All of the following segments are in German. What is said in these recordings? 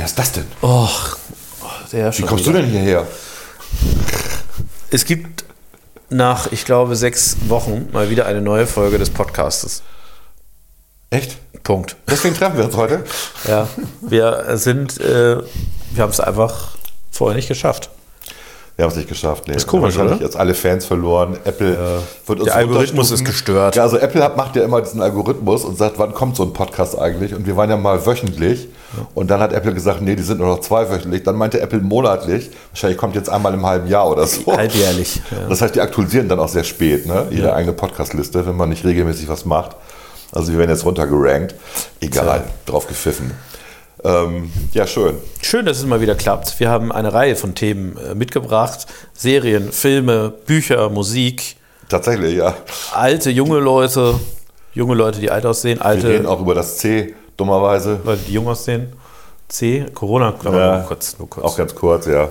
Wer ist das denn? Oh, der Wie kommst du denn hierher? Es gibt nach, ich glaube, sechs Wochen mal wieder eine neue Folge des Podcastes. Echt? Punkt. Deswegen treffen wir uns heute. Ja, wir sind, äh, wir haben es einfach vorher nicht geschafft. Wir haben es nicht geschafft. Nee. Ist komisch, oder? jetzt alle Fans verloren. Apple wird uns Der Algorithmus ist gestört. Ja, also Apple hat, macht ja immer diesen Algorithmus und sagt, wann kommt so ein Podcast eigentlich? Und wir waren ja mal wöchentlich. Und dann hat Apple gesagt, nee, die sind nur noch zweiwöchentlich. Dann meinte Apple monatlich. Wahrscheinlich kommt jetzt einmal im halben Jahr oder so. Halbjährlich. Ja. Das heißt, die aktualisieren dann auch sehr spät, ne? ihre eigene Podcast-Liste, wenn man nicht regelmäßig was macht. Also wir werden jetzt runtergerankt. Egal, drauf gepfiffen. Ähm, ja, schön. Schön, dass es mal wieder klappt. Wir haben eine Reihe von Themen äh, mitgebracht. Serien, Filme, Bücher, Musik, Tatsächlich, ja. alte, junge Leute, junge Leute, die alt aussehen, Wir alte reden auch über das C, dummerweise. Leute, die jung aussehen. C, Corona, aber Ja. nur kurz, nur kurz. Auch ganz kurz, ja.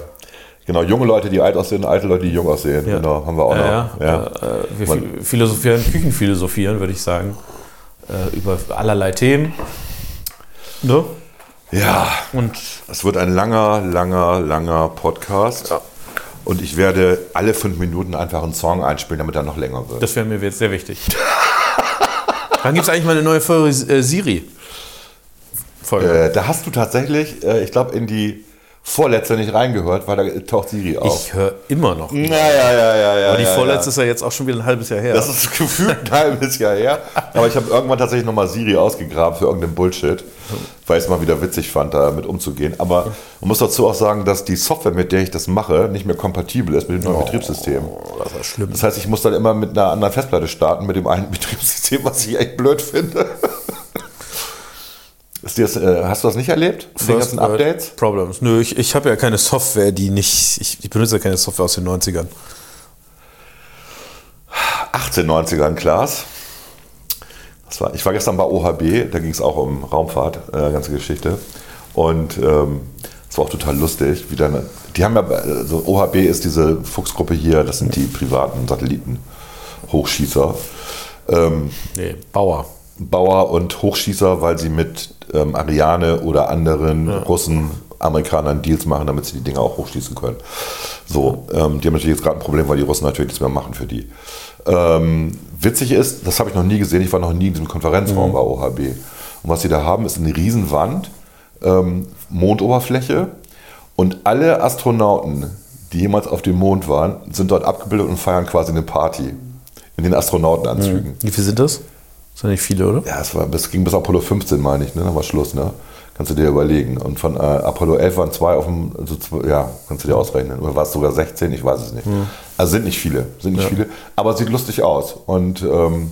Genau, junge Leute, die alt aussehen, alte Leute, die jung aussehen. Ja. Genau, haben wir auch ja, noch. ja. Äh, wir phi- philosophieren, Küchenphilosophieren, würde ich sagen. Äh, über allerlei Themen. Ne? ja, Und es wird ein langer, langer, langer Podcast. Und ich werde alle fünf Minuten einfach einen Song einspielen, damit er noch länger wird. das wäre mir jetzt sehr wichtig. Wann gibt es eigentlich mal eine neue Folge äh, Siri? Folge. Äh, da hast du tatsächlich, äh, ich glaube, in die vorletzte nicht reingehört, weil da taucht Siri auf. ich höre immer noch. ja, ja, ja, ja, ja. Aber die ja, vorletzte Ja. ist ja jetzt auch schon wieder ein halbes Jahr her. Das ist gefühlt ein halbes Jahr her. Aber ich habe irgendwann tatsächlich nochmal Siri ausgegraben für irgendeinen Bullshit, weil ich es mal wieder witzig fand, damit umzugehen. Aber man muss dazu auch sagen, dass die Software, mit der ich das mache, nicht mehr kompatibel ist mit dem neuen Betriebssystem. das ist schlimm. Das heißt, ich muss dann immer mit einer anderen Festplatte starten, mit dem einen Betriebssystem, was ich echt blöd finde. Das, äh, hast du das nicht erlebt? Die ganzen Updates? Problems. Nö, ich, ich habe ja keine Software, die nicht. Ich, ich benutze ja keine Software aus den 90ern. 1890ern, Klaas. Das war, ich war gestern bei OHB, da ging es auch um Raumfahrt, äh, ganze Geschichte. Und ähm, es war auch total lustig. Wie dann, die haben ja, also OHB ist diese Fuchsgruppe hier, das sind die privaten Satelliten-Hochschießer. Ähm, Nee, Bauer. Bauer und Hochschießer, weil sie mit ähm, Ariane oder anderen Russen, Amerikanern Deals machen, damit sie die Dinger auch hochschießen können. So, ähm, die haben natürlich jetzt gerade ein Problem, weil die Russen natürlich nichts mehr machen für die. Ähm, witzig ist, das habe ich noch nie gesehen, ich war noch nie in diesem Konferenzraum bei OHB. Und was sie da haben, ist eine Riesenwand, ähm, Mondoberfläche und alle Astronauten, die jemals auf dem Mond waren, sind dort abgebildet und feiern quasi eine Party in den Astronautenanzügen. Wie viel sind das? Das sind nicht viele, oder? Ja, es, war, es ging bis Apollo 15, meine ich, ne? Dann war Schluss, ne? Kannst du dir überlegen. Und von äh, Apollo 11 waren zwei auf dem, also zwei, ja, kannst du dir ausrechnen. Oder war es sogar 16? Ich weiß es nicht. Also sind nicht viele, sind nicht viele. Aber es sieht lustig aus. Und ähm,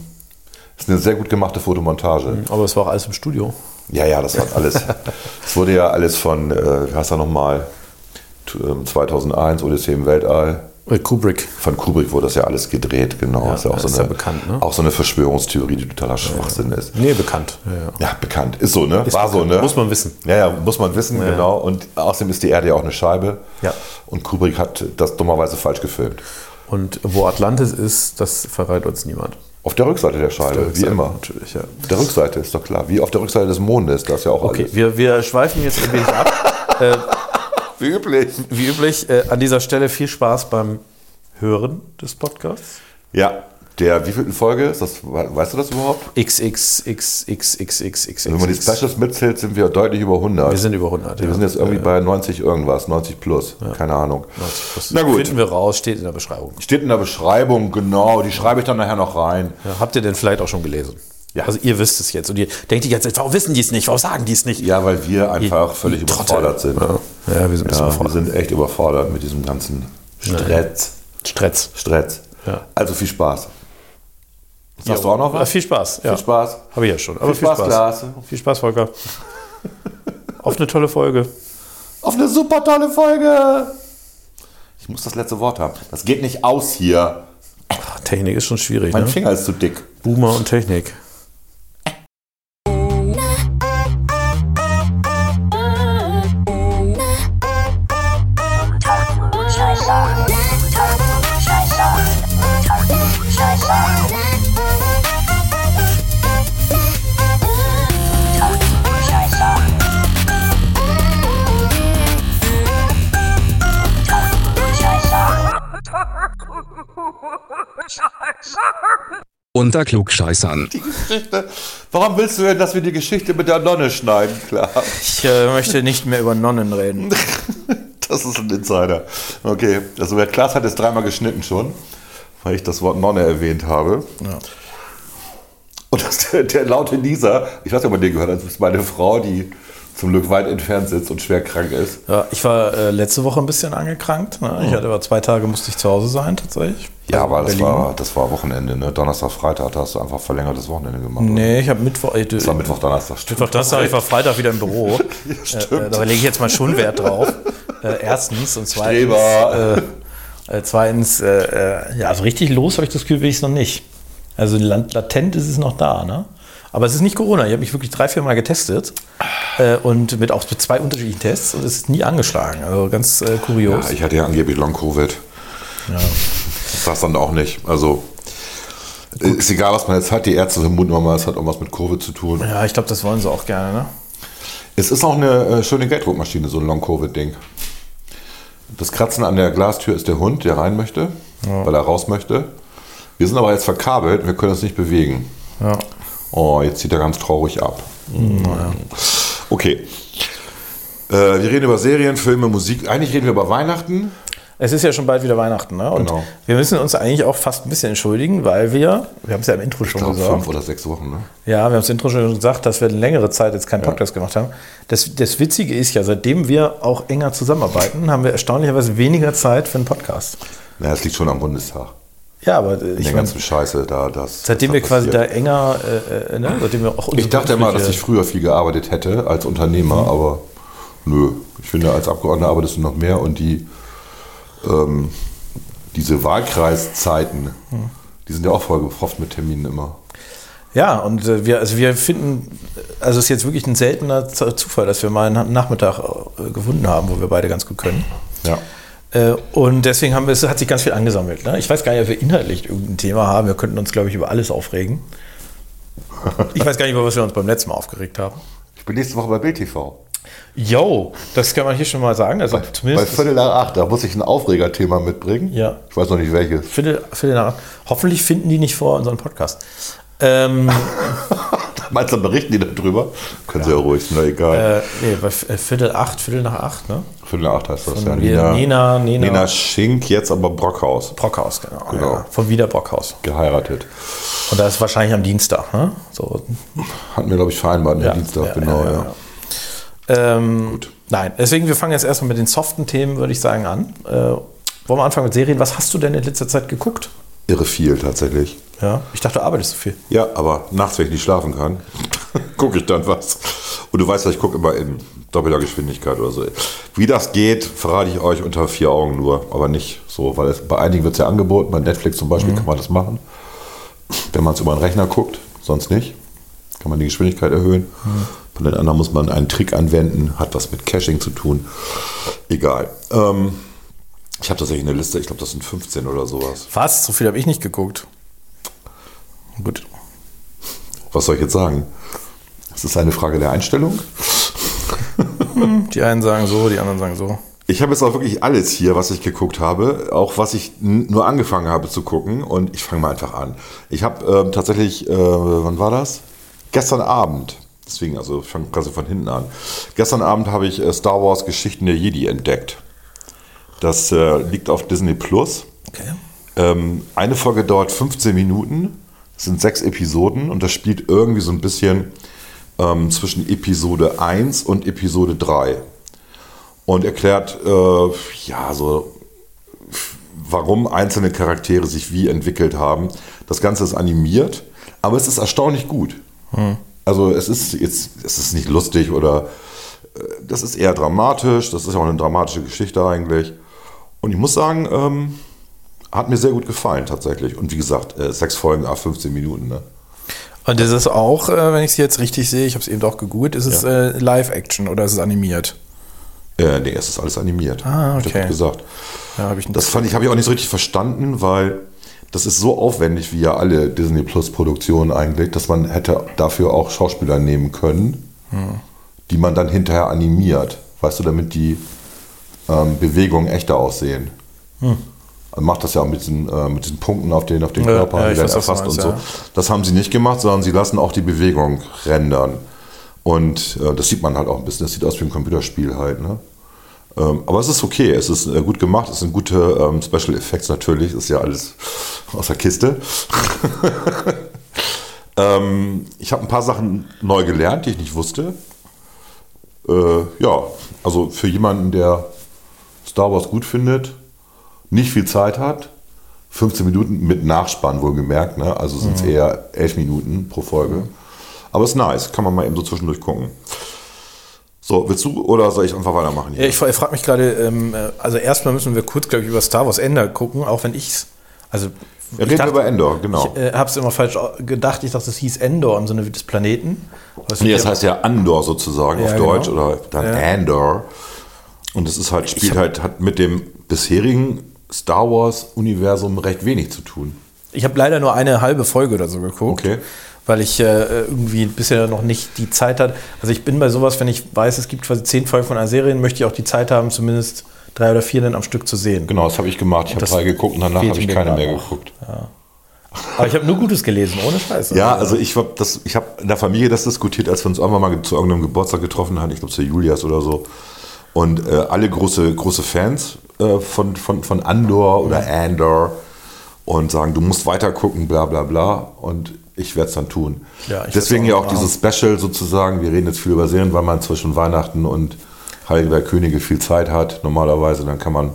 ist eine sehr gut gemachte Fotomontage. Aber es war auch alles im Studio. Ja, ja, das war alles. Es wurde ja alles von, äh, wie heißt er nochmal? T- ähm, 2001, Odyssee im Weltall. Äh, Kubrick. Von Kubrick wurde das ja alles gedreht, genau. Ja, ist ja auch, so ist eine, ja bekannt, ne? auch so eine Verschwörungstheorie, die totaler Schwachsinn ist. Nee, bekannt. Ja, bekannt. Ist so, ne? War so, bekannt. ne? Muss man wissen. Ja, ja, muss man wissen, genau. Und außerdem ist die Erde ja auch eine Scheibe. Ja. Und Kubrick hat das dummerweise falsch gefilmt. Und wo Atlantis ist, das verrät uns niemand. Auf der Rückseite der Scheibe, wie immer. Natürlich, ja. Auf der Rückseite ist doch klar. Wie auf der Rückseite des Mondes, das ist ja auch Okay, alles. wir, wir schweifen jetzt ein wenig ab. Wie üblich. Wie üblich, äh, an dieser Stelle viel Spaß beim Hören des Podcasts. Ja, der wievielte Folge ist das? we- Weißt du das überhaupt? XXXXXXX. Wenn man die Specials mitzählt, sind wir deutlich über 100. Wir sind über 100. wir sind jetzt irgendwie bei 90 irgendwas, 90 plus. Keine Ahnung. Das Na gut. Finden wir raus, steht in der Beschreibung. Steht in der Beschreibung, genau. Die schreibe ich dann nachher noch rein. Ja, habt ihr denn vielleicht auch schon gelesen? Ja. Also ihr wisst es jetzt und ihr denkt die ganze Zeit, warum wissen die es nicht? Warum sagen die es nicht? Ja, weil wir einfach völlig Trottel. überfordert sind. Ja, ja wir sind Ja, wir sind echt überfordert mit diesem ganzen Stress. Stretz. Stress. Ja. Also viel Spaß. Sagst du auch noch Ja, was? viel Spaß. Ja. Viel Spaß. Habe ich ja schon. Aber Viel Spaß, Klaas. Viel Spaß, Volker. Auf eine tolle Folge. Auf eine super tolle Folge. Ich muss das letzte Wort haben. Das geht nicht aus hier. Technik ist schon schwierig. Mein Ne? Finger ist zu dick. Boomer und Technik. Unter Klugscheißern. Die Geschichte. Warum willst du denn, dass wir die Geschichte mit der Nonne schneiden, klar? Ich äh, möchte nicht mehr über Nonnen reden. Das ist ein Insider. Okay, also der Klaas hat jetzt dreimal geschnitten schon, weil ich das Wort Nonne erwähnt habe. Ja. Und das, der, der laute Nieser, ich weiß nicht, ob man den gehört hat, das ist meine Frau, die zum Glück weit entfernt sitzt und schwer krank ist. Ja, ich war äh, letzte Woche ein bisschen angekrankt. Ne? Ich hatte aber zwei Tage, musste ich zu Hause sein tatsächlich. Ja, Also aber das Berlin. war, das war Wochenende, ne? Donnerstag, Freitag, da hast du einfach verlängertes Wochenende gemacht. oder? Nee, ich habe Mittwoch. Äh, Das war Mittwoch, Donnerstag. stimmt. Mittwoch, Donnerstag, ich war Freitag wieder im Büro. stimmt. Äh, äh, da lege ich jetzt mal schon Wert drauf. Äh, erstens und zweitens. Äh, zweitens, ja, also richtig los habe ich das Gefühl, will ich es noch nicht. Also lat- latent ist es noch da, ne? Aber es ist nicht Corona. Ich habe mich wirklich drei, vier Mal getestet äh, und mit auch mit zwei unterschiedlichen Tests und es ist nie angeschlagen. Also ganz äh, kurios. Ja, ich hatte ja angeblich Long-Covid. Ja. Das dann auch nicht. Also, ist egal, was man jetzt hat. Die Ärzte vermuten immer mal, es hat irgendwas mit Covid zu tun. Ja, ich glaube, das wollen sie auch gerne, ne? Es ist auch eine äh, schöne Gelddruckmaschine, so ein Long-Covid-Ding. Das Kratzen an der Glastür ist der Hund, der rein möchte, weil er raus möchte. Wir sind aber jetzt verkabelt, wir können uns nicht bewegen. Ja. Oh, jetzt zieht er ganz traurig ab. Okay. Äh, wir reden über Serien, Filme, Musik. Eigentlich reden wir über Weihnachten. Es ist ja schon bald wieder Weihnachten, ne? Und Genau. wir müssen uns eigentlich auch fast ein bisschen entschuldigen, weil wir, wir haben es ja im Intro Ich schon gesagt. fünf oder sechs Wochen. Ne? Ja, wir haben es im Intro schon gesagt, dass wir eine längere Zeit jetzt keinen Podcast gemacht haben. Das, das Witzige ist ja, seitdem wir auch enger zusammenarbeiten, haben wir erstaunlicherweise weniger Zeit für einen Podcast. Na, das liegt schon am Bundestag. Ja, aber ich meine, ganzen Scheiße da. Das, seitdem das wir da quasi da passiert. enger, äh, äh, ne? seitdem wir auch Ich dachte immer, dass ich früher viel gearbeitet hätte als Unternehmer, Mhm. aber nö. Ich finde, als Abgeordneter arbeitest du noch mehr und die ähm, diese Wahlkreiszeiten, Mhm. die sind ja auch voll gepfropft mit Terminen immer. Ja, und äh, wir, also wir finden, also es ist jetzt wirklich ein seltener Zufall, dass wir mal einen Nachmittag äh, gefunden haben, wo wir beide ganz gut können. Ja. Äh, Und deswegen haben wir, es hat sich ganz viel angesammelt. Ne? Ich weiß gar nicht, ob wir inhaltlich irgendein Thema haben. Wir könnten uns, glaube ich, über alles aufregen. Ich weiß gar nicht, über was wir uns beim letzten Mal aufgeregt haben. Ich bin nächste Woche bei BTV. Yo, das kann man hier schon mal sagen. Also Bei zumindest Viertel nach acht, da muss ich ein Aufregerthema mitbringen. Ja. Ich weiß noch nicht welches. Viertel, Viertel nach, hoffentlich finden die nicht vor unseren Podcast. Ähm, Meinst du, berichten die darüber? Können sie ja ruhig, ist mir egal. äh, nee, bei äh, Viertel acht, Viertel nach acht, ne? Viertel nach acht heißt das ja. Nina, Nina, Nina, Nina Schink, jetzt aber Brockhaus, Brockhaus, genau. Genau. Ja, vom Wieder Brockhaus. geheiratet. Und das ist wahrscheinlich am Dienstag, ne? So, Hatten wir, glaube ich, vereinbart, Ja, am Dienstag, ja, genau, ja, ja. ja, Ähm, Nein, deswegen, wir fangen jetzt erstmal mit den soften Themen, würde ich sagen, an. Äh, wollen wir anfangen mit Serien? Was hast du denn in letzter Zeit geguckt? Irre viel tatsächlich. Ja, ich dachte, du arbeitest so viel. Ja, aber nachts, wenn ich nicht schlafen kann, gucke ich dann was. Und du weißt ja, ich gucke immer in doppelter Geschwindigkeit oder so. Wie das geht, verrate ich euch unter vier Augen nur, aber nicht so, weil es, bei einigen wird es ja angeboten, bei Netflix zum Beispiel kann man das machen, wenn man es über einen Rechner guckt, sonst nicht. Kann man die Geschwindigkeit erhöhen. Bei den anderen muss man einen Trick anwenden, hat was mit Caching zu tun. Egal. Ähm, ich habe tatsächlich eine Liste, ich glaube, das sind 15 oder sowas. Was? So viel habe ich nicht geguckt. Gut. Was soll ich jetzt sagen? Das ist eine Frage der Einstellung. Die einen sagen so, die anderen sagen so. Ich habe jetzt auch wirklich alles hier, was ich geguckt habe, auch was ich nur angefangen habe zu gucken. Und ich fange mal einfach an. Ich habe ähm, tatsächlich, äh, wann war das? Gestern Abend. Deswegen, also ich fange quasi von hinten an. Gestern Abend habe ich äh, Star Wars Geschichten der Jedi entdeckt. Das äh, liegt auf Disney Plus. Okay. Ähm, eine Folge dauert 15 Minuten, es sind sechs Episoden und das spielt irgendwie so ein bisschen ähm, zwischen Episode 1 und Episode 3 und erklärt, äh, ja, so warum einzelne Charaktere sich wie entwickelt haben. Das Ganze ist animiert, aber es ist erstaunlich gut. Also es ist jetzt, es ist nicht lustig oder äh, das ist eher dramatisch, das ist auch eine dramatische Geschichte eigentlich. Und ich muss sagen, ähm, hat mir sehr gut gefallen tatsächlich. Und wie gesagt, äh, sechs Folgen, a 15 Minuten. Ne? Und das ist auch, äh, wenn ich es jetzt richtig sehe, ich habe es eben auch gegoogelt, ist es äh, Live-Action oder ist es animiert? Äh, nee, es ist alles animiert. Ah, Ich okay. hab gesagt. Ja, ich Das fand ich, habe ich auch nicht so richtig verstanden, weil das ist so aufwendig wie ja alle Disney Plus Produktionen eigentlich, dass man hätte dafür auch Schauspieler nehmen können, die man dann hinterher animiert, weißt du, damit die ähm, Bewegungen echter aussehen. Macht das ja auch mit diesen, äh, mit diesen Punkten auf den, auf den Körper, ja, die werden erfasst und so. ja. Das haben sie nicht gemacht, sondern sie lassen auch die Bewegung rendern. Und äh, das sieht man halt auch ein bisschen. Das sieht aus wie ein Computerspiel halt. Ne? Ähm, aber es ist okay, es ist äh, gut gemacht, es sind gute ähm, Special Effects natürlich, ist ja alles aus der Kiste. ähm, ich habe ein paar Sachen neu gelernt, die ich nicht wusste. Äh, ja, also für jemanden, der Star Wars gut findet, nicht viel Zeit hat, 15 Minuten mit Nachspann wohlgemerkt, ne? also sind es eher 11 Minuten pro Folge. Aber ist nice, kann man mal eben so zwischendurch gucken. So, willst du oder soll ich einfach weitermachen? Ja, ich, ich frage mich gerade, ähm, äh, also erstmal müssen wir kurz, glaube ich, über Star Wars Ender gucken, auch wenn ich's, also Wir reden über Endor, genau. Ich äh, habe es immer falsch gedacht. Ich dachte, es hieß Endor im Sinne des Planeten. Es Nee, das ja- heißt ja Andor sozusagen Ja, auf genau. Deutsch oder dann Ja. Andor. Und es ist halt, spielt halt, hat mit dem bisherigen Star Wars-Universum recht wenig zu tun. Ich habe leider nur eine halbe Folge oder so geguckt. Okay. Weil ich äh, irgendwie bisher noch nicht die Zeit hatte. Also ich bin bei sowas, wenn ich weiß, es gibt quasi zehn Folgen von einer Serie, möchte ich auch die Zeit haben, zumindest drei oder vier dann am Stück zu sehen. Genau, das habe ich gemacht. Ich habe drei geguckt und danach habe ich keine mehr geguckt. Aber ich habe nur Gutes gelesen, ohne Scheiß. Ja, also ich habe ich habe in der Familie das diskutiert, als wir uns irgendwann mal zu irgendeinem Geburtstag getroffen hatten, ich glaube zu Julias oder so. Und äh, alle große, große Fans äh, von, von, von Andor oder Andor und sagen, du musst weiter gucken, bla bla bla. Und ich werde es dann tun. Ja, Deswegen werd's ja auch auch machen. dieses Special sozusagen. Wir reden jetzt viel über Serien, weil man zwischen Weihnachten und Heilige der Könige viel Zeit hat. Normalerweise, dann kann man,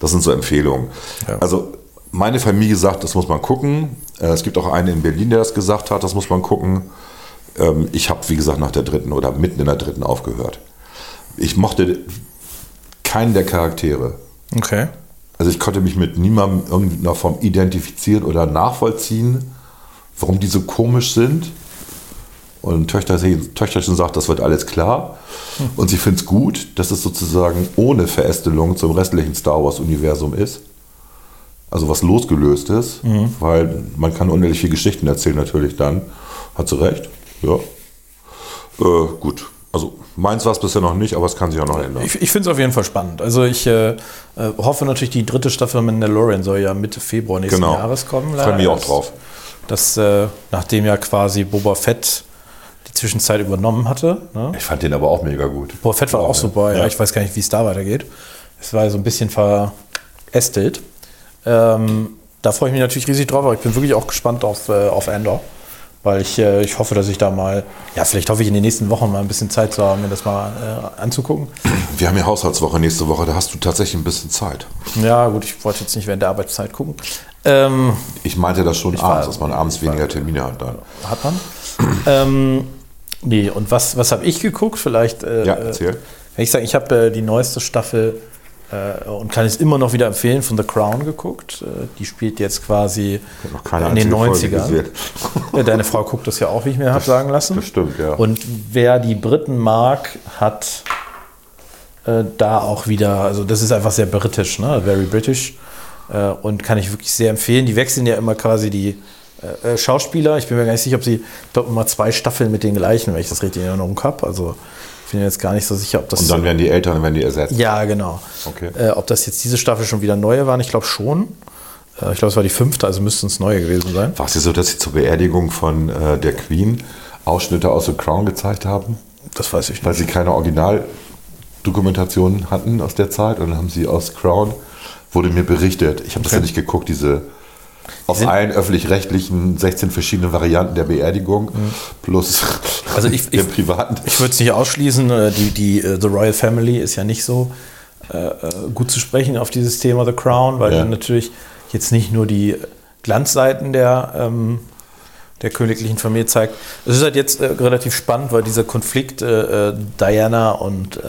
das sind so Empfehlungen. Ja. Also meine Familie sagt, das muss man gucken. Äh, Es gibt auch einen in Berlin, der das gesagt hat, das muss man gucken. Ähm, Ich habe, wie gesagt, nach der dritten oder mitten in der dritten aufgehört. Ich mochte keinen der Charaktere. Okay. Also ich konnte mich mit niemandem in irgendeiner Form identifizieren oder nachvollziehen, warum die so komisch sind. Und Töchterchen, Töchterchen sagt, das wird alles klar. Und sie findet es gut, dass es sozusagen ohne Verästelung zum restlichen Star Wars-Universum ist. Also was losgelöst ist, weil man kann unendlich viele Geschichten erzählen natürlich dann. Hat sie recht? Ja. Äh, gut. Also meins war es bisher noch nicht, aber es kann sich auch noch ändern. Ich, ich finde es auf jeden Fall spannend. Also ich äh, äh, hoffe natürlich, die dritte Staffel Mandalorian soll ja Mitte Februar nächsten Genau. Jahres kommen. Freue mich auch drauf. Das, äh, nachdem ja quasi Boba Fett die Zwischenzeit übernommen hatte. Ne? Ich fand den aber auch mega gut. Boba Fett war auch super, ja. Ja. Ich weiß gar nicht, wie es da weitergeht. Es war so ein bisschen verästelt. Ähm, da freue ich mich natürlich riesig drauf, aber ich bin wirklich auch gespannt auf, äh, auf Andor. Weil ich, äh, ich hoffe, dass ich da mal, ja, vielleicht hoffe ich in den nächsten Wochen mal ein bisschen Zeit zu haben, mir das mal äh, anzugucken. Wir haben ja Haushaltswoche nächste Woche, da hast du tatsächlich ein bisschen Zeit. Ja, gut, ich wollte jetzt nicht während der Arbeitszeit gucken. Ähm, Ich meinte das schon war- abends, dass man abends weniger Termine hat dann. hat man. ähm, nee, und was, was habe ich geguckt? Vielleicht. Äh, Ja, äh, erzähl. Kann ich sagen, ich habe äh, die neueste Staffel äh, und kann es immer noch wieder empfehlen von The Crown geguckt. Äh, die spielt jetzt quasi Noch keine in den einzige Folge 90ern. gesehen. Ja, Deine Frau guckt das ja auch, wie ich mir habe sagen lassen. Das stimmt, ja. Und wer die Briten mag, hat äh, da auch wieder, also das ist einfach sehr britisch, ne? very British. Äh, und kann ich wirklich sehr empfehlen. Die wechseln ja immer quasi die äh, äh, Schauspieler. Ich bin mir gar nicht sicher, ob sie, ich glaube, immer zwei Staffeln mit den gleichen, wenn ich das richtig in Erinnerung habe. Also bin mir jetzt gar nicht so sicher, ob das. Und dann werden die Eltern, werden die ersetzt. ja, genau. Okay. Äh, ob das jetzt diese Staffel schon wieder neue waren, ich glaube schon. Äh, ich glaube, es war die fünfte, also müssten es neue gewesen sein. War es ja so, dass sie zur Beerdigung von äh, der Queen Ausschnitte aus The Crown gezeigt haben, Das weiß ich nicht. weil sie keine Originaldokumentation hatten aus der Zeit und dann haben sie aus Crown, wurde mir berichtet, ich habe das ja nicht geguckt, diese auf sind- allen öffentlich-rechtlichen 16 verschiedene Varianten der Beerdigung plus Also ich- der ich- privaten. Ich würde es nicht ausschließen, äh, die, die äh, The Royal Family ist ja nicht so äh, äh, gut zu sprechen auf dieses Thema The Crown, weil Ja. dann natürlich jetzt nicht nur die Glanzseiten der, ähm, der königlichen Familie zeigt. Es ist halt jetzt äh, relativ spannend, weil dieser Konflikt äh, Diana und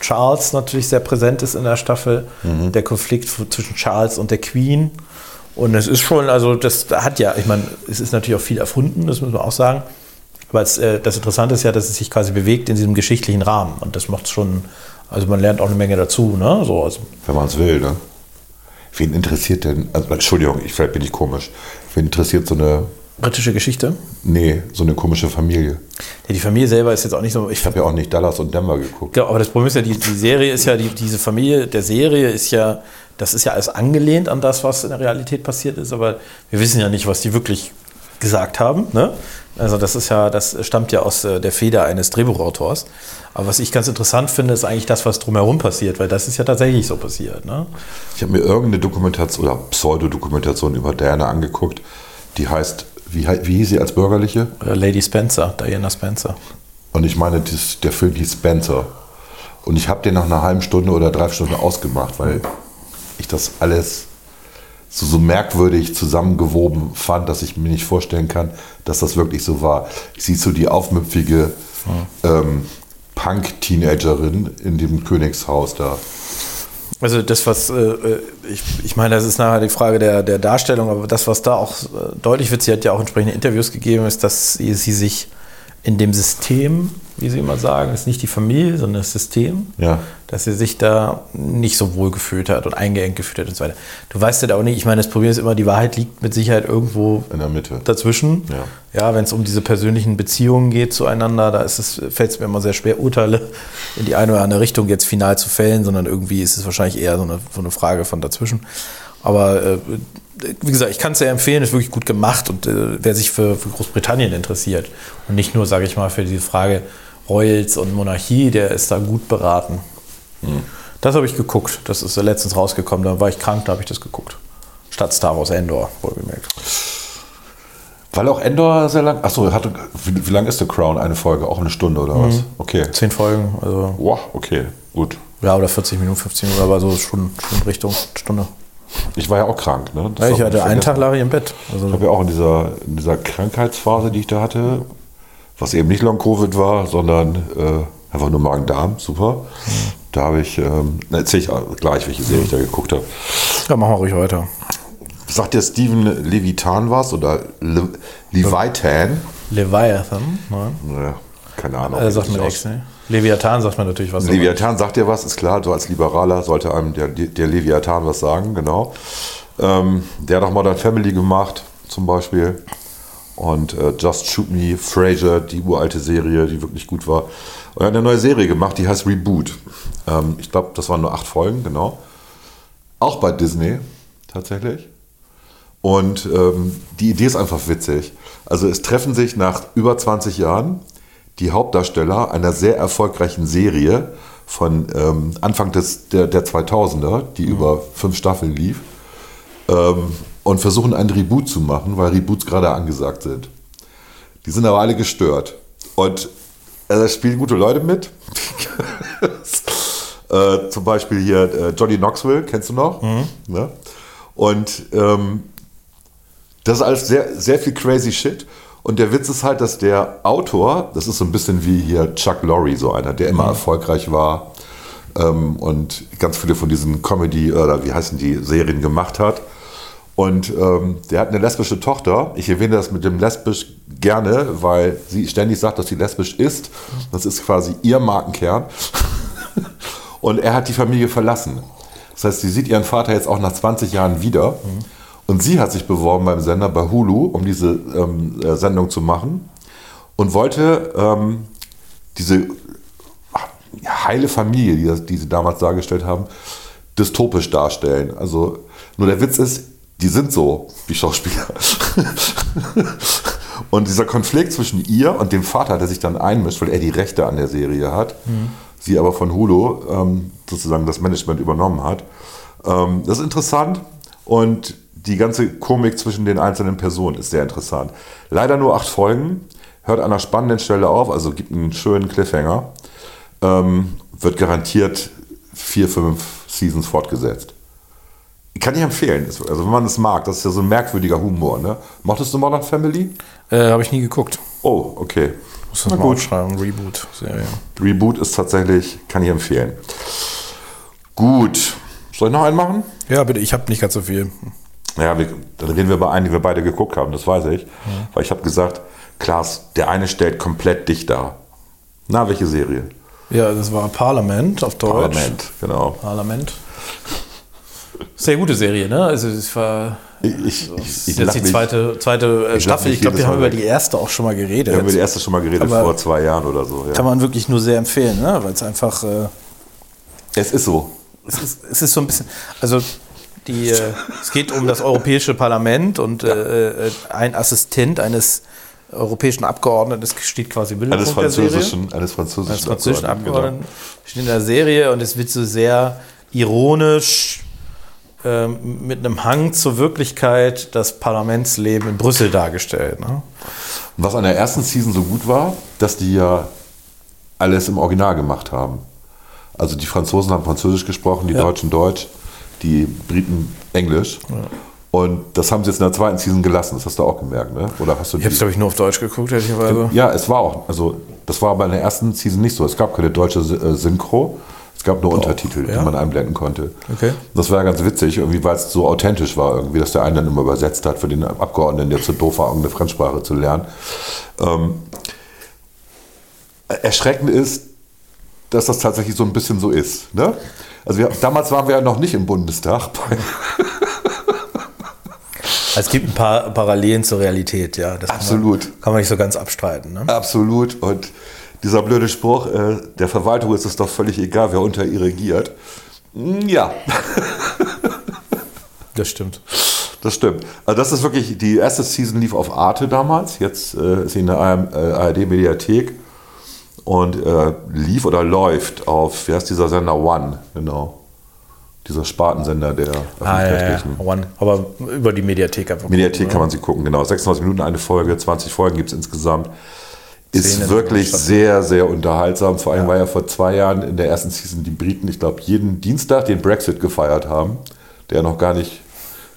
Charles natürlich sehr präsent ist in der Staffel. Der Konflikt zwischen Charles und der Queen. Und es ist schon, also das hat ja, ich meine, es ist natürlich auch viel erfunden, das muss man auch sagen. Aber es, äh, das Interessante ist ja, dass es sich quasi bewegt in diesem geschichtlichen Rahmen. Und das macht schon, also man lernt auch eine Menge dazu. Ne? So, also, Wenn man es will, ne? Wen interessiert denn, also Entschuldigung, ich vielleicht bin ich komisch, wen interessiert so eine Britische Geschichte? Nee, so eine komische Familie. Ja, die Familie selber ist jetzt auch nicht so. Ich habe ja auch nicht Dallas und Denver geguckt. Ja, aber das Problem ist ja, die, die Serie ist ja, die, diese Familie der Serie ist ja, das ist ja alles angelehnt an das, was in der Realität passiert ist, aber wir wissen ja nicht, was die wirklich gesagt haben. Ne? Also das ist ja, das stammt ja aus äh, der Feder eines Drehbuchautors. Aber was ich ganz interessant finde, ist eigentlich das, was drumherum passiert, weil das ist ja tatsächlich so passiert. Ne? Ich habe mir irgendeine Dokumentation oder Pseudodokumentation über Diana angeguckt, die heißt, wie, wie hieß sie als bürgerliche? Äh, Lady Spencer, Diana Spencer. Und ich meine, das, der Film hieß Spencer. Und ich habe den nach einer halben Stunde oder drei Stunden ausgemacht, weil ich das alles so, so merkwürdig zusammengewoben fand, dass ich mir nicht vorstellen kann, dass das wirklich so war. Ich sehe so die aufmüpfige ähm, Punk-Teenagerin in dem Königshaus da. Also das, was äh, äh, ich, ich meine, das ist nachher die Frage der, der Darstellung, aber das, was da auch äh, deutlich wird, sie hat ja auch entsprechende Interviews gegeben, ist, dass sie, sie sich in dem System, wie Sie immer sagen, ist nicht die Familie, sondern das System, Ja. dass sie sich da nicht so wohl gefühlt hat und eingeengt gefühlt hat und so weiter. Du weißt ja auch nicht, ich meine, das Problem ist immer, die Wahrheit liegt mit Sicherheit irgendwo In der Mitte. dazwischen. Ja. Ja, wenn es um diese persönlichen Beziehungen geht zueinander, da es, fällt es mir immer sehr schwer, Urteile in die eine oder andere Richtung jetzt final zu fällen, sondern irgendwie ist es wahrscheinlich eher so eine, so eine Frage von dazwischen. Aber äh, wie gesagt, ich kann es sehr empfehlen, ist wirklich gut gemacht und äh, wer sich für, für Großbritannien interessiert und nicht nur, sage ich mal, für diese Frage Royals und Monarchie, der ist da gut beraten. Das habe ich geguckt. Das ist letztens rausgekommen. Da war ich krank, da habe ich das geguckt. Statt Star Wars Endor, wohlgemerkt. Weil auch Endor sehr lang. Achso, hatte, wie, wie lang ist The Crown? Eine Folge? Auch eine Stunde oder was? Okay. Zehn Folgen, also Wow, okay, gut. ja, oder 40 Minuten, 15 Minuten, aber so schon, schon Richtung Stunde. Ich war ja auch krank. Ne? Ja, ich hatte einen Tag lag ich im Bett. Also, Ich habe ja auch in dieser, in dieser Krankheitsphase, die ich da hatte, was eben nicht Long-Covid war, sondern äh, einfach nur Magen-Darm, super. Da habe ich, ähm, erzähle ich gleich, welche Serie ich da geguckt habe. ja, machen wir ruhig weiter. Sagt der Steven Levitan was oder Le Levitan? Leviathan, ne? Naja, keine Ahnung. Wie sagt mir nichts, ne? Leviathan sagt mir natürlich was. Leviathan sagt dir was, ist klar, so als Liberaler sollte einem der, der Leviathan was sagen, genau. Ähm, der hat auch Modern Family gemacht, zum Beispiel. Und äh, Just Shoot Me, Frasier, die uralte Serie, die wirklich gut war. Und er hat eine neue Serie gemacht, die heißt Reboot. Ähm, ich glaube, das waren nur acht Folgen, genau. Auch bei Disney, tatsächlich. Und ähm, die Idee ist einfach witzig. Also es treffen sich nach über 20 Jahren die Hauptdarsteller einer sehr erfolgreichen Serie von ähm, Anfang des, der, der 2000er, die über fünf Staffeln lief, ähm, und versuchen ein Reboot zu machen, weil Reboots gerade angesagt sind. Die sind aber alle gestört. Und äh, da spielen gute Leute mit. äh, zum Beispiel hier äh, Johnny Knoxville, kennst du noch? Ne? Und ähm, das ist alles sehr, sehr viel crazy shit. Und der Witz ist halt, dass der Autor, das ist so ein bisschen wie hier Chuck Lorre, so einer, der immer erfolgreich war ähm, und ganz viele von diesen Comedy- oder wie heißen die Serien gemacht hat. Und ähm, der hat eine lesbische Tochter. Ich erwähne das mit dem lesbisch gerne, weil sie ständig sagt, dass sie lesbisch ist. Das ist quasi ihr Markenkern. Und er hat die Familie verlassen. Das heißt, sie sieht ihren Vater jetzt auch nach 20 Jahren wieder. Und sie hat sich beworben beim Sender bei Hulu, um diese ähm, äh, Sendung zu machen. Und wollte ähm, diese ja, heile Familie, die, das, die sie damals dargestellt haben, dystopisch darstellen. Also, nur der Witz ist, die sind so wie Schauspieler. und dieser Konflikt zwischen ihr und dem Vater, der sich dann einmischt, weil er die Rechte an der Serie hat, sie aber von Hulu ähm, sozusagen das Management übernommen hat, ähm, das ist interessant und die ganze Komik zwischen den einzelnen Personen ist sehr interessant. Leider nur acht Folgen, hört an einer spannenden Stelle auf, also gibt einen schönen Cliffhanger, ähm, wird garantiert vier, fünf Seasons fortgesetzt. Kann ich empfehlen. Also wenn man es mag, das ist ja so ein merkwürdiger Humor. Ne? Mochtest du Modern Family? Äh, Habe ich nie geguckt. Oh, okay. Muss das Na mal gut. aufschreiben. Reboot-Serie. Reboot ist tatsächlich, kann ich empfehlen. Gut. Soll ich noch einen machen? Ja, bitte, ich habe nicht ganz so viel. Ja, wir, dann reden wir über einen, den wir beide geguckt haben, das weiß ich. Weil ich habe gesagt, Klaas, der eine stellt komplett dich dar. Na, welche Serie? Ja, das war Parlament auf Deutsch. Parlament, genau. Parlament. Sehr gute Serie, ne? Also es war Ich, ich, Das ich, ist ich jetzt lach die zweite, zweite äh, ich Staffel. Ich glaube, wir haben über die erste auch schon mal geredet. Wir haben über die erste schon mal geredet, Aber- vor zwei Jahren oder so. Ja. Kann man wirklich nur sehr empfehlen, ne? weil es einfach, äh, Es ist so. es, ist, es ist so ein bisschen, also die, äh, es geht um das Europäische Parlament und äh, äh, ein Assistent eines europäischen Abgeordneten das steht quasi im Eines Mittelpunkt der Serie. französischen, eines französischen, Als französischen Abgeordneten, Abgeordneten steht in der Serie und es wird so sehr ironisch ähm, mit einem Hang zur Wirklichkeit das Parlamentsleben in Brüssel dargestellt. Ne? Was an der ersten Season so gut war, dass die ja alles im Original gemacht haben. Also die Franzosen haben Französisch gesprochen, die Ja. Deutschen Deutsch, die Briten Englisch. Und das haben sie jetzt in der zweiten Season gelassen. Das hast du auch gemerkt, ne? Oder hast du Ich habe es, glaube ich, nur auf Deutsch geguckt, ehrlicherweise. Ja, es war auch, also das war aber in der ersten Season nicht so. Es gab keine deutsche äh, Synchro, es gab nur Untertitel, ja? die man einblenden konnte. Okay. Das war ganz witzig, irgendwie, weil es so authentisch war, irgendwie, dass der eine dann immer übersetzt hat für den Abgeordneten, der zu doof war, irgendeine Fremdsprache zu lernen. Ähm, erschreckend ist, dass das tatsächlich so ein bisschen so ist. Ne? Also wir, damals waren wir ja noch nicht im Bundestag. Es gibt ein paar Parallelen zur Realität, ja. Das Absolut. Kann man, kann man nicht so ganz abstreiten. Ne? Absolut. Und dieser blöde Spruch, äh, der Verwaltung ist es doch völlig egal, wer unter ihr regiert. Mm, Ja, Das stimmt. das stimmt. Also das ist wirklich, die erste Season lief auf Arte damals, jetzt äh, ist sie in der ARD-Mediathek und äh, lief oder läuft auf, wie heißt dieser Sender One, genau. Dieser Spartensender der Ah, ja, ja. öffentlich-rechtlichen. One. Aber über die Mediathek einfach. Mediathek gucken, kann man sie gucken, genau. 26 Minuten eine Folge, 20 Folgen gibt es insgesamt. Ist wirklich sehr, sehr unterhaltsam. Vor allem, weil ja vor zwei Jahren in der ersten Season die Briten, ich glaube, jeden Dienstag den Brexit gefeiert haben, der noch gar nicht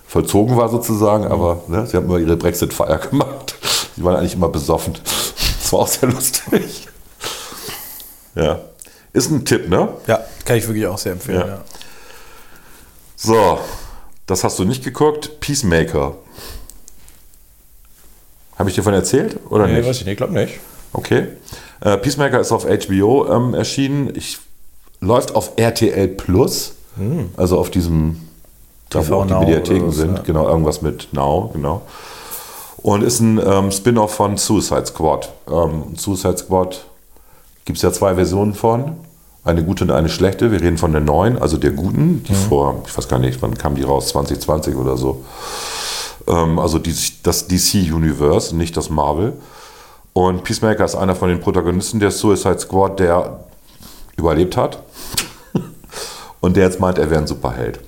vollzogen war sozusagen, Mhm. aber ne, sie haben immer ihre Brexit-Feier gemacht. Die waren eigentlich immer besoffen. Das war auch sehr lustig. Ja. Ist ein Tipp, ne? Ja, kann ich wirklich auch sehr empfehlen. Ja. Ja. So, das hast du nicht geguckt. Peacemaker. Habe ich dir von erzählt oder Nee, nicht? weiß ich nicht, glaube nicht. Okay. Äh, Peacemaker ist auf HBO ähm, erschienen. Ich, läuft auf RTL Plus, also auf diesem, da wo auch die Mediatheken sind. ja. Genau, irgendwas mit Now, genau. Und ist ein ähm, Spin-off von Suicide Squad. Ähm, Suicide Squad gibt es ja zwei Versionen von. Eine gute und eine schlechte. Wir reden von der neuen, also der guten, die vor, ich weiß gar nicht, wann kam die raus, 2020 oder so. Ähm, also die, das DC-Universe, nicht das Marvel. Und Peacemaker ist einer von den Protagonisten der Suicide Squad, der überlebt hat. Und der jetzt meint, er wäre ein Superheld.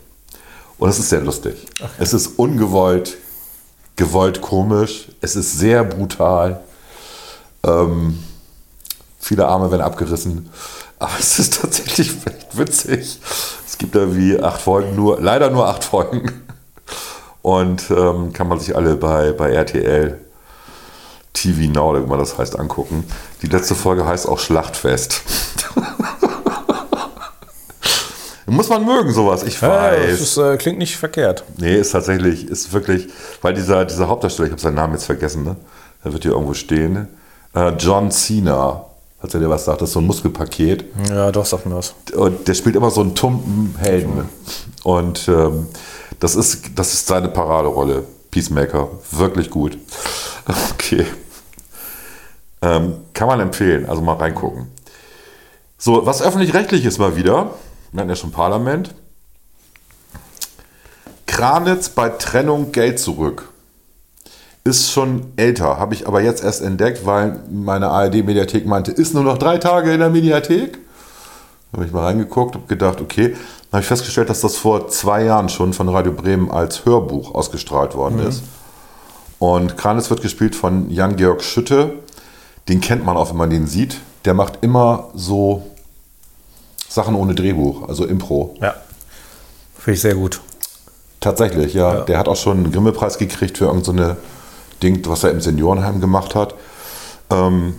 Und es ist sehr lustig. Es ist ungewollt, gewollt komisch. Es ist sehr brutal. Ähm, viele Arme werden abgerissen. Aber es ist tatsächlich echt witzig. Es gibt da wie acht Folgen, nur, leider nur acht Folgen. Und ähm, kann man sich alle bei, bei RTL TV Now, oder wie man das heißt, angucken. Die letzte Folge heißt auch Schlachtfest. Muss man mögen, sowas, ich Ja, weiß. das ist, äh, klingt nicht verkehrt. Nee, ist tatsächlich, ist wirklich, weil dieser, dieser Hauptdarsteller, ich habe seinen Namen jetzt vergessen, ne? Der wird hier irgendwo stehen. Äh, John Cena, hat er dir was sagt, das ist so ein Muskelpaket. Ja, doch, sag mir was. Und der spielt immer so einen tumpen Helden. Und ähm, das, ist, das ist seine Paraderolle. Peacemaker. Wirklich gut. Okay. Ähm, kann man empfehlen, also mal reingucken. So, was öffentlich-rechtlich ist mal wieder, wir hatten ja schon Parlament. Kranitz bei Trennung Geld zurück. Ist schon älter, habe ich aber jetzt erst entdeckt, weil meine ARD-Mediathek meinte, ist nur noch drei Tage in der Mediathek. Habe ich mal reingeguckt und gedacht, okay. Dann habe ich festgestellt, dass das vor zwei Jahren schon von Radio Bremen als Hörbuch ausgestrahlt worden ist. Und Kranitz wird gespielt von Jan-Georg Schütte. Den kennt man auch, wenn man den sieht. Der macht immer so Sachen ohne Drehbuch, also Impro. Ja. Finde ich sehr gut. Tatsächlich, ja. Ja. Der hat auch schon einen Grimme-Preis gekriegt für irgendeine so Ding, was er im Seniorenheim gemacht hat. Ähm,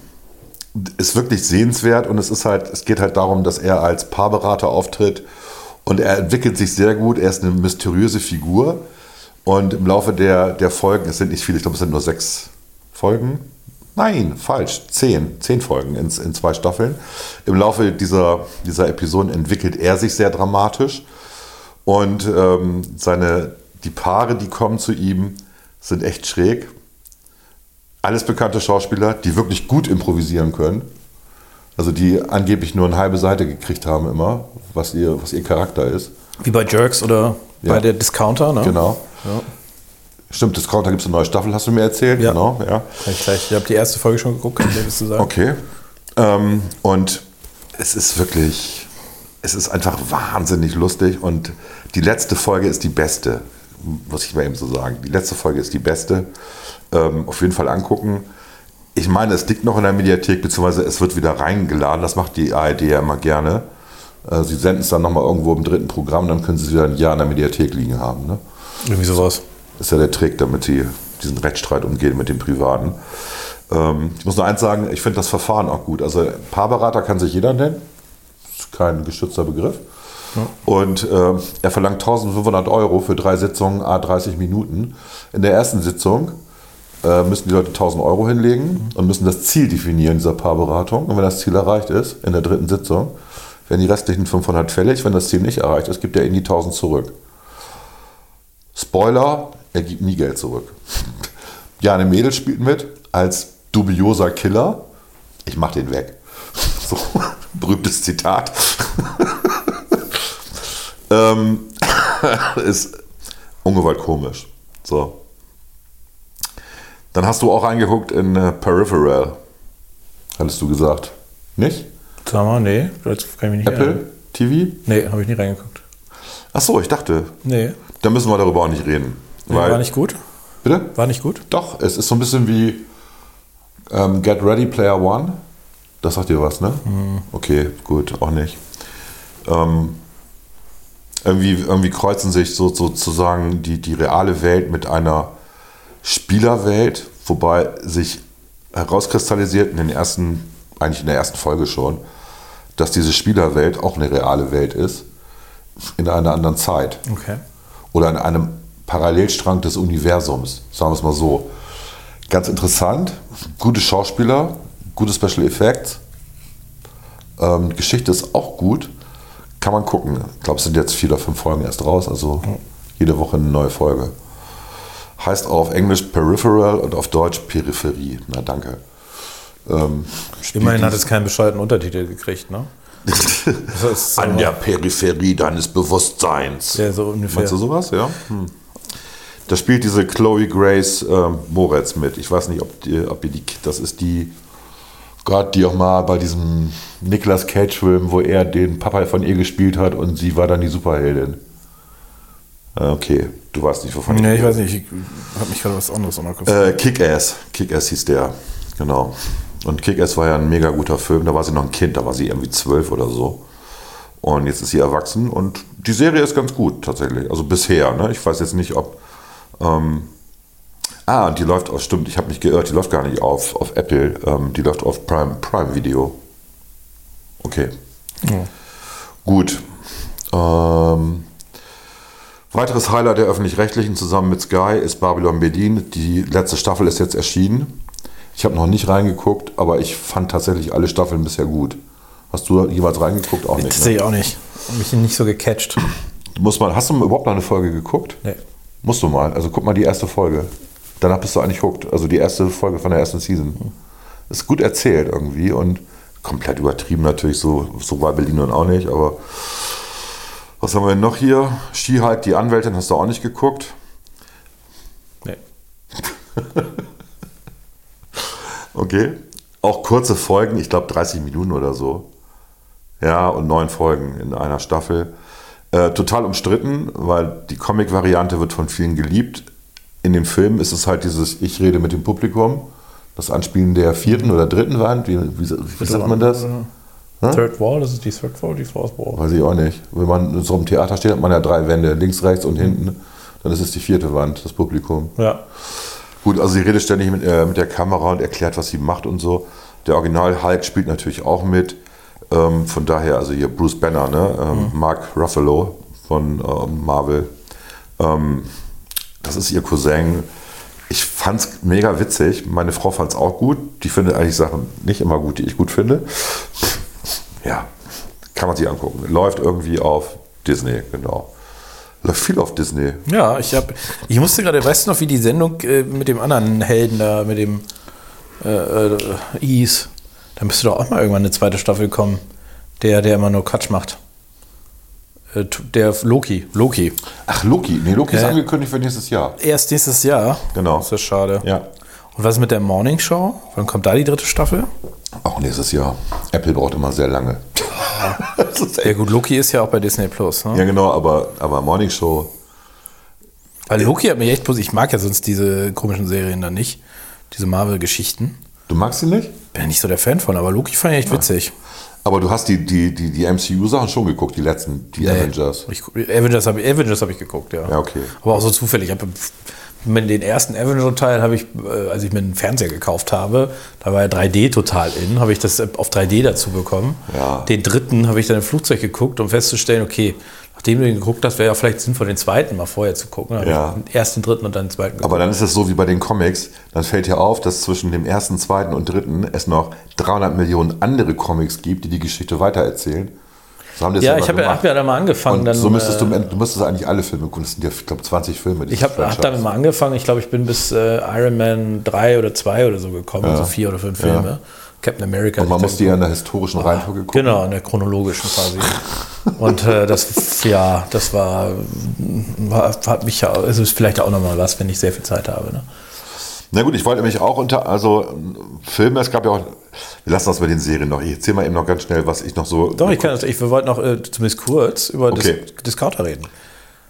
ist wirklich sehenswert und es ist halt, es geht halt darum, dass er als Paarberater auftritt und er entwickelt sich sehr gut. Er ist eine mysteriöse Figur und im Laufe der, der Folgen, es sind nicht viele, ich glaube, es sind nur sechs Folgen. Nein, falsch, zehn, zehn Folgen in, in zwei Staffeln. Im Laufe dieser, dieser Episoden entwickelt er sich sehr dramatisch und ähm, seine die Paare, die kommen zu ihm, sind echt schräg. Alles bekannte Schauspieler, die wirklich gut improvisieren können. Also die angeblich nur eine halbe Seite gekriegt haben immer, was ihr, was ihr Charakter ist. Wie bei Jerks oder Ja. bei der Discounter, ne? Genau. Ja. Stimmt, Discounter gibt es eine neue Staffel, hast du mir erzählt. Ja. Genau, ja. Ich. Ich habe die erste Folge schon geguckt, kann ich zu sagen. Okay. Ähm, und es ist wirklich, es ist einfach wahnsinnig lustig und die letzte Folge ist die beste, muss ich mal eben so sagen. Die letzte Folge ist die beste. Ähm, auf jeden Fall angucken. Ich meine, es liegt noch in der Mediathek, beziehungsweise es wird wieder reingeladen. Das macht die ARD ja immer gerne. Äh, sie senden es dann nochmal irgendwo im dritten Programm, dann können sie es wieder ein Jahr in der Mediathek liegen haben. Ne? Irgendwie sowas. Das ist ja der Trick, damit sie diesen Rechtsstreit umgehen mit dem Privaten. Ähm, ich muss nur eins sagen, ich finde das Verfahren auch gut. Also Paarberater kann sich jeder nennen. Ist kein geschützter Begriff. Und äh, er verlangt 1500 Euro für drei Sitzungen, a 30 Minuten. In der ersten Sitzung äh, müssen die Leute 1000 Euro hinlegen und müssen das Ziel definieren dieser Paarberatung. Und wenn das Ziel erreicht ist, in der dritten Sitzung, werden die restlichen 500 fällig. Wenn das Ziel nicht erreicht ist, gibt er ihnen die 1000 zurück. Spoiler, er gibt nie Geld zurück. Jane Mädel spielt mit als dubioser Killer. Ich mach den weg. So, berühmtes Zitat. ähm, ist ungewollt komisch. So. Dann hast du auch reingeguckt in äh, Peripheral. Hattest du gesagt. Nicht? Sag mal, nee, das kann ich mich nicht Apple erinnern. TV? Nee, habe ich nie reingeguckt. Ach so, ich dachte, Nee. da müssen wir darüber auch nicht reden. nee war nicht gut. Bitte? War nicht gut? Doch, es ist so ein bisschen wie ähm, Get Ready Player One. Das sagt dir was, ne? Okay, gut, auch nicht. Ähm, irgendwie, irgendwie kreuzen sich so, sozusagen die, die reale Welt mit einer Spielerwelt, wobei sich herauskristallisiert in den ersten, eigentlich in der ersten Folge schon, dass diese Spielerwelt auch eine reale Welt ist, in einer anderen Zeit Okay. oder in einem Parallelstrang des Universums, sagen wir es mal so. Ganz interessant, gute Schauspieler, gute Special Effects, ähm, Geschichte ist auch gut, kann man gucken. Ich glaube, es sind jetzt vier oder fünf Folgen erst raus, also jede Woche eine neue Folge. Heißt auf Englisch Peripheral und auf Deutsch Peripherie. Na danke. Ähm, Immerhin hat es keinen bescheuerten Untertitel gekriegt, ne? An der Peripherie deines Bewusstseins. Ja, so ungefähr. Meinst du sowas, ja? Hm. Da spielt diese Chloe Grace ähm, Moretz mit. Ich weiß nicht, ob, die, ob ihr die, das ist die, Gott, die auch mal bei diesem Nicolas Cage-Film, wo er den Papa von ihr gespielt hat und sie war dann die Superheldin. Äh, Okay, du weißt nicht, wovon Nee, ich weiß nicht, ich habe mich gerade was anderes angeguckt. Äh, Kick-Ass. Kick-Ass hieß der. Genau. Und Kick-Ass war ja ein mega guter Film. Da war sie noch ein Kind, da war sie irgendwie zwölf oder so. Und jetzt ist sie erwachsen und die Serie ist ganz gut tatsächlich. Also bisher. Ne? Ich weiß jetzt nicht, ob. Ähm, ah, und die läuft auch, stimmt, ich habe mich geirrt, die läuft gar nicht auf, auf Apple. Ähm, die läuft auf Prime, Prime Video. Okay. Ja. Gut. Ähm, weiteres Highlight der öffentlich-rechtlichen zusammen mit Sky ist Babylon Bedin. Die letzte Staffel ist jetzt erschienen. Ich habe noch nicht reingeguckt, aber ich fand tatsächlich alle Staffeln bisher gut. Hast du jeweils reingeguckt? Auch Das nicht. sehe Ne? ich auch nicht. Hab mich nicht so gecatcht. Muss man, hast du überhaupt noch eine Folge geguckt? Nee. Musst du mal. Also guck mal die erste Folge. Danach bist du eigentlich hooked. Also die erste Folge von der ersten Season. Ist gut erzählt irgendwie und komplett übertrieben natürlich. So, so war Berlin nun auch nicht. Aber was haben wir denn noch hier? She-Hulk, die Anwältin, hast du auch nicht geguckt? Nee. Okay. Auch kurze Folgen, ich glaube 30 Minuten oder so. Ja, und neun Folgen in einer Staffel. Äh, total umstritten, weil die Comic-Variante wird von vielen geliebt. In dem Film ist es halt dieses Ich rede mit dem Publikum. Das Anspielen der vierten oder dritten Wand. Wie, wie, wie sagt man das? Third Wall, das ist die Third Wall, die Fourth Wall. Weiß ich auch nicht. Wenn man in so einem Theater steht, hat man ja drei Wände, links, rechts und hinten. Dann ist es die vierte Wand, das Publikum. Ja. Gut, also sie redet ständig mit, äh, mit der Kamera und erklärt, was sie macht und so. Der Original Hulk spielt natürlich auch mit. Ähm, von daher, also hier Bruce Banner, ne? Ähm, Mark Ruffalo von ähm, Marvel. Ähm, das ist ihr Cousin. Ich fand's mega witzig. Meine Frau fand's auch gut. Die findet eigentlich Sachen nicht immer gut, die ich gut finde. Ja, kann man sich angucken. Läuft irgendwie auf Disney, genau. Läuft viel auf Disney. Ja, ich habe, ich musste gerade, weißt du noch, wie die Sendung äh, mit dem anderen Helden da, mit dem äh, äh, Is, da müsste doch auch mal irgendwann eine zweite Staffel kommen. Der, der immer nur Quatsch macht. Äh, Der Loki, Loki. Ach, Loki. Nee, Loki ist Ja. angekündigt für nächstes Jahr. Erst nächstes Jahr. Genau. Das ist schade. Ja. Und was ist mit der Morning Show? Wann kommt da die dritte Staffel? Auch nächstes Jahr. Apple braucht immer sehr lange. Ja gut, Loki ist ja auch bei Disney Plus. Ne? ja, genau, aber, aber Morning Show. Weil Loki hat mich echt positiv. Ich mag ja sonst diese komischen Serien dann nicht. Diese Marvel-Geschichten. Du magst ihn nicht? Bin ja nicht so der Fan von, aber Loki fand ich echt witzig. Aber du hast die, die, die, die MCU-Sachen schon geguckt, die letzten, die Avengers. Ich, Avengers habe ich, Avengers hab ich geguckt, ja. Ja, okay. Aber auch so zufällig. Ich hab, mit den ersten Avenger-Teil habe ich, äh, als ich mir einen Fernseher gekauft habe, da war ja 3D total in, habe ich das auf 3D dazu bekommen. Ja. Den dritten habe ich dann im Flugzeug geguckt, um festzustellen, okay, nachdem du den geguckt hast, wäre ja vielleicht sinnvoll, den zweiten mal vorher zu gucken. Dann Ja. erst den dritten und dann den zweiten geguckt. Aber dann ist es so wie bei den Comics, dann fällt dir auf, dass zwischen dem ersten, zweiten und dritten es noch 300 Millionen andere Comics gibt, die die Geschichte weitererzählen. So haben die ja, ich habe ja, hab ja da mal angefangen. Und dann, so müsstest äh, du, du müsstest eigentlich alle Filme gucken. Das sind ja, ich glaube, 20 Filme. Ich habe hab damit mal angefangen. Ich glaube, ich bin bis äh, Iron Man 3 oder 2 oder so gekommen, also vier oder fünf Filme. Captain America. Und man hab ich muss dann die ja in der historischen Reihenfolge gucken. Genau, in der chronologischen quasi. Und äh, das, ja, das war, war hat mich ja, also ist vielleicht auch nochmal was, wenn ich sehr viel Zeit habe. Ne? Na gut, ich wollte mich auch unter, also Filme, es gab ja auch, wir lassen das bei den Serien noch. Ich erzähle mal eben noch ganz schnell, was ich noch so. Doch, ich kann das, ich, wir wollten noch äh, zumindest kurz über Okay. Dis Discounter reden.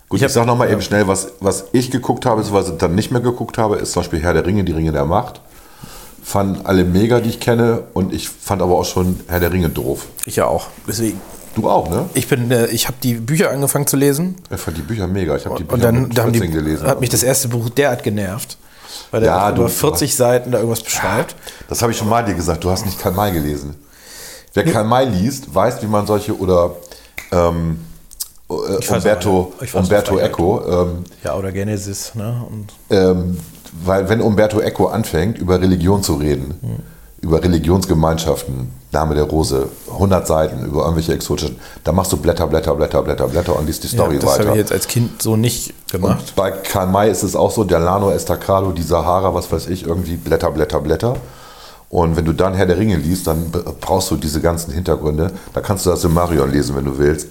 Gut, Ich ich, sag noch mal eben schnell, was, was ich geguckt habe, was ich dann nicht mehr geguckt habe, ist zum Beispiel Herr der Ringe, die Ringe der Macht. Fanden alle mega, die ich kenne, und ich fand aber auch schon Herr der Ringe doof. Ich ja auch. Deswegen. Du auch, ne? Ich bin, äh, ich habe die Bücher angefangen zu lesen Ich fand die Bücher mega. Ich habe die Bücher und dann, mit da haben die, 14 gelesen. hat mich das erste Buch derart genervt, weil der Ja, über du- 40 Seiten da irgendwas beschreibt. Das habe ich schon mal dir gesagt. Du hast nicht Karl May gelesen. Wer Karl May liest, weiß, wie man solche oder ähm, äh, Umberto, auch, Umberto Eco. Ähm, Ja, oder Genesis. Ne? Und ähm, weil wenn Umberto Eco anfängt, über Religion zu reden, Hm. Über Religionsgemeinschaften, Name der Rose, 100 Seiten über irgendwelche exotischen, da machst du Blätter, Blätter, Blätter, Blätter, Blätter und liest die Story ja, das habe weiter. ich jetzt als Kind so nicht gemacht. Und bei Karl May ist es auch so, der Lano Estacado, die Sahara, was weiß ich, irgendwie Blätter, Blätter, Blätter. Und wenn du dann Herr der Ringe liest, dann brauchst du diese ganzen Hintergründe. Da kannst du das in Marion lesen, wenn du willst.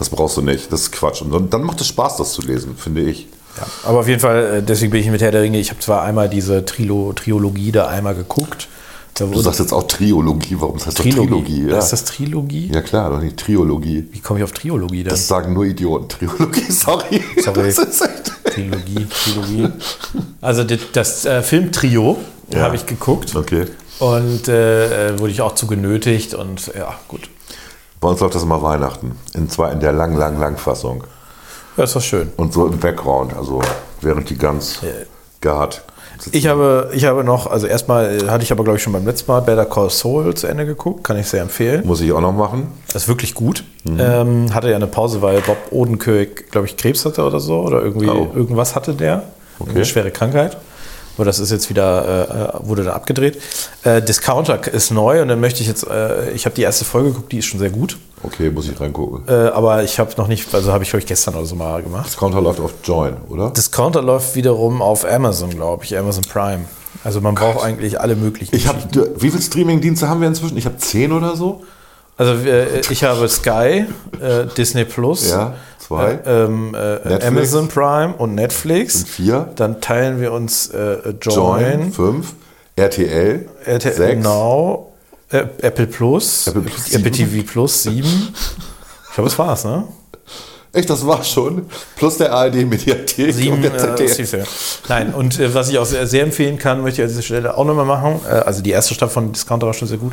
Das brauchst du nicht. Das ist Quatsch. Und dann- dann macht es Spaß, das zu lesen, finde ich. Ja, aber auf jeden Fall, äh, deswegen bin ich mit Herr der Ringe. Ich habe zwar einmal diese Trilo, Triologie da einmal geguckt. Du sagst jetzt auch Triologie. Warum das heißt Trilogie. Trilogie? Ja. Ist das Trilogie? ja klar, doch nicht Triologie. Wie komme ich auf Triologie denn? Das sagen nur Idioten. Triologie, sorry. Sorry. Trilogie, Trilogie. Also das, das äh, Filmtrio Ja. habe ich geguckt okay. und äh, äh, wurde ich auch zu genötigt und ja, gut. Bei uns läuft das immer Weihnachten. Und zwar in der lang, lang, lang Fassung. Ja, ist doch schön. Und so im Background, also während die ganz gart. Ich habe, ich habe noch, also erstmal äh, hatte ich aber, glaube ich, schon beim letzten Mal Better Call Saul zu Ende geguckt, kann ich sehr empfehlen. Muss ich auch noch machen. Das ist wirklich gut. Ähm, hatte ja eine Pause, weil Bob Odenkirk, glaube ich, Krebs hatte oder so. Oder irgendwie Oh. irgendwas hatte der. Eine schwere Krankheit. Aber das ist jetzt wieder, äh, wurde dann abgedreht. Äh, Discounter ist neu und dann möchte ich jetzt, äh, ich habe die erste Folge geguckt, die ist schon sehr gut. Okay, muss ich reingucken. Äh, aber ich habe noch nicht, also habe ich, ich, gestern oder so mal gemacht. Das Counter läuft auf Join, oder? Discounter läuft wiederum auf Amazon, glaube ich, Amazon Prime. Also man braucht eigentlich alle möglichen. Ich habe, wie viele Streaming-Dienste haben wir inzwischen? Ich habe zehn oder so. Also äh, ich habe Sky, äh, Disney Plus, Ja, zwei. äh, ähm, äh. Amazon Prime und Netflix. Und vier. Dann teilen wir uns äh, Join, Join, fünf. RTL, RTL sechs. Now, äh, Apple Plus, Apple Plus Apple sieben. TV Plus 7. Ich glaube, das war's, ne? Echt, das war schon. Plus der ARD-Mediathek Sieben, und der äh, ZDF. du. Nein, und äh, was ich auch sehr, sehr empfehlen kann, möchte ich an dieser Stelle auch nochmal machen, äh, also die erste Staffel von Discounter war schon sehr gut,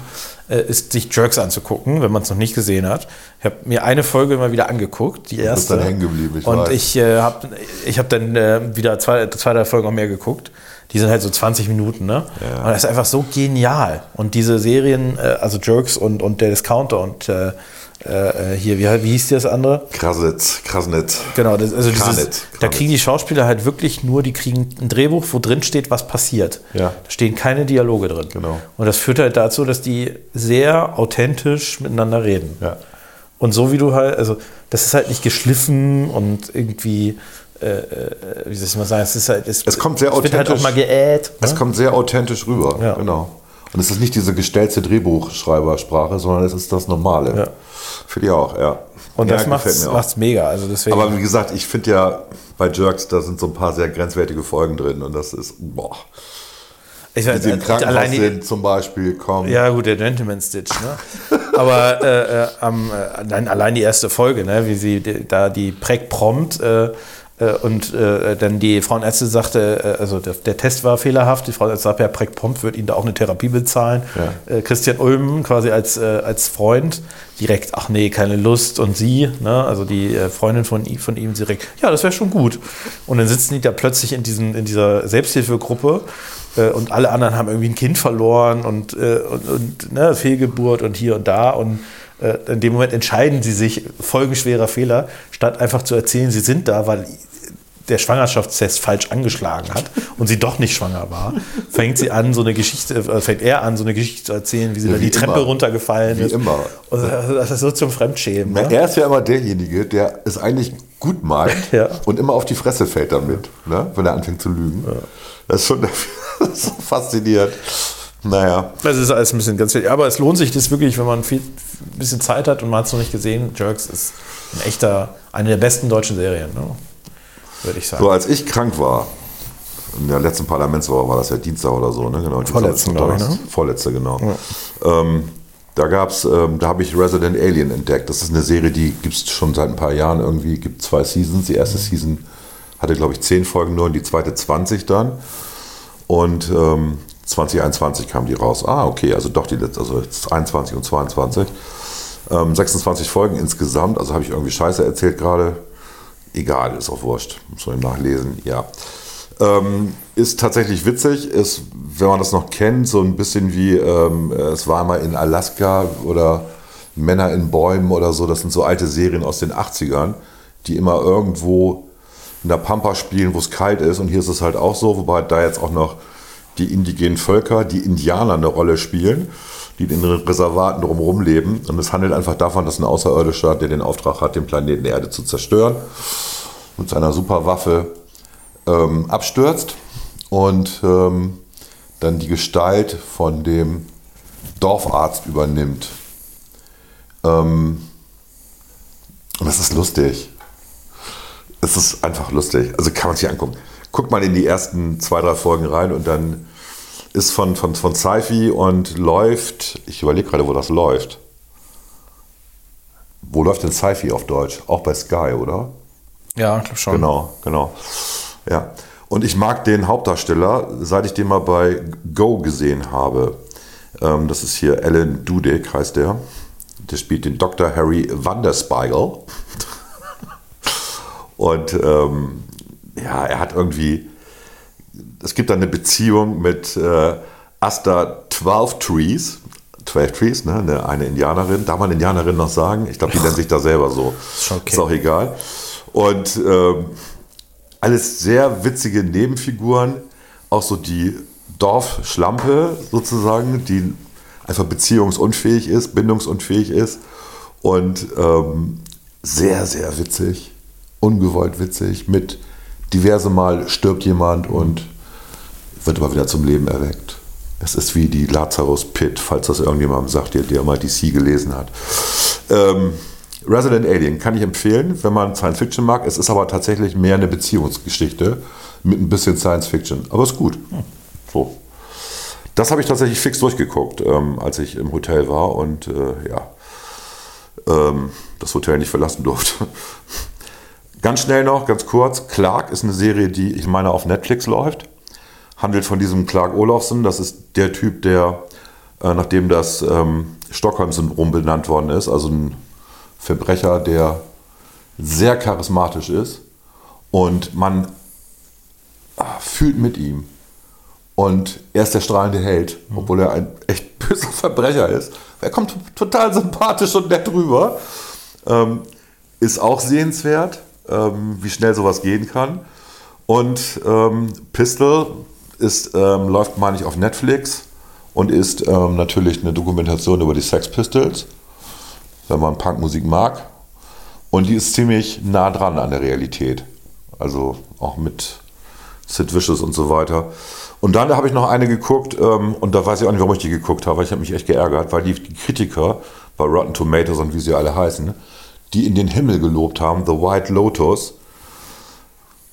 äh, ist sich Jerks anzugucken, wenn man es noch nicht gesehen hat. Ich habe mir eine Folge immer wieder angeguckt, die erste. dann hängen geblieben, ich Und weiß. ich äh, habe ich hab dann äh, wieder zwei, zwei, drei Folgen auch mehr geguckt. Die sind halt so 20 Minuten, ne? Ja. Und das ist einfach so genial. Und diese Serien, äh, also Jerks und, und der Discounter und äh, äh, hier, wie, wie hieß das andere? Krasnitz, Krasnitz. Genau, das, also Kranitz, dieses, da Kranitz. kriegen die Schauspieler halt wirklich nur, die kriegen ein Drehbuch, wo drin steht, was passiert. Ja. Da stehen keine Dialoge drin. Genau. Und das führt halt dazu, dass die sehr authentisch miteinander reden. Ja. Und so wie du halt, also das ist halt nicht geschliffen und irgendwie, äh, äh wie soll ich mal sagen, es ist halt, es, Es kommt sehr es wird halt auch authentisch. mal geäht. Es ne? kommt sehr authentisch rüber, Ja. genau. Und es ist nicht diese gestellte Drehbuchschreibersprache, sondern es ist das Normale. Ja. Finde ich auch, ja. Und ja, das macht's, macht's mega. Also deswegen, Aber wie gesagt, ich finde ja bei Jerks, da sind so ein paar sehr grenzwertige Folgen drin und das ist, boah. ich weiß, sie im äh, Krankenhaus allein die, sind zum Beispiel, kommen. Ja, gut, der Gentleman Stitch, ne? Aber äh, äh, am, äh, nein, allein die erste Folge, ne? wie sie die, da die Preg prompt äh, und äh, dann die Frauenärztin sagte, äh, also der, der Test war fehlerhaft, die Frauenärztin sagte, ja, Preg prompt wird Ihnen da auch eine Therapie bezahlen. Äh, Christian Ulm quasi als, äh, als Freund direkt, ach nee, keine Lust und sie, ne? also die äh, Freundin von, ihm- von ihm direkt, ja, das wäre schon gut. Und dann sitzen die da plötzlich in, diesen, in dieser Selbsthilfegruppe äh, und alle anderen haben irgendwie ein Kind verloren und, äh, und, und ne, Fehlgeburt und hier und da und äh, in dem Moment entscheiden sie sich, folgenschwerer Fehler, statt einfach zu erzählen, sie sind da, weil der Schwangerschaftstest falsch angeschlagen hat und sie doch nicht schwanger war, fängt sie an, so eine Geschichte, äh, fängt er an, so eine Geschichte zu erzählen, wie sie Ja, da die Treppe immer. runtergefallen Wie ist. immer. Und das ist so zum Fremdschämen. Na, Ne? Er ist ja immer derjenige, der es eigentlich gut meint Ja. und immer auf die Fresse fällt damit, ne? wenn er anfängt zu lügen. Das ist schon das ist so faszinierend. Naja, Das ist alles ein bisschen ganz Aber es lohnt sich das wirklich, wenn man viel, ein bisschen Zeit hat und man hat es noch nicht gesehen. Jerks ist ein echter, eine der besten deutschen Serien, ne? würde ich sagen. so als ich krank war, in der letzten Parlamentswoche war das ja Dienstag oder so, ne? Genau, Dienstag Vorletzten, oder glaub ich, ne? Vorletzte, genau. Ähm, da gab's, ähm, da habe ich Resident Alien entdeckt. Das ist eine Serie, die gibt es schon seit ein paar Jahren irgendwie, gibt zwei Seasons. Die erste Season hatte, glaube ich, zehn Folgen nur und die zweite 20 dann. Und ähm, 2021 kam die raus. Ah, okay, also doch die letzte, also jetzt 21 und 22. Ähm, 26 Folgen insgesamt, also habe ich irgendwie Scheiße erzählt gerade. Egal, ist auch wurscht. Muss man nachlesen, ja. Ähm, ist tatsächlich witzig, ist, wenn man das noch kennt, so ein bisschen wie, ähm, es war mal in Alaska oder Männer in Bäumen oder so, das sind so alte Serien aus den 80ern, die immer irgendwo in der Pampa spielen, wo es kalt ist. Und hier ist es halt auch so, wobei da jetzt auch noch die indigenen Völker, die Indianer eine Rolle spielen, die in den Reservaten drumherum leben. Und es handelt einfach davon, dass ein Außerirdischer, der den Auftrag hat, den Planeten Erde zu zerstören, mit seiner Superwaffe ähm, abstürzt und ähm, dann die Gestalt von dem Dorfarzt übernimmt. Ähm, und das ist lustig. Es ist einfach lustig. Also kann man sich angucken. Guckt mal in die ersten zwei, drei Folgen rein und dann ist von, von, von Sci-Fi und läuft, ich überlege gerade, wo das läuft. Wo läuft denn Sci-Fi auf Deutsch? Auch bei Sky, oder? Ja, ich glaube schon. Genau, genau. Ja. Und ich mag den Hauptdarsteller, seit ich den mal bei Go gesehen habe. Ähm, das ist hier Alan Dudek, heißt der. Der spielt den Dr. Harry Vanderspiegel. Und ähm, ja, er hat irgendwie, es gibt da eine Beziehung mit äh, Asta 12 Trees. 12 Trees, ne? eine, eine Indianerin. Darf man Indianerin noch sagen? Ich glaube, die nennt sich da selber so. schon okay. Ist auch egal. Und ähm, alles sehr witzige Nebenfiguren. Auch so die Dorfschlampe sozusagen, die einfach beziehungsunfähig ist, bindungsunfähig ist. Und ähm, sehr, sehr witzig. Ungewollt witzig. Mit diverse Mal stirbt jemand und wird aber wieder zum Leben erweckt. Es ist wie die Lazarus Pit, falls das irgendjemandem sagt, der, der mal DC gelesen hat. Ähm, Resident Alien kann ich empfehlen, wenn man Science Fiction mag. Es ist aber tatsächlich mehr eine Beziehungsgeschichte mit ein bisschen Science Fiction. Aber ist gut. So. Das habe ich tatsächlich fix durchgeguckt, ähm, als ich im Hotel war und äh, ja, ähm, das Hotel nicht verlassen durfte. Ganz schnell noch, ganz kurz. Clark ist eine Serie, die ich meine auf Netflix läuft. Handelt von diesem Clark Olofsson. Das ist der Typ, der, äh, nachdem das ähm, Stockholm-Syndrom benannt worden ist, also ein Verbrecher, der sehr charismatisch ist und man ah, fühlt mit ihm. Und er ist der strahlende Held, obwohl er ein echt böser Verbrecher ist. Er kommt total sympathisch und nett rüber. Ähm, ist auch sehenswert, ähm, wie schnell sowas gehen kann. Und ähm, Pistol ist, ähm, läuft, meine ich, auf Netflix und ist ähm, natürlich eine Dokumentation über die Sex Pistols. wenn man Punkmusik mag. Und die ist ziemlich nah dran an der Realität. Also auch mit Sid Vicious und so weiter. Und dann habe ich noch eine geguckt ähm, und da weiß ich auch nicht, warum ich die geguckt habe. Ich habe mich echt geärgert, weil die, die Kritiker bei Rotten Tomatoes und wie sie alle heißen, die in den Himmel gelobt haben, The White Lotus.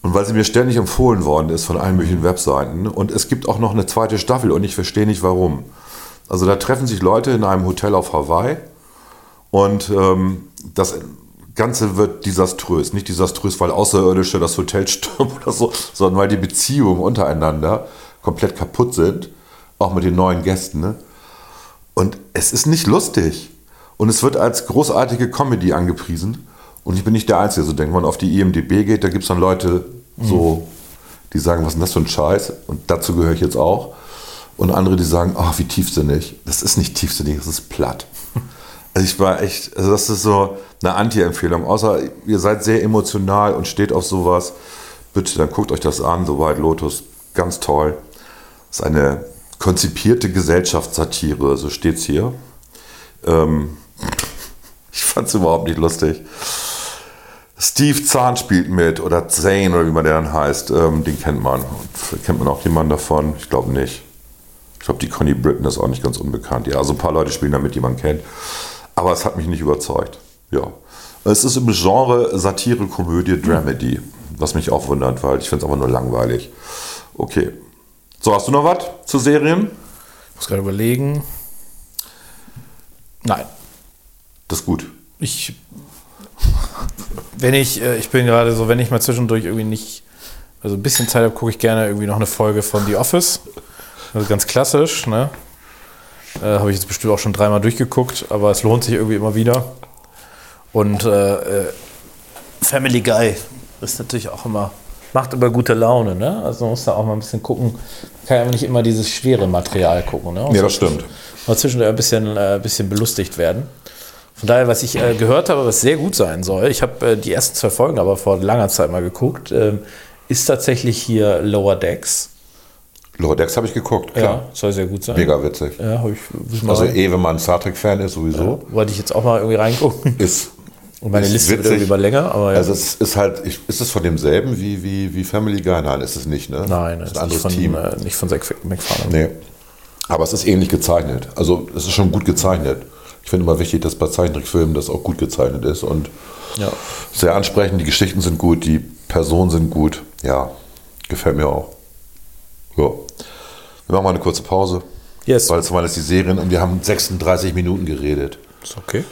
Und weil sie mir ständig empfohlen worden ist von allen möglichen Webseiten. Und es gibt auch noch eine zweite Staffel und ich verstehe nicht warum. Also da treffen sich Leute in einem Hotel auf Hawaii und ähm, das Ganze wird desaströs. Nicht desaströs, weil Außerirdische das Hotel stürmen oder so, sondern weil die Beziehungen untereinander komplett kaputt sind. Auch mit den neuen Gästen. Ne? Und es ist nicht lustig. Und es wird als großartige Comedy angepriesen. Und ich bin nicht der Einzige. So denkt man auf die IMDB geht, da gibt es dann Leute, so, die sagen, was ist denn das für ein Scheiß? Und dazu gehöre ich jetzt auch. Und andere, die sagen, ach, wie tiefsinnig. Das ist nicht tiefsinnig, das ist platt. Also ich war echt, also das ist so eine Anti-Empfehlung. Außer ihr seid sehr emotional und steht auf sowas. Bitte, dann guckt euch das an, so White Lotus. Ganz toll. Das ist eine konzipierte Gesellschaftssatire, so steht es hier. Ähm, ich fand es überhaupt nicht lustig. Steve Zahn spielt mit oder Zane oder wie man der dann heißt. Ähm, den kennt man. Kennt man auch jemanden davon? Ich glaube nicht. Ich glaube, die Connie Britton ist auch nicht ganz unbekannt. Ja, also ein paar Leute spielen damit, die man kennt. Aber es hat mich nicht überzeugt. Ja. Es ist im Genre Satire, Komödie, Dramedy. Was mich auch wundert, weil ich finde es einfach nur langweilig. Okay. So, hast du noch was zu Serien? Ich muss gerade überlegen. Nein. Das ist gut. Ich. Wenn ich, äh, ich bin gerade so, wenn ich mal zwischendurch irgendwie nicht, also ein bisschen Zeit habe, gucke ich gerne irgendwie noch eine Folge von The Office. Also ganz klassisch, ne? Äh, habe ich jetzt bestimmt auch schon dreimal durchgeguckt, aber es lohnt sich irgendwie immer wieder. Und äh, äh, Family Guy ist natürlich auch immer, macht immer gute Laune, ne? Also man muss da auch mal ein bisschen gucken. Man kann ja nicht immer dieses schwere Material gucken, ne? Ja, das stimmt. Mal zwischendurch ein bisschen, äh, bisschen belustigt werden. Von daher, was ich äh, gehört habe, was sehr gut sein soll, ich habe äh, die ersten zwei Folgen aber vor langer Zeit mal geguckt, ähm, ist tatsächlich hier Lower Decks. Lower Decks habe ich geguckt, klar. Ja, soll sehr gut sein. Mega witzig. Ja, ich. Also eh, wenn man ein Star Trek-Fan ist, sowieso. Wollte ich jetzt auch mal irgendwie reingucken. Ist, Und meine ist Liste wird witzig. irgendwie mal länger, aber ja. Also es ist halt, ist es von demselben wie, wie, wie Family Guy? Nein, ist es nicht, ne? Nein, das ist ein anderes nicht Team. von, äh, nicht von Zack McFarlane. Nee. Aber es ist ähnlich gezeichnet. Also es ist schon gut gezeichnet. Ich finde immer wichtig, dass bei Zeichentrickfilmen das auch gut gezeichnet ist und Ja. sehr ansprechend. Die Geschichten sind gut, die Personen sind gut. Ja, gefällt mir auch. Ja. Wir machen mal eine kurze Pause. Yes. Weil es waren jetzt die Serien und wir haben 36 Minuten geredet. Ist okay.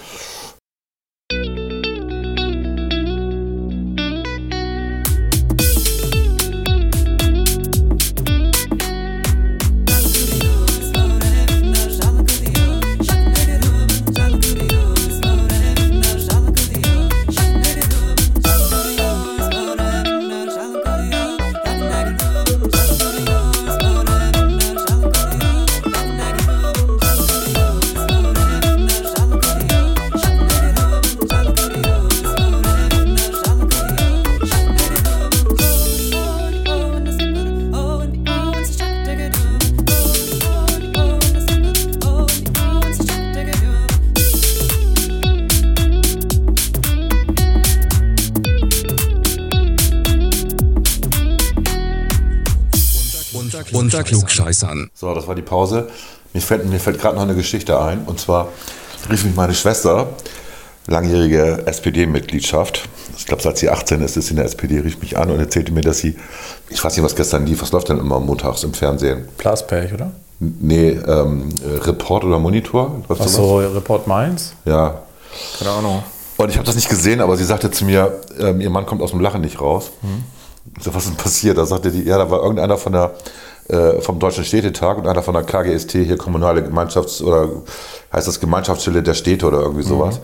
Klugscheißern. So, das war die Pause. Mir fällt, mir fällt gerade noch eine Geschichte ein. Und zwar rief mich meine Schwester, langjährige SPD-Mitgliedschaft, ich glaube, seit sie 18 ist, ist sie in der SPD, rief mich an und erzählte mir, dass sie, ich weiß nicht, was gestern lief, was läuft denn immer montags im Fernsehen? Blaspech, oder? Nee, ähm, äh, Report oder Monitor? Läuft sowas? Achso, Report Mainz? Ja. Keine Ahnung. Und ich habe das nicht gesehen, aber sie sagte zu mir, ähm, ihr Mann kommt aus dem Lachen nicht raus. Ich so, was ist denn passiert? Da sagte die, ja, da war irgendeiner von der, vom Deutschen Städtetag und einer von der KGST, hier kommunale Gemeinschafts- oder heißt das Gemeinschaftsstelle der Städte oder irgendwie sowas.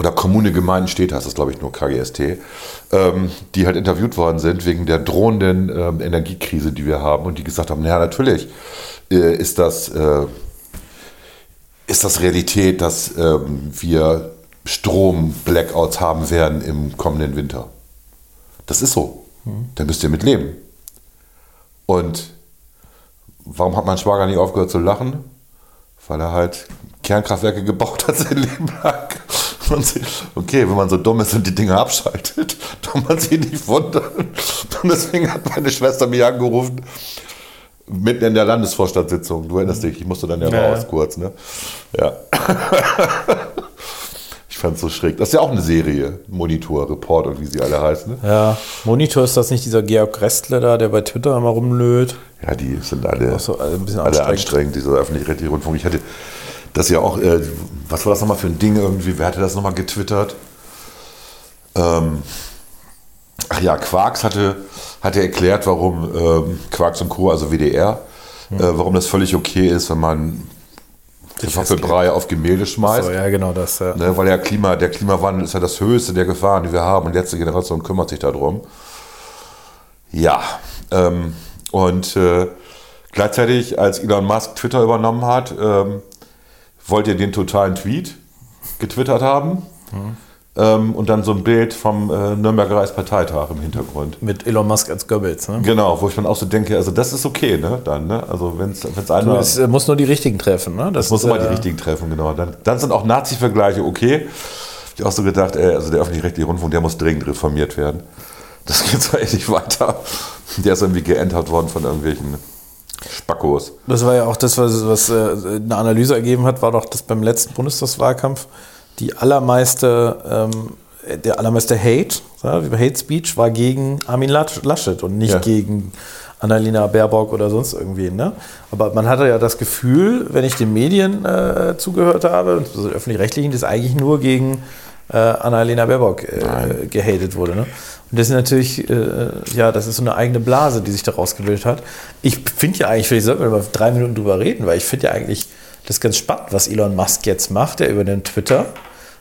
Oder Kommune, Gemeinden, Städte heißt das, glaube ich, nur KGST, ähm, die halt interviewt worden sind wegen der drohenden ähm, Energiekrise, die wir haben und die gesagt haben, ja, natürlich äh, ist das äh, ist das Realität, dass ähm, wir Strom-Blackouts haben werden im kommenden Winter. Das ist so. Da müsst ihr mit leben. Und warum hat mein Schwager nicht aufgehört zu lachen? Weil er halt Kernkraftwerke gebaut hat sein Leben lang. Okay, wenn man so dumm ist und die Dinge abschaltet, kann man sich nicht wundern. Und deswegen hat meine Schwester mich angerufen, mitten in der Landesvorstandssitzung. Du erinnerst dich, ich musste dann ja, ja raus kurz. Ne? Ja. ich fand es so schräg. Das ist ja auch eine Serie, Monitor, Report und wie sie alle heißen. Ne? Ja, Monitor ist das nicht dieser Georg Restler da, der bei Twitter immer rumlöht? Ja, die sind alle, so, ein bisschen alle anstrengend, anstrengend dieser öffentlich-rechtliche Rundfunk. Ich hatte das ja auch, äh, was war das nochmal für ein Ding irgendwie? Wer hatte das nochmal getwittert? Ähm, ach ja, Quarks hatte, hatte erklärt, warum ähm, Quarks und Co., also WDR, hm. äh, warum das völlig okay ist, wenn man Kartoffelbrei auf Gemälde schmeißt. So, ja, genau das. Ja. Ne, weil der, Klima, der Klimawandel ist ja das höchste der Gefahren, die wir haben und die letzte Generation kümmert sich darum. Ja, ähm, und äh, gleichzeitig, als Elon Musk Twitter übernommen hat, ähm, wollt ihr den totalen Tweet getwittert haben. Mhm. Ähm, und dann so ein Bild vom äh, Nürnberger Reichsparteitag im Hintergrund. Mit Elon Musk als Goebbels, ne? Genau, wo ich dann auch so denke, also das ist okay, ne? Dann, ne? Also wenn es einer. Es äh, muss nur die richtigen treffen, ne? Das, muss immer äh, die richtigen treffen, genau. Dann, dann sind auch Nazi-Vergleiche okay. Ich auch so gedacht, ey, also der öffentlich-rechtliche Rundfunk, der muss dringend reformiert werden. Das geht zwar echt nicht weiter. Der ist irgendwie geentert worden von irgendwelchen Spackos. Das war ja auch das, was, was äh, eine Analyse ergeben hat, war doch, dass beim letzten Bundestagswahlkampf die allermeiste, ähm, der allermeiste Hate, ja, Hate Speech war gegen Armin Laschet und nicht ja. gegen Annalena Baerbock oder sonst irgendwen. Ne? Aber man hatte ja das Gefühl, wenn ich den Medien äh, zugehört habe, also öffentlich-rechtlichen, dass eigentlich nur gegen äh, Annalena Baerbock äh, gehatet wurde. Ne? Und das ist natürlich, äh, ja, das ist so eine eigene Blase, die sich daraus gebildet hat. Ich finde ja eigentlich, vielleicht sollten wir mal drei Minuten drüber reden, weil ich finde ja eigentlich das ganz spannend, was Elon Musk jetzt macht, der über den Twitter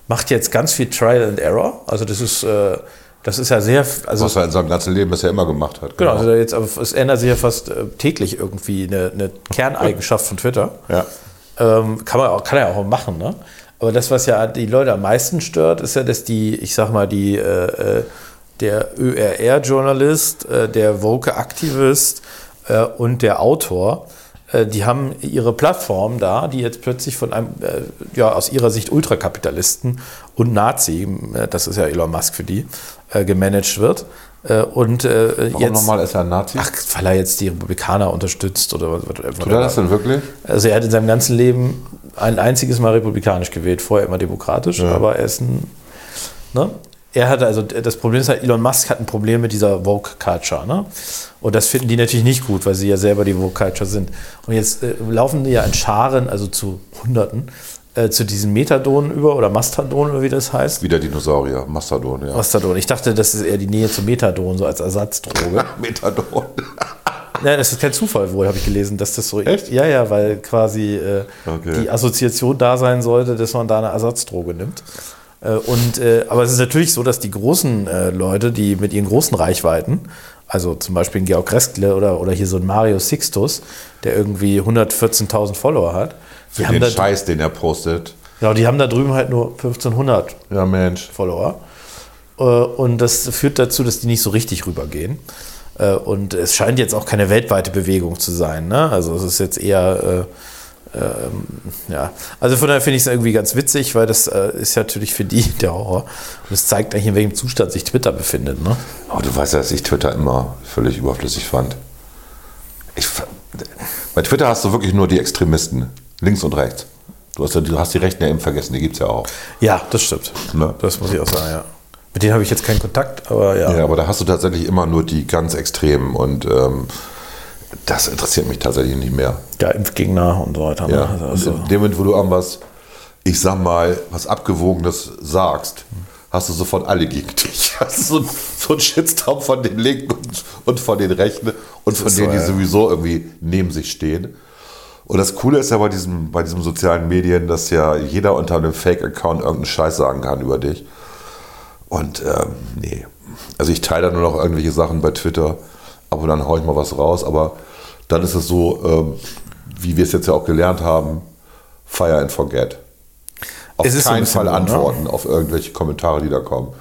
macht jetzt ganz viel Trial and Error. Also das ist, äh, das ist ja sehr. Also, was er in seinem ganzen Leben bisher immer gemacht hat. Genau, genau also jetzt, es ändert sich ja fast äh, täglich irgendwie eine, eine Kerneigenschaft von Twitter. Ja. Ähm, kann, man auch, kann er auch machen, ne? Aber das, was ja die Leute am meisten stört, ist ja, dass die, ich sag mal, die äh, äh der ÖRR-Journalist, äh, der Woke-Aktivist äh, und der Autor, äh, die haben ihre Plattform da, die jetzt plötzlich von einem, ja, aus ihrer Sicht Ultrakapitalisten und Nazi, das ist ja Elon Musk für die, gemanagt wird. Und Warum jetzt. nochmal ist er ein Nazi? Ach, weil er jetzt die Republikaner unterstützt oder was. Tut er das denn wirklich? Also er hat in seinem ganzen Leben ein einziges Mal republikanisch gewählt, vorher immer demokratisch, ja. aber er ist ein. Ne? er hat also das Problem ist halt, Elon Musk hat ein Problem mit dieser Vogue Culture, ne? Und das finden die natürlich nicht gut, weil sie ja selber die Vogue Culture sind. Und jetzt äh, laufen die ja in Scharen, also zu Hunderten, äh, zu diesen Methadonen über oder Mastodon oder wie das heißt. Wieder Dinosaurier, Mastodon, ja. Mastodon. Ich dachte, das ist eher die Nähe zu Methadon, so als Ersatzdroge. Methadon. Nein, das ist kein Zufall wohl, habe ich gelesen, dass das so. Echt? Ja, ja, weil quasi äh, okay. die Assoziation da sein sollte, dass man da eine Ersatzdroge nimmt. Äh, und, äh, aber es ist natürlich so, dass die großen äh, Leute, die mit ihren großen Reichweiten, also zum Beispiel ein Georg Restle oder, oder hier so ein Mario Sixtus, der irgendwie 114.000 Follower hat. Für den Scheiß, den er postet. Genau, die haben da drüben halt nur 1500 ja, Mensch. Follower. Und das führt dazu, dass die nicht so richtig rübergehen. Und es scheint jetzt auch keine weltweite Bewegung zu sein. Ne? Also es ist jetzt eher ähm, ja, also von daher finde ich es irgendwie ganz witzig, weil das äh, ist ja natürlich für die der Horror. Und es zeigt eigentlich, in welchem Zustand sich Twitter befindet. Ne? Aber du weißt ja, dass ich Twitter immer völlig überflüssig fand. Ich, bei Twitter hast du wirklich nur die Extremisten, links und rechts. Du hast, du hast die Rechten ja eben vergessen, die gibt es ja auch. Ja, das stimmt. Ne? Das muss ich auch sagen, ja. Mit denen habe ich jetzt keinen Kontakt, aber ja. Ja, aber da hast du tatsächlich immer nur die ganz Extremen und ähm, das interessiert mich tatsächlich nicht mehr. Ja, Impfgegner und so weiter. Ne? Ja. Ne? Also in dem Moment, wo du irgendwas, ich sag mal, was Abgewogenes sagst, hast du sofort alle gegen dich. Hast du so, so einen Shitstorm von den Linken und, und von den Rechten und von denen, so, die sowieso irgendwie neben sich stehen. Und das Coole ist ja bei diesem, bei diesem sozialen Medien, dass ja jeder unter einem Fake-Account irgendeinen Scheiß sagen kann über dich. Und ähm, nee. Also ich teile da nur noch irgendwelche Sachen bei Twitter aber dann haue ich mal was raus. Aber dann ist es so, ähm, wie wir es jetzt ja auch gelernt haben, fire and forget. Auf keinen Fall ne? antworten ne? auf irgendwelche Kommentare, die da kommen.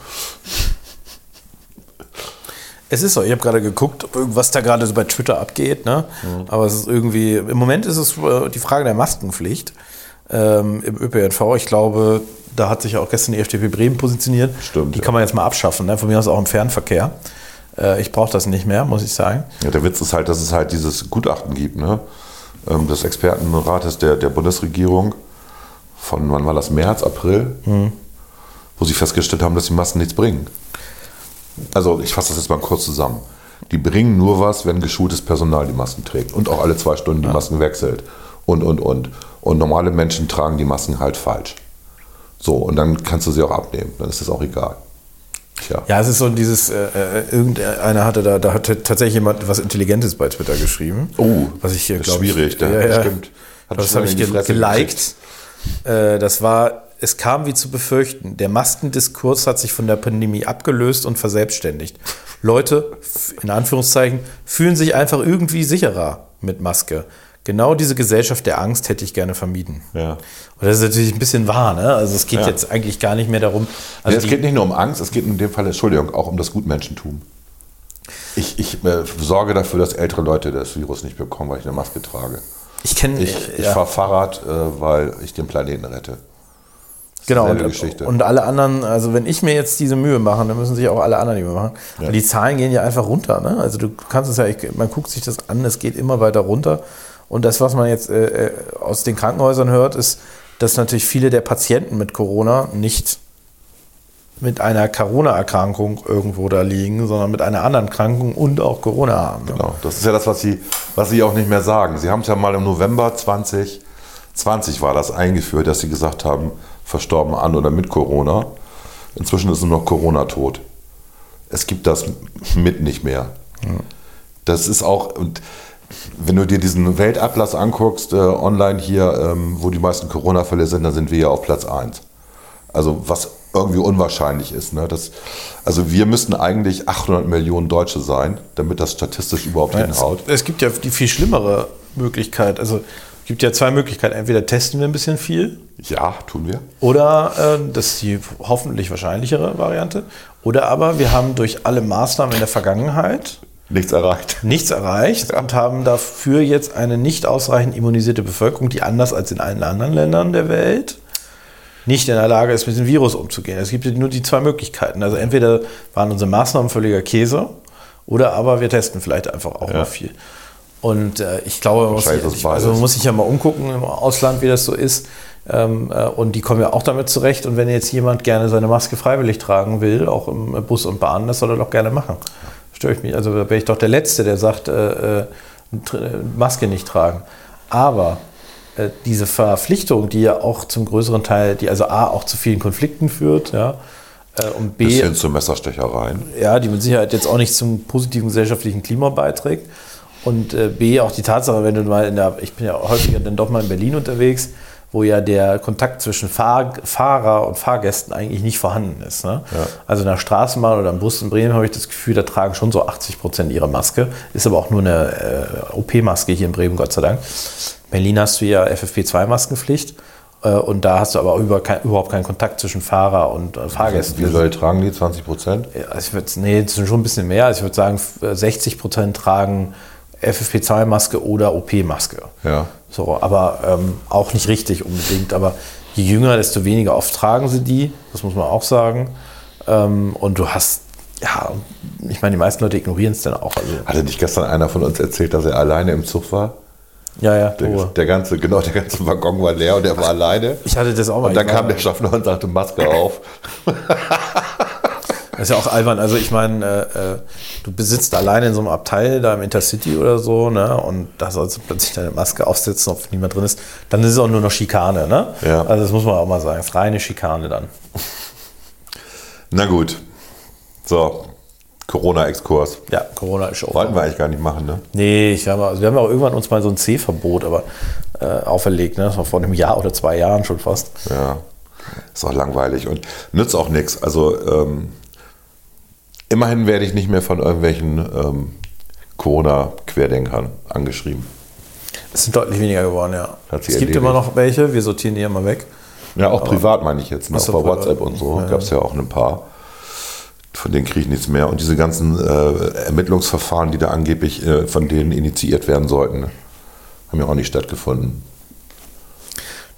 Es ist so, ich habe gerade geguckt, was da gerade so bei Twitter abgeht, ne? Mhm. Aber es ist irgendwie, im Moment ist es äh, die Frage der Maskenpflicht. ähm, im ÖPNV. Ich glaube, da hat sich ja auch gestern die FDP Bremen positioniert. Stimmt, Die ja. kann man jetzt mal abschaffen. Ne? Von mir aus auch im Fernverkehr. Äh, ich brauche das nicht mehr, muss ich sagen. Ja, der Witz ist halt, dass es halt dieses Gutachten gibt, ne? Ähm, des Expertenrates der, der Bundesregierung von, wann war das, März, April, wo sie festgestellt haben, dass die Masken nichts bringen. Also ich fasse das jetzt mal kurz zusammen. Die bringen nur was, wenn geschultes Personal die Masken trägt und auch alle zwei Stunden die Masken wechselt und, und, und. Und normale Menschen tragen die Masken halt falsch. So, und dann kannst du sie auch abnehmen, dann ist das auch egal. Tja. Ja, es ist so dieses, äh, äh, irgendeiner hatte da, da hatte tatsächlich jemand was Intelligentes bei Twitter geschrieben. Oh, was ich hier das ist glaube schwierig, Ja, ne? ja, Stimmt. Hat das habe ich geliked. Äh, das war, es kam wie zu befürchten. Der Maskendiskurs hat sich von der Pandemie abgelöst und verselbstständigt. Leute, in Anführungszeichen, fühlen sich einfach irgendwie sicherer mit Maske. Genau diese Gesellschaft der Angst hätte ich gerne vermieden. Ja. Und das ist natürlich ein bisschen wahr, ne? Also es geht Ja. jetzt eigentlich gar nicht mehr darum. Also ja, es geht nicht nur um Angst, es geht in dem Fall, Entschuldigung, auch um das Gutmenschentum. Ich, ich äh, sorge dafür, dass ältere Leute das Virus nicht bekommen, weil ich eine Maske trage. ich kenne Ich, ich fahre Fahrrad, äh, weil ich den Planeten rette. Genau, und, Geschichte. und alle anderen, also wenn ich mir jetzt diese Mühe mache, dann müssen sich auch alle anderen die Mühe machen. Und die Zahlen gehen ja einfach runter. Ne? Also du kannst es ja, ich, man guckt sich das an, es geht immer weiter runter. Und das, was man jetzt äh, äh, aus den Krankenhäusern hört, ist, dass natürlich viele der Patienten mit Corona nicht mit einer Corona-Erkrankung irgendwo da liegen, sondern mit einer anderen Erkrankung und auch Corona haben. Ne? Genau, das ist ja das, was Sie, was Sie auch nicht mehr sagen. Sie haben es ja mal im November 2020 war das eingeführt, dass Sie gesagt haben, verstorben an oder mit Corona. Inzwischen ist nur noch Corona tot. Es gibt das mit nicht mehr. Das ist auch, und wenn du dir diesen Weltatlas anguckst, äh, online hier, ähm, wo die meisten Corona-Fälle sind, dann sind wir ja auf Platz 1. Also was irgendwie unwahrscheinlich ist. Ne? Das, also wir müssten eigentlich 800 Millionen Deutsche sein, damit das statistisch überhaupt hinhaut. Es, es gibt ja die viel schlimmere Möglichkeit. Also gibt ja zwei Möglichkeiten. Entweder testen wir ein bisschen viel Ja, tun wir. oder äh, das ist die hoffentlich wahrscheinlichere Variante. Oder aber wir haben durch alle Maßnahmen in der Vergangenheit Nichts erreicht. nichts erreicht und haben dafür jetzt eine nicht ausreichend immunisierte Bevölkerung, die anders als in allen anderen Ländern der Welt nicht in der Lage ist, mit dem Virus umzugehen. Es gibt nur die zwei Möglichkeiten. Also entweder waren unsere Maßnahmen völliger Käse oder aber wir testen vielleicht einfach auch Ja. mal viel. Und äh, ich glaube, man muss, sich, also muss sich ja mal umgucken im Ausland, wie das so ist. Ähm, äh, und die kommen ja auch damit zurecht. Und wenn jetzt jemand gerne seine Maske freiwillig tragen will, auch im Bus und Bahn, das soll er doch gerne machen. Störe ich mich. Also da wäre ich doch der Letzte, der sagt, äh, äh, tr- Maske nicht tragen. Aber äh, diese Verpflichtung, die ja auch zum größeren Teil, die also A auch zu vielen Konflikten führt, ja, äh, und B, Bis hin zu Messerstechereien. ja, die mit Sicherheit jetzt auch nicht zum positiven gesellschaftlichen Klima beiträgt. Und äh, B, auch die Tatsache, wenn du mal in der, ich bin ja häufiger dann doch mal in Berlin unterwegs, wo ja der Kontakt zwischen Fahr Fahrer und Fahrgästen eigentlich nicht vorhanden ist. Ne? Also in der Straßenbahn oder im Bus in Bremen habe ich das Gefühl, da tragen schon so 80 Prozent ihre Maske. Ist aber auch nur eine äh, OP-Maske hier in Bremen, Gott sei Dank. In Berlin hast du ja FFP2-Maskenpflicht. Äh, und da hast du aber über kein, überhaupt keinen Kontakt zwischen Fahrer und äh, Fahrgästen. Wie soll tragen die 20 Prozent? Ja, Also ich würde, nee, das sind schon ein bisschen mehr. Also ich würde sagen, 60 Prozent tragen FFP2-Maske oder OP-Maske. Ja. So, aber ähm, auch nicht richtig unbedingt. Aber je jünger, desto weniger oft tragen sie die. Das muss man auch sagen. Ähm, und du hast, ja, ich meine, die meisten Leute ignorieren es dann auch. Also, Hatte nicht gestern einer von uns erzählt, dass er alleine im Zug war? ja, ja, Der, der ganze, genau, der ganze Waggon war leer und er war alleine. Ich hatte das auch mal. Und dann kam der Schaffner und sagte Maske auf. Das ist ja auch albern. Also ich meine, äh, äh, du besitzt alleine in so einem Abteil da im Intercity oder so, ne? Und da sollst du plötzlich deine Maske aufsetzen, ob niemand drin ist. Dann ist es auch nur noch Schikane, ne? Ja. Also das muss man auch mal sagen. Es ist reine Schikane dann. Na gut. So, Corona-Exkurs. Ja, Corona ist schon. Wollten wir eigentlich gar nicht machen, ne? Nee, ich habe, also wir haben ja auch irgendwann uns mal so ein C-Verbot aber äh, auferlegt, ne? Das war vor einem Jahr oder zwei Jahren schon fast. Ja. Ist auch langweilig und nützt auch nichts. Also, ähm, immerhin werde ich nicht mehr von irgendwelchen ähm, Corona-Querdenkern angeschrieben. Es sind deutlich weniger geworden, ja. Es gibt erledigt. immer noch welche, wir sortieren die immer weg. Ja, auch privat meine ich jetzt. Ne? Auch bei privat. WhatsApp und so Ja, gab es ja auch ein paar. Von denen kriege ich nichts mehr. Und diese ganzen äh, Ermittlungsverfahren, die da angeblich äh, von denen initiiert werden sollten, haben ja auch nicht stattgefunden.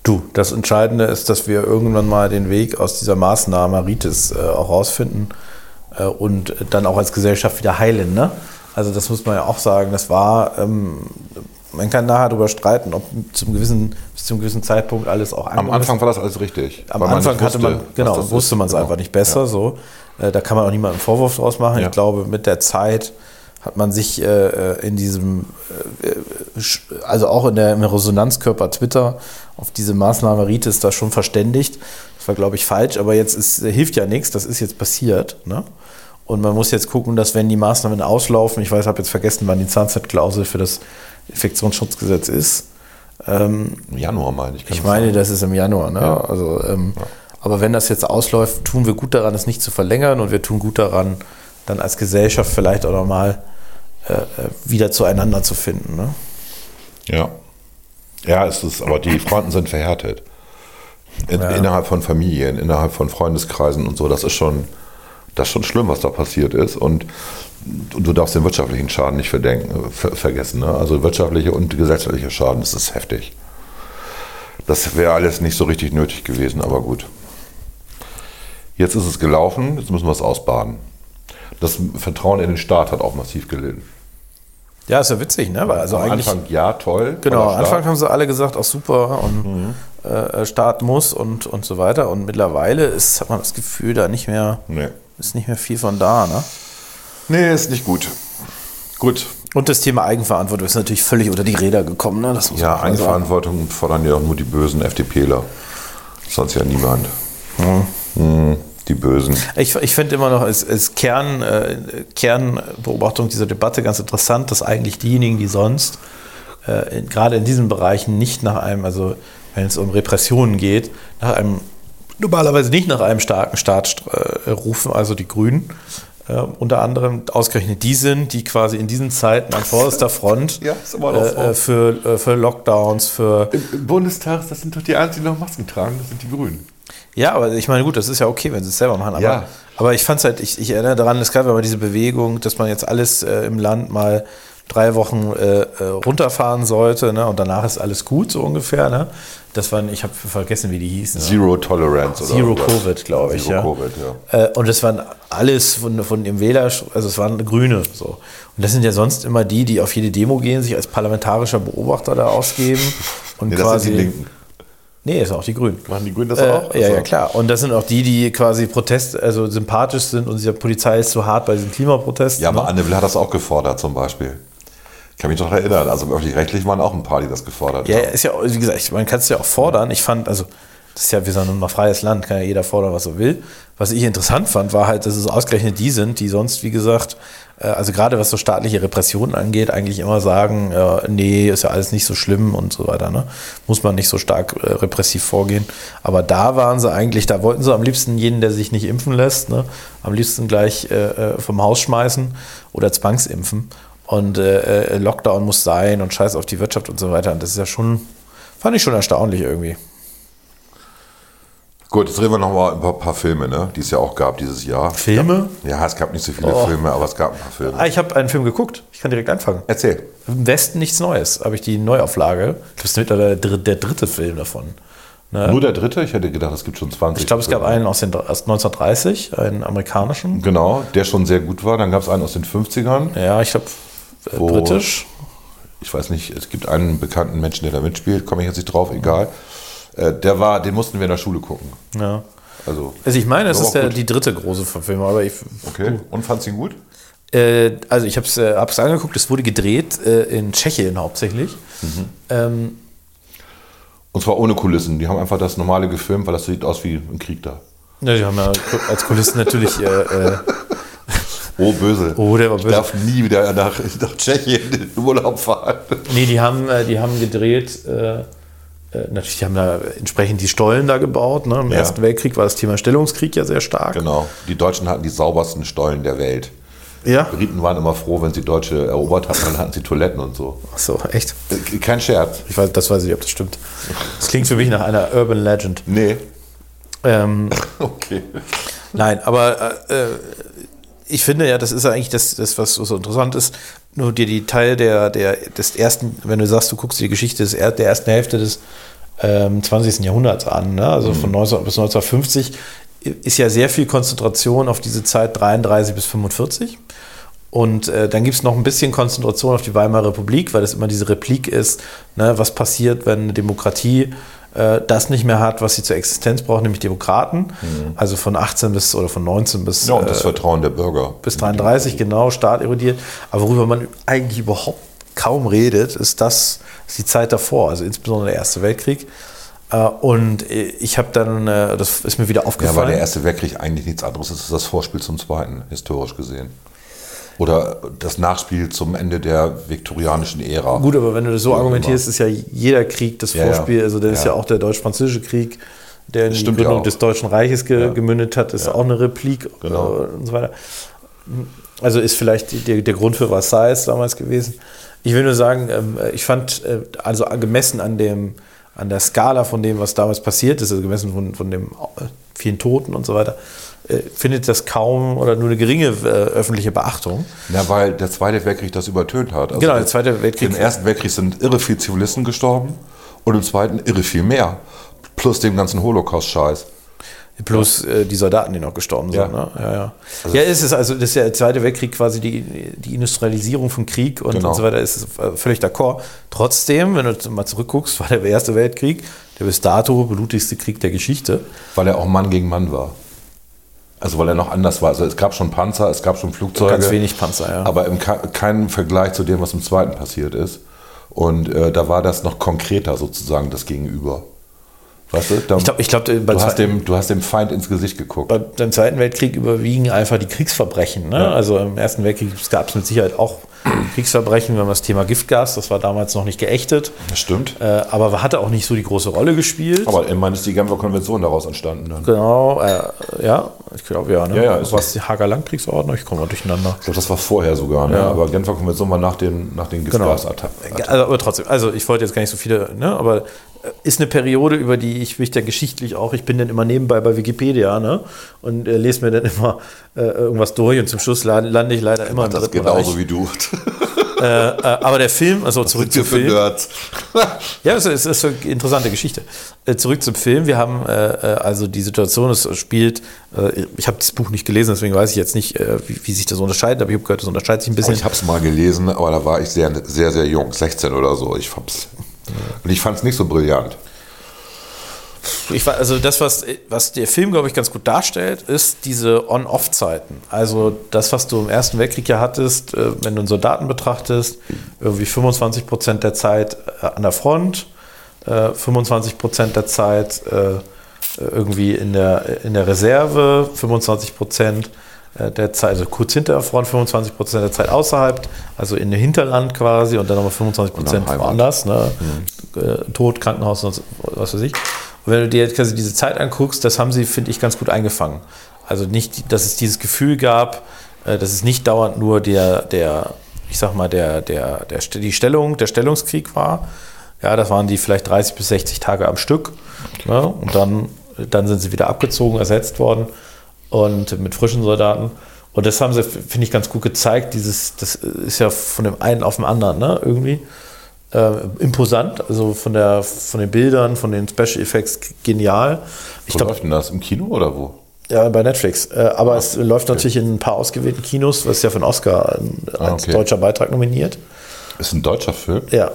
Du, das Entscheidende ist, dass wir irgendwann mal den Weg aus dieser Maßnahme Maritis äh, auch rausfinden und dann auch als Gesellschaft wieder heilen. Ne? Also das muss man ja auch sagen. Das war, ähm, man kann nachher darüber streiten, ob zum gewissen, bis zum gewissen Zeitpunkt alles auch Am Anfang war das alles richtig. Am Anfang man, wusste, genau, was das wusste ist. man es Genau. einfach nicht besser. Ja. So. Äh, da kann man auch niemandem einen Vorwurf draus machen. Ja. Ich glaube, mit der Zeit hat man sich äh, in diesem, äh, also auch in der, im Resonanzkörper Twitter auf diese Maßnahme Ritis da schon verständigt. Das war, glaube ich, falsch, aber jetzt ist, hilft ja nichts, das ist jetzt passiert. Ne? Und man muss jetzt gucken, dass wenn die Maßnahmen auslaufen, ich weiß, habe jetzt vergessen, wann die Zahnzeitklausel für das Infektionsschutzgesetz ist. Ähm, Im Januar meine ich. ich meine, das ist im Januar. Ne? Ja. Also, ähm, Aber wenn das jetzt ausläuft, tun wir gut daran, es nicht zu verlängern und wir tun gut daran, dann als Gesellschaft vielleicht auch nochmal äh, äh, wieder zueinander zu finden. Ne? Ja. Ja, es ist, aber die Fronten sind verhärtet. In, Ja. Innerhalb von Familien, innerhalb von Freundeskreisen und so, das ist schon, das ist schon schlimm, was da passiert ist. Und, du darfst den wirtschaftlichen Schaden nicht ver, vergessen. Ne? Also wirtschaftliche und gesellschaftliche Schaden, das ist heftig. Das wäre alles nicht so richtig nötig gewesen, aber gut. Jetzt ist es gelaufen, jetzt müssen wir es ausbaden. Das Vertrauen in den Staat hat auch massiv gelitten. Ja, ist ja witzig, ne? Weil also Am eigentlich, Anfang ja, toll. genau, am Anfang haben sie alle gesagt, auch super und äh, Staat muss und, und so weiter. Und mittlerweile ist, hat man das Gefühl, da nicht mehr, Nee. ist nicht mehr viel von da. Ne? Nee, ist nicht gut. Gut. Und das Thema Eigenverantwortung ist natürlich völlig unter die Räder gekommen. Ne? Das muss Ja, man sagen. Eigenverantwortung fordern ja auch nur die bösen FDPler. Sonst ja niemand. Hm, die Bösen. Ich, ich finde immer noch als, als Kern, äh, Kernbeobachtung dieser Debatte ganz interessant, dass eigentlich diejenigen, die sonst äh, gerade in diesen Bereichen nicht nach einem, also wenn es um Repressionen geht, nach einem normalerweise nicht nach einem starken Staat äh, rufen, also die Grünen. Äh, unter anderem ausgerechnet die sind, die quasi in diesen Zeiten an vorderster Front Ja, ist äh, für, äh, für Lockdowns, für Im, Im Bundestag, das sind doch die Einzigen, die noch Masken tragen, das sind die Grünen. Ja, aber ich meine, gut, das ist ja okay, wenn sie es selber machen. Aber, Ja. aber ich fand es halt, ich, ich erinnere daran, es gab aber diese Bewegung, dass man jetzt alles äh, im Land mal drei Wochen äh, äh, runterfahren sollte, ne? Und danach ist alles gut, so ungefähr, ne? Das waren, ich habe vergessen, wie die hießen. Ne? Zero Tolerance oder Zero irgendwas. Covid, glaube ich, Zero ja. Covid, ja. Äh, und das waren alles von, von dem Wähler, also es waren Grüne so. Und das sind ja sonst immer die, die auf jede Demo gehen, sich als parlamentarischer Beobachter da ausgeben und Nee, das quasi. sind die Linken. Nee, sind auch die Grünen. Machen die Grünen das Äh, auch? ja, Also- ja, klar. Und das sind auch die, die quasi Protest, also sympathisch sind und dieser Polizei ist zu hart bei diesen Klimaprotesten. Ja, aber ne? Anne Will hat das auch gefordert zum Beispiel. Ich kann mich noch erinnern. Also öffentlich-rechtlich waren auch ein paar, die das gefordert ja, haben. ist ja, wie gesagt, man kann es ja auch fordern. Ich fand, also, das ist ja, wir sind ein freies Land, kann ja jeder fordern, was er will. Was ich interessant fand, war halt, dass es ausgerechnet die sind, die sonst, wie gesagt, also gerade was so staatliche Repressionen angeht, eigentlich immer sagen, äh, nee, ist ja alles nicht so schlimm und so weiter. Ne? Muss man nicht so stark äh, repressiv vorgehen. Aber da waren sie eigentlich, da wollten sie am liebsten jeden, der sich nicht impfen lässt, ne? am liebsten gleich äh, äh, vom Haus schmeißen oder zwangsimpfen. Und äh, äh, Lockdown muss sein und Scheiß auf die Wirtschaft und so weiter. Und das ist ja schon, fand ich schon erstaunlich irgendwie. Gut, jetzt reden wir noch mal über ein paar Filme, ne? die es ja auch gab dieses Jahr. Filme? Ja, es gab nicht so viele Oh. Filme, aber es gab ein paar Filme. Ah, ich habe einen Film geguckt. Ich kann direkt anfangen. Erzähl. Im Westen nichts Neues. Habe ich die Neuauflage. Es ist mittlerweile der, dritte- der dritte Film davon. Ne? Nur der dritte? Ich hätte gedacht, es gibt schon 20. Ich glaube, es gab einen aus, den, aus 1930, einen amerikanischen. Genau, der schon sehr gut war. Dann gab es einen aus den 50ern. Ja, ich glaube, äh, britisch. Ich weiß nicht, es gibt einen bekannten Menschen, der da mitspielt, komme ich jetzt nicht drauf, egal. Äh, der war, den mussten wir in der Schule gucken. Ja. Also, Also ich meine, es ist der, die dritte große Verfilmung, aber ich, okay. Und fandst du ihn gut? Äh, also ich habe es äh, hab's angeguckt, es wurde gedreht äh, in Tschechien hauptsächlich. Mhm. Ähm, Und zwar ohne Kulissen. Die haben einfach das normale gefilmt, weil das sieht aus wie ein Krieg da. ja, die haben ja als Kulissen natürlich. Äh, äh, Oh, böse. Oh, der war Ich böse. darf nie wieder nach, nach Tschechien in Urlaub fahren. nee, die haben, äh, die haben gedreht. Äh, äh, natürlich, die haben da entsprechend die Stollen da gebaut. Ne? Im Ja. Ersten Weltkrieg war das Thema Stellungskrieg ja sehr stark. Genau. Die Deutschen hatten die saubersten Stollen der Welt. Ja. Briten waren immer froh, wenn sie Deutsche erobert hatten, dann hatten sie Toiletten und so. Ach so, echt. Äh, Kein Scherz. Ich weiß, das weiß ich nicht, ob das stimmt. Das klingt für mich nach einer Urban Legend. Nee. Ähm, Okay. Nein, aber äh, ich finde ja, das ist ja eigentlich das, das, was so interessant ist, nur dir die Teil der, der, des ersten, wenn du sagst, du guckst dir die Geschichte des, er- der ersten Hälfte des ähm, 20. Jahrhunderts an. Ne? Also von 19 bis 1950 ist ja sehr viel Konzentration auf diese Zeit 33 bis 45. Und äh, dann gibt es noch ein bisschen Konzentration auf die Weimarer Republik, weil das immer diese Replik ist, ne, was passiert, wenn eine Demokratie äh, das nicht mehr hat, was sie zur Existenz braucht, nämlich Demokraten. Also von 18 bis oder von 19 bis, Ja, und das äh, Vertrauen der Bürger. bis 33, genau, Staat erodiert. Aber worüber man eigentlich überhaupt kaum redet, ist das, ist die Zeit davor, also insbesondere der Erste Weltkrieg. Äh, Und ich habe dann, äh, das ist mir wieder Ja, weil aufgefallen. der Erste Weltkrieg eigentlich nichts anderes ist als das Vorspiel zum Zweiten, historisch gesehen. Oder das Nachspiel zum Ende der viktorianischen Ära. Gut, aber wenn du das so argumentierst, ist ja jeder Krieg das Ja, ja. Vorspiel. Also, das ist ja Ja. auch der deutsch-französische Krieg, der in die Stimmt ja Gründung des Deutschen Reiches ge Ja. gemündet hat, ist auch eine Replik Genau. äh, und so weiter. Also ist vielleicht der, der Grund für Versailles damals gewesen. Ich will nur sagen, ähm, ich fand, äh, also gemessen an, dem, an der Skala von dem, was damals passiert ist, also gemessen von, von den äh, vielen Toten und so weiter, findet das kaum oder nur eine geringe äh, öffentliche Beachtung. Ja, weil der Zweite Weltkrieg das übertönt hat. Also Genau, der Zweite Weltkrieg- Im Ersten Weltkrieg sind irre viel Zivilisten gestorben und im Zweiten irre viel mehr. Plus dem ganzen Holocaust-Scheiß. Plus äh, die Soldaten, die noch gestorben sind. Ja. Ne? Ja, ja. ja, es ist also, das ist ja der Zweite Weltkrieg quasi die, die Industrialisierung von Krieg und, Genau. und so weiter, ist äh, völlig d'accord. Trotzdem, wenn du mal zurückguckst, war der Erste Weltkrieg der bis dato blutigste Krieg der Geschichte. Weil er auch Mann gegen Mann war. Also weil er noch anders war. Also es gab schon Panzer, es gab schon Flugzeuge. Ganz wenig Panzer, ja. Aber im Ke keinem Vergleich zu dem, was im Zweiten passiert ist. Und äh, da war das noch konkreter sozusagen das Gegenüber. Weißt du? Da, Ich glaube, ich glaub, beim, du, hast dem, du hast dem Feind ins Gesicht geguckt. beim, beim Zweiten Weltkrieg überwiegen einfach die Kriegsverbrechen. Ne? Ja. Also im Ersten Weltkrieg gab es mit Sicherheit auch Kriegsverbrechen, wenn man das Thema Giftgas, das war damals noch nicht geächtet, Das stimmt. äh, aber hatte auch nicht so die große Rolle gespielt. Aber immerhin ist die Genfer Konvention daraus entstanden. Dann. Genau, äh, ja, ich glaube ja. Ne? Ja, ja, ist Was die Hager Landkriegsordnung? Ich komme mal durcheinander. Ich glaube, das war vorher sogar. Ne? Ja. Aber Genfer Konvention war nach den, nach den Genau. Giftgasattacken. Also, aber trotzdem, also ich wollte jetzt gar nicht so viele, ne, aber ist eine Periode, über die ich mich ja geschichtlich auch, ich bin dann immer nebenbei bei Wikipedia, ne, und äh, lese mir dann immer äh, irgendwas durch und zum Schluss la- lande ich leider immer im Das genauso Bereich. wie du. Äh, äh, aber der Film, also zurück zum Film. Nerds. Ja, das ist, ist eine interessante Geschichte. Äh, zurück zum Film. Wir haben äh, also die Situation, es spielt, ich habe das Buch nicht gelesen, deswegen weiß ich jetzt nicht, wie, wie sich das unterscheidet, aber ich habe gehört, das unterscheidet sich ein bisschen. Ich habe es mal gelesen, aber da war ich sehr, sehr, sehr jung, 16 oder so. Ich hab's. Und ich fand es nicht so brillant. Ich also das, was, was der Film, glaube ich, ganz gut darstellt, ist diese On-Off-Zeiten. Also das, was du im Ersten Weltkrieg ja hattest, äh, wenn du einen Soldaten betrachtest, irgendwie 25 Prozent der Zeit äh, an der Front, äh, 25 Prozent der Zeit äh, irgendwie in der, in der Reserve, 25 Prozent der Zeit, also kurz hinter der Front, 25 Prozent der Zeit außerhalb, also in der Hinterland quasi und dann nochmal 25 Prozent woanders, ne? Äh, Tod, Krankenhaus und was weiß ich. Und wenn du dir jetzt quasi diese Zeit anguckst, das haben sie, finde ich, ganz gut eingefangen. Also nicht, dass es dieses Gefühl gab, äh, dass es nicht dauernd nur der, der ich sag mal, der, der, der, die Stellung, der Stellungskrieg war. Ja, das waren die vielleicht 30 bis 60 Tage am Stück. Ne? Und dann, dann sind sie wieder abgezogen, ersetzt worden und mit frischen Soldaten. Und das haben sie, finde ich, ganz gut gezeigt. Dieses, das ist ja von dem einen auf den anderen, ne? Irgendwie. Äh, imposant, also von, der, von den Bildern, von den Special Effects genial. Ich Wo glaube, läuft denn das? Im Kino oder wo? ja, bei Netflix. Äh, aber es läuft natürlich in ein paar ausgewählten Kinos, was ja für einen Oscar äh, Ah, als okay. deutscher Beitrag nominiert. Ist ein deutscher Film? Ja,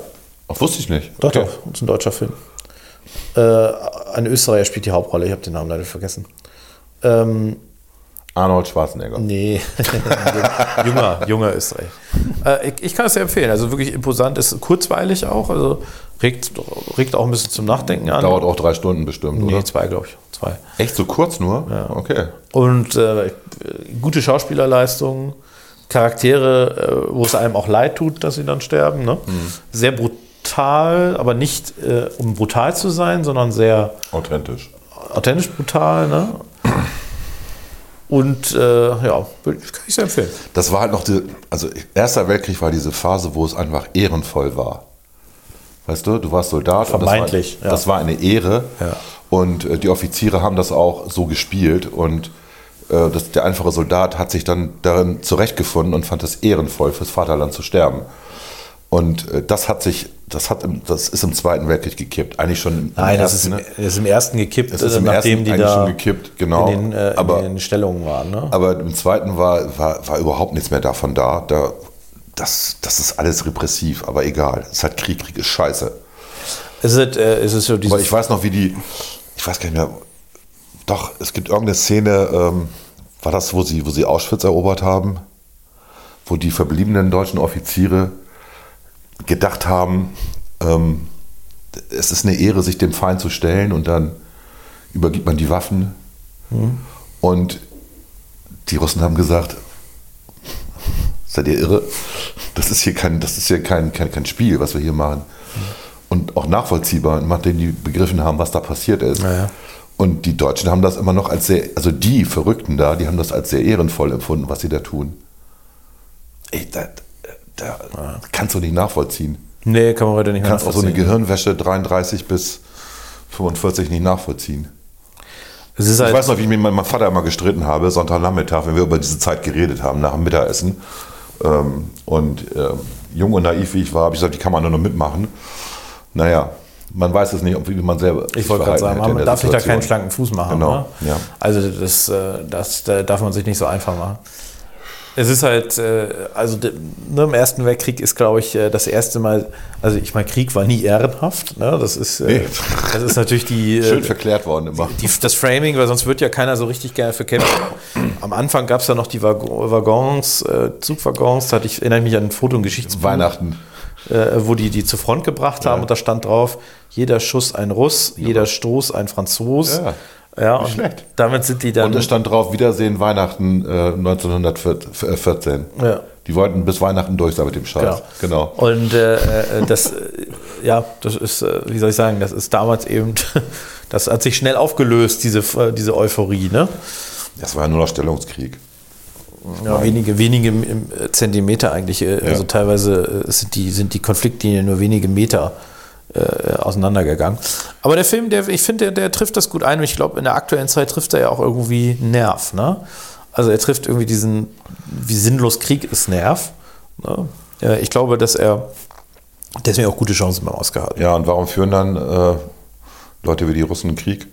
Ach, wusste ich nicht. doch, Okay. doch, das ist ein deutscher Film. Äh, ein Österreicher spielt die Hauptrolle, ich habe den Namen leider vergessen. Ähm, Arnold Schwarzenegger. Nee, junger, junger Österreich. Äh, ich, ich kann es sehr empfehlen. Also wirklich imposant, ist kurzweilig auch, also regt, regt auch ein bisschen zum Nachdenken an. Dauert auch drei Stunden bestimmt, Nee, oder? zwei, glaube ich. Zwei. Echt so kurz nur? Ja. Okay. Und äh, gute Schauspielerleistungen, Charaktere, äh, wo es einem auch leid tut, dass sie dann sterben. Ne? Sehr brutal, aber nicht äh, um brutal zu sein, sondern sehr Authentisch. authentisch brutal. Ne? Und äh, ja, kann ich sehr empfehlen. Das war halt noch die, also Erster Weltkrieg war diese Phase, wo es einfach ehrenvoll war. Weißt du, du warst Soldat. Vermeintlich, Und das, ja. war, das war eine Ehre. Ja. Und äh, die Offiziere haben das auch so gespielt. Und äh, das, der einfache Soldat hat sich dann darin zurechtgefunden und fand es ehrenvoll, fürs Vaterland zu sterben. Und äh, das hat sich, das hat, im, das ist im Zweiten Weltkrieg gekippt. Eigentlich schon im Nein, das ist, ersten, im, ne? das ist im ersten gekippt, Das ist im nachdem ersten die da schon gekippt, genau. in, den, äh, aber, in den Stellungen waren. Ne? aber im Zweiten war, war, war überhaupt nichts mehr davon da. da das, das ist alles repressiv, aber egal. Es ist halt Krieg, Krieg ist scheiße. Es ist, äh, es ist so dieses, Aber ich weiß noch, wie die, ich weiß gar nicht mehr, doch, es gibt irgendeine Szene, ähm, war das, wo sie, wo sie Auschwitz erobert haben, wo die verbliebenen deutschen Offiziere gedacht haben, ähm, es ist eine Ehre, sich dem Feind zu stellen und dann übergibt man die Waffen. Und die Russen haben gesagt, seid ihr irre? Das ist hier kein, das ist hier kein, kein, kein Spiel, was wir hier machen. Und auch nachvollziehbar, nachdem die begriffen haben, was da passiert ist. Ja, ja. Und die Deutschen haben das immer noch als sehr, also die Verrückten da, die haben das als sehr ehrenvoll empfunden, was sie da tun. Ey, da, kannst du nicht nachvollziehen. nee, kann man heute nicht Du kannst auch so eine nachvollziehen. Gehirnwäsche 33 bis 45 nicht nachvollziehen. Ist Ich halt, weiß noch, wie ich mit meinem Vater immer gestritten habe, Sonntagnachmittag, wenn wir über diese Zeit geredet haben, nach dem Mittagessen. Ähm, und ähm, jung und naiv wie ich war, habe ich gesagt, wie kann man nur noch mitmachen? Naja, man weiß es nicht, wie man selber. ich wollte gerade sagen, man darf sich da keinen schlanken Fuß machen. Genau, Ne? ja. Also das, äh, das da darf man sich nicht so einfach machen. Es ist halt, äh, also ne, im Ersten Weltkrieg ist, glaube ich, äh, das erste Mal, also ich meine, Krieg war nie ehrenhaft. Ne? Das, ist, äh, Nee. das ist natürlich die, Schön verklärt worden immer. die, das Framing, weil sonst wird ja keiner so richtig gerne für kämpfen. Am Anfang gab es ja noch die Waggon- Waggons, Zugwaggons, da hatte ich, erinnere ich mich an ein Foto im Geschichtsbuch Weihnachten. wo die die zur Front gebracht haben und da stand drauf, jeder Schuss ein Russ, jeder Stoß ein Franzos. Ja, ja und schlecht. damit sind die dann. Und es stand drauf, Wiedersehen Weihnachten äh, 1914. Ja. Die wollten bis Weihnachten durch sein mit dem Scheiß. Genau. Und äh, äh, das, äh, ja, das ist, äh, wie soll ich sagen, das ist damals eben, das hat sich schnell aufgelöst, diese, äh, diese Euphorie, ne? Das war ja nur noch Stellungskrieg. Ja, wenige, wenige Zentimeter eigentlich. äh, Also teilweise äh, sind die, sind die Konfliktlinien nur wenige Meter äh, auseinandergegangen. Aber der Film, der, ich finde, der, der trifft das gut ein und ich glaube, in der aktuellen Zeit trifft er ja auch irgendwie Nerv. Ne? Also er trifft irgendwie diesen, wie sinnlos Krieg ist Nerv. Ne? Ich glaube, dass er deswegen auch gute Chancen beim Oscar hat. Ja, und warum führen dann äh, Leute wie die Russen einen Krieg?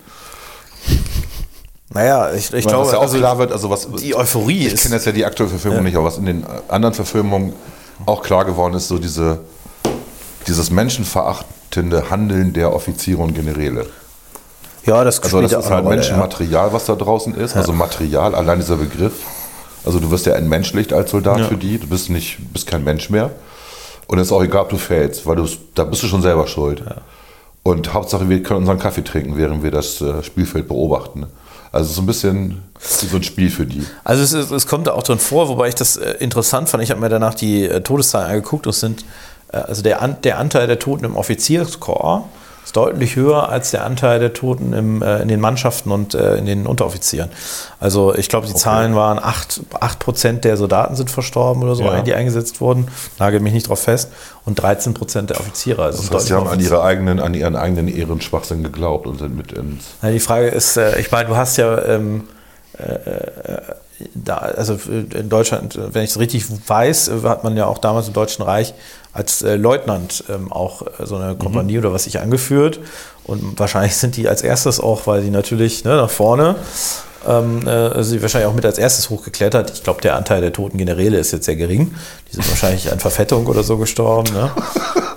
Naja, ich, ich glaube, was ja auch also, klar wird, also was die Euphorie ich ist. kenne jetzt ja die aktuelle Verfilmung nicht, aber was in den anderen Verfilmungen auch klar geworden ist, so diese, dieses menschenverachtende Handeln der Offiziere und Generäle. Ja, das Also das ist halt Rolle, Menschenmaterial, was da draußen ist. Also Material, allein dieser Begriff. Also du wirst ja entmenschlicht als Soldat Ja. für die. Du bist nicht, bist kein Mensch mehr. Und es ist auch egal, ob du fällst, weil du, da bist du schon selber schuld. Und Hauptsache, wir können unseren Kaffee trinken, während wir das äh, Spielfeld beobachten. Also so ein bisschen so ein Spiel für die. Also es, ist, es kommt da auch drin vor, wobei ich das äh, interessant fand. Ich habe mir danach die äh, Todeszahlen angeguckt. Es sind also der, An der Anteil der Toten im Offizierskorps ist deutlich höher als der Anteil der Toten im, äh, in den Mannschaften und äh, in den Unteroffizieren. Also ich glaube, die Zahlen waren 8, 8% der Soldaten sind verstorben oder so, Ja. die eingesetzt wurden. Nagelt mich nicht drauf fest. Und 13% der Offiziere. Also Das heißt, sie haben an, ihre eigenen, an ihren eigenen Ehrenschwachsinn geglaubt und sind mit ins. Na, die Frage ist, äh, ich meine, du hast ja ähm, äh, äh, da, also in Deutschland, äh, wenn ich es richtig weiß, äh, hat man ja auch damals im Deutschen Reich als äh, Leutnant ähm, auch äh, so eine Kompanie oder was sich angeführt. Und wahrscheinlich sind die als erstes auch, weil die natürlich ne, nach vorne ähm, äh, sie wahrscheinlich auch mit als erstes hochgeklettert. Ich glaube, der Anteil der toten Generäle ist jetzt sehr gering. Die sind wahrscheinlich an Verfettung oder so gestorben. Ne?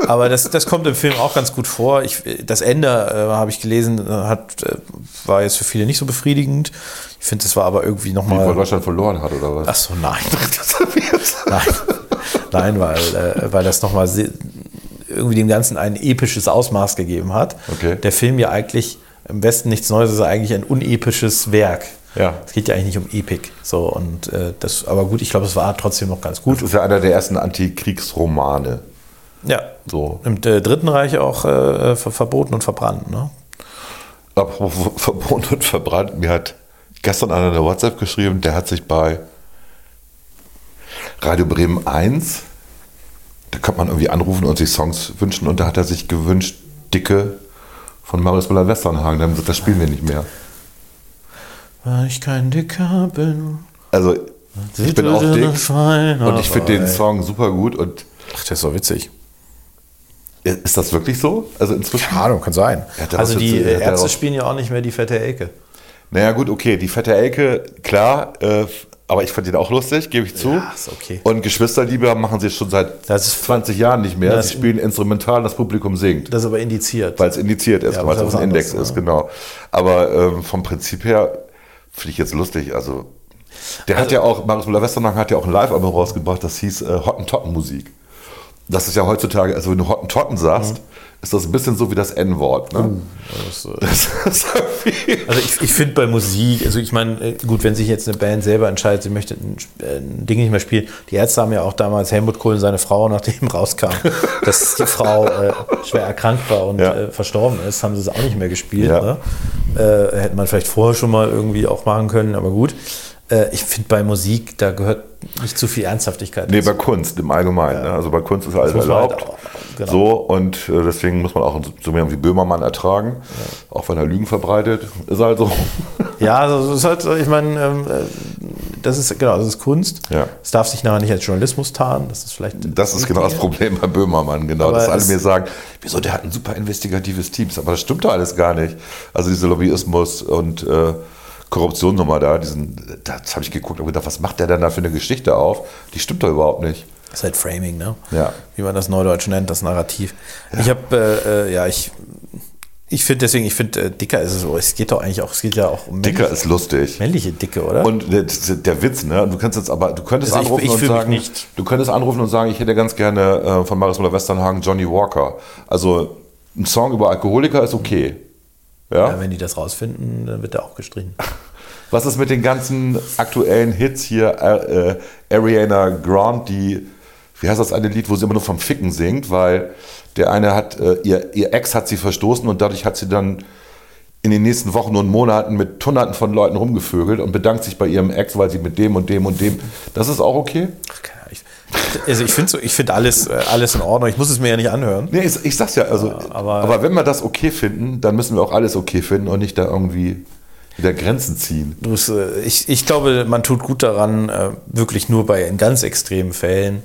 Aber das, das kommt im Film auch ganz gut vor. Ich, das Ende, äh, habe ich gelesen, äh, hat, äh, war jetzt für viele nicht so befriedigend. Ich finde, es war aber irgendwie Wie weil nochmal. Deutschland verloren hat, oder was? Ach so, nein. nein. Nein, weil, äh, weil das nochmal irgendwie dem Ganzen ein episches Ausmaß gegeben hat. Okay. Der Film ja eigentlich im Westen nichts Neues ist, eigentlich ein unepisches Werk. Ja. Es geht ja eigentlich nicht um Epik. So, und äh, das, aber gut, ich glaube, es war trotzdem noch ganz gut. Das ist ja einer der ersten Antikriegsromane. Ja. So. Im äh, Dritten Reich auch äh, ver verboten und verbrannt, ne? Apropos verboten und verbrannt, mir hat gestern einer eine WhatsApp geschrieben, der hat sich bei Radio Bremen 1, da kann man irgendwie anrufen und sich Songs wünschen und da hat er sich gewünscht, Dicke von Marius Müller-Westernhagen, dann das spielen wir nicht mehr. Weil ich kein Dicker bin. Also ich bin auch dick und ich finde den Song. Super gut und Ach, der ist doch witzig. Ist das wirklich so? Also inzwischen? Keine Ahnung, kann sein. Ja, also die jetzt, äh, Ärzte spielen ja auch nicht mehr die fette Elke. Naja, gut, okay. Die fette Elke, klar. Äh, aber ich fand ihn auch lustig, gebe ich zu. Ja, ist okay. Und Geschwisterliebe machen sie schon seit Das ist- 20 Jahren nicht mehr. Sie spielen instrumental, das Publikum singt. Das ist aber indiziert. Weil es indiziert ist, Ja, weil es dem Index anderes, ist, ja. genau. Aber ähm, vom Prinzip her finde ich jetzt lustig. Also, der hat ja auch, Marius Müller-Westernhagen hat ja auch ein Live-Album rausgebracht, das hieß äh, Hottentotten-Musik. Das ist ja heutzutage, also wenn du Hottentotten sagst, ist das ein bisschen so wie das N-Wort. Ne? Das, äh, Das ist irgendwie. Also ich, ich finde bei Musik, also ich meine, äh, gut, wenn sich jetzt eine Band selber entscheidet, sie möchte ein, äh, ein Ding nicht mehr spielen. Die Ärzte haben ja auch damals Helmut Kohl und seine Frau, nachdem rauskam, dass die Frau äh, schwer erkrankt war und Ja. äh, verstorben ist, haben sie es auch nicht mehr gespielt. Ja. Ne? Äh, hätte man vielleicht vorher schon mal irgendwie auch machen können, aber gut. Äh, ich finde bei Musik, da gehört nicht zu viel Ernsthaftigkeit. Nee, bei Kunst im Allgemeinen. Ne? Also bei Kunst ist alles halt erlaubt. auch- genau. So, und äh, deswegen muss man auch so jemanden wie Böhmermann ertragen. Auch wenn er Lügen verbreitet. Ist halt so. Ja, also ist halt, ich meine, ähm, äh, das ist genau, das ist Kunst. Ja. Es darf sich nachher nicht als Journalismus tarnen. Das ist vielleicht. Das ist genau das Problem bei Böhmermann, genau. Aber dass alle mir sagen, wieso, der hat ein super investigatives Team. Aber das stimmt doch alles gar nicht. Also diese Lobbyismus und äh, Korruption nochmal da, diesen, das habe ich geguckt und gedacht, was macht der denn da für eine Geschichte auf? Die stimmt doch überhaupt nicht. Das ist halt Framing, ne? Ja. Wie man das Neudeutsch nennt, das Narrativ. Ich habe, äh, äh, ja, ich, ich finde deswegen, ich finde, äh, dicker ist es so. Es geht doch eigentlich auch, es geht ja auch um Dicker ist lustig. männliche Dicke, oder? Und der, der Witz, ne? Du kannst jetzt aber, du könntest Also ich- anrufen ich und fühl mich sagen, nicht- du könntest anrufen und sagen, ich hätte ganz gerne äh, von Marius Müller-Westernhagen Johnny Walker. Also ein Song über Alkoholiker ist okay. Ja? ja, wenn die das rausfinden, dann wird der auch gestrichen. Was ist mit den ganzen aktuellen Hits hier? Äh, äh, Ariana Grande, die, wie heißt das eine Lied, wo sie immer nur vom Ficken singt, weil der eine hat, äh, ihr, ihr Ex hat sie verstoßen und dadurch hat sie dann in den nächsten Wochen und Monaten mit Hunderten von Leuten rumgevögelt und bedankt sich bei ihrem Ex, weil sie mit dem und dem und dem. Das ist auch okay? Ach, also ich finde so, ich finde alles, äh, alles in Ordnung. Ich muss es mir ja nicht anhören. Nee, ich, ich sag's ja, also, aber- aber, wenn wir das okay finden, dann müssen wir auch alles okay finden und nicht da irgendwie wieder Grenzen ziehen. Du, äh, ich, ich glaube, man tut gut daran, äh, wirklich nur bei in ganz extremen Fällen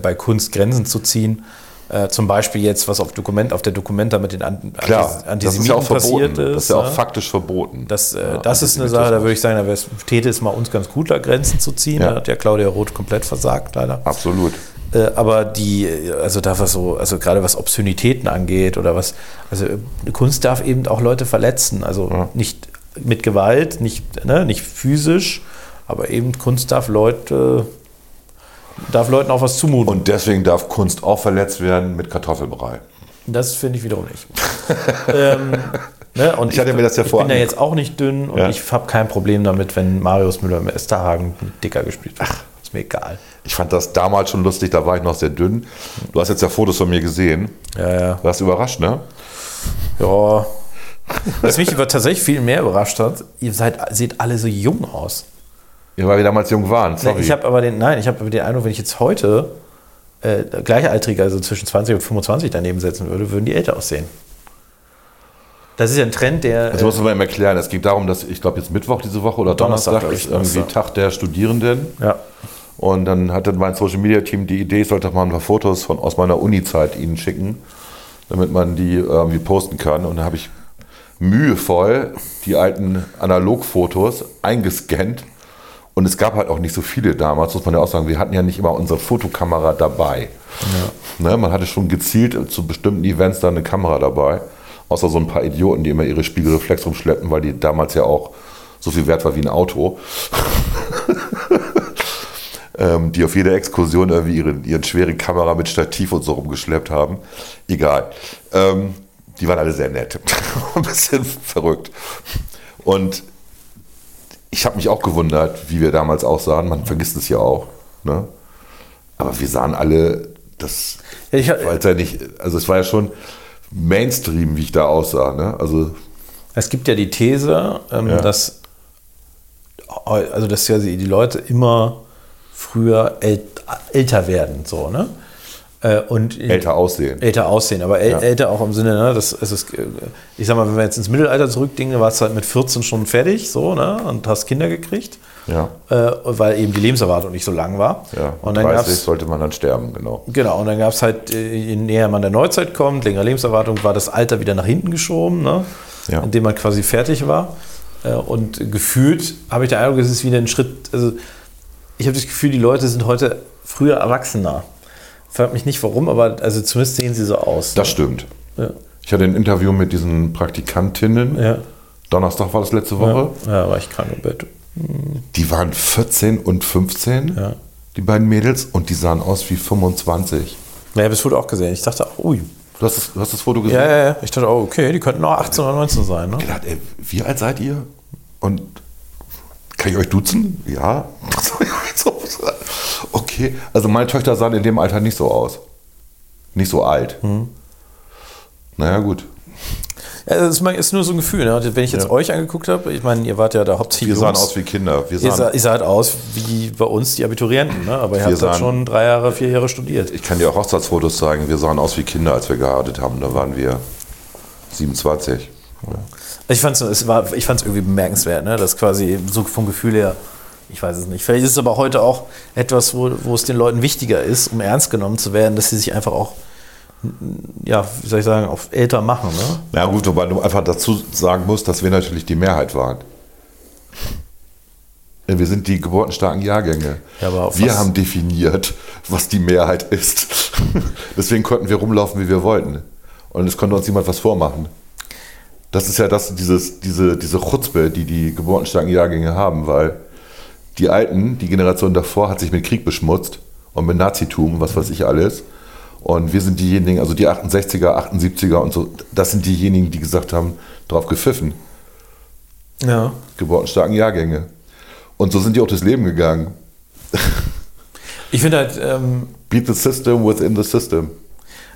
bei Kunst Grenzen zu ziehen. Äh, zum Beispiel jetzt, was auf Dokument, auf der Dokumenta mit den An Klar, Antis- das ist ja auch passiert verboten. ist. Das ist ja auch ne? faktisch verboten. Das, äh, Ja, das ist eine. Sache, da würde ich sagen, da täte es mal uns ganz gut, da Grenzen zu ziehen. Ja. Da hat ja Claudia Roth komplett versagt, leider. Absolut. Äh, aber die, äh, also da was so, also gerade was Obszönitäten angeht oder was, also äh, Kunst darf eben auch Leute verletzen. Also nicht mit Gewalt, nicht, ne, nicht physisch, aber eben Kunst darf Leute, darf Leuten auch was zumuten. Und deswegen darf Kunst auch verletzt werden mit Kartoffelbrei. das finde ich wiederum nicht. ähm, ne, und Ich hatte mir das ja ich vor bin ja jetzt auch nicht dünn und Ja. ich habe kein Problem damit, wenn Marius Müller im Esterhagen dicker gespielt wird. Ach, ist mir egal. Ich fand das damals schon lustig, da war ich noch sehr dünn. Du hast jetzt ja Fotos von mir gesehen. Ja, ja. Du warst überrascht, ne? Ja. Was mich aber tatsächlich viel mehr überrascht hat, ihr seid, seht alle so jung aus. Ja, weil wir damals jung waren. Sorry. Ich habe aber den, nein, ich habe den Eindruck, wenn ich jetzt heute äh, Gleichaltrige, also zwischen 20 und 25 daneben setzen würde, würden die älter aussehen. Das ist ja ein Trend, der. das muss man mal erklären. Es geht darum, dass ich glaube jetzt Mittwoch diese Woche oder Donnerstag, Donnerstag, ist irgendwie Donnerstag. Tag der Studierenden. ja. Und dann hatte mein Social Media Team die Idee, ich sollte mal ein paar Fotos von, aus meiner Uni-Zeit ihnen schicken, damit man die irgendwie posten kann. Und dann habe ich mühevoll die alten Analogfotos eingescannt. Und es gab halt auch nicht so viele damals, muss man ja auch sagen. Wir hatten ja nicht immer unsere Fotokamera dabei. Ne, man hatte schon gezielt zu bestimmten Events da eine Kamera dabei. Außer so ein paar Idioten, die immer ihre Spiegelreflex rumschleppen, weil die damals ja auch so viel wert war wie ein Auto ähm, die auf jeder Exkursion irgendwie ihren, ihren schweren Kamera mit Stativ und so rumgeschleppt haben. Egal. Ähm, die waren alle sehr nett. Ein bisschen verrückt. Und ich habe mich auch gewundert, wie wir damals aussahen. Man vergisst es ja auch. Ne? Aber wir sahen alle, das Ja, ich, war jetzt ja nicht, also es war ja schon Mainstream, wie ich da aussah. Ne? Also es gibt ja die These, ähm, Ja. dass, also dass ja die Leute immer früher äl älter werden, so, ne? Äh, Und älter aussehen. älter aussehen, aber äl Ja. älter auch im Sinne, ne, das, es ist, äh, ich sag mal, wenn wir jetzt ins Mittelalter zurückdenken, warst du halt mit 14 schon fertig, so, ne, und hast Kinder gekriegt. Ja. äh, weil eben die Lebenserwartung nicht so lang war. Ja, und dann 30 gab's, sollte man dann sterben, genau. genau, und dann gab es halt, äh, je näher man der Neuzeit kommt, längere Lebenserwartung, war das Alter wieder nach hinten geschoben, ne? Ja. indem man quasi fertig war. Und gefühlt habe ich den Eindruck, es ist wieder ein Schritt, also ich habe das Gefühl, die Leute sind heute früher erwachsener. Fragt mich nicht warum, aber also zumindest sehen sie so aus. Das stimmt. ja. Ich hatte ein Interview mit diesen Praktikantinnen. Ja. Donnerstag war das letzte Woche. Ja, ja, war ich krank im Bett. Die waren 14 und 15, Ja. die beiden Mädels, und die sahen aus wie 25. Ja, ich habe das Foto auch gesehen. Ich dachte, ui. Du hast das, du hast das Foto gesehen? Ja, ja, ja. Ich dachte, oh, okay, die könnten auch 18 oder 19 sein. Ne? Ich gedacht, ey, wie alt seid ihr? Und kann ich euch duzen? Ja. Okay, also meine Töchter sahen in dem Alter nicht so aus. Nicht so alt. Naja, gut. Ja, das ist, nur so ein Gefühl. Ne? Wenn ich jetzt Ja. euch angeguckt habe, ich meine, ihr wart ja da hauptsächlich Wir sahen Jungs. aus wie Kinder. Wir Ihr, sah, sahen, ihr saht aus wie bei uns die Abiturienten, ne? aber ihr habt sahen- schon drei Jahre, vier Jahre studiert. ich kann dir auch Hochzeitsfotos zeigen. Wir sahen aus wie Kinder, als wir geheiratet haben. Da waren wir 27. Ich fand es irgendwie bemerkenswert, ne? dass quasi so vom Gefühl her, ich weiß es nicht. Vielleicht ist es aber heute auch etwas, wo, wo es den Leuten wichtiger ist, um ernst genommen zu werden, dass sie sich einfach auch, ja, wie soll ich sagen, auf älter machen. Ne? Na gut, wobei du einfach dazu sagen musst, dass wir natürlich die Mehrheit waren. Wir sind die geburtenstarken Jahrgänge. Ja, wir haben definiert, was die Mehrheit ist. Deswegen konnten wir rumlaufen, wie wir wollten. Und es konnte uns niemand was vormachen. Das ist ja das, dieses, diese, diese Chutzpe, die die geburtenstarken Jahrgänge haben, weil die Alten, die Generation davor, hat sich mit Krieg beschmutzt und mit Nazitum, was weiß ich alles. Und wir sind diejenigen, also die 68er, 78er und so, das sind diejenigen, die gesagt haben, drauf gepfiffen. Ja. Geburtenstarken Jahrgänge. Und so sind die auch durchs Leben gegangen. Ich finde halt, ähm, Beat the system within the system.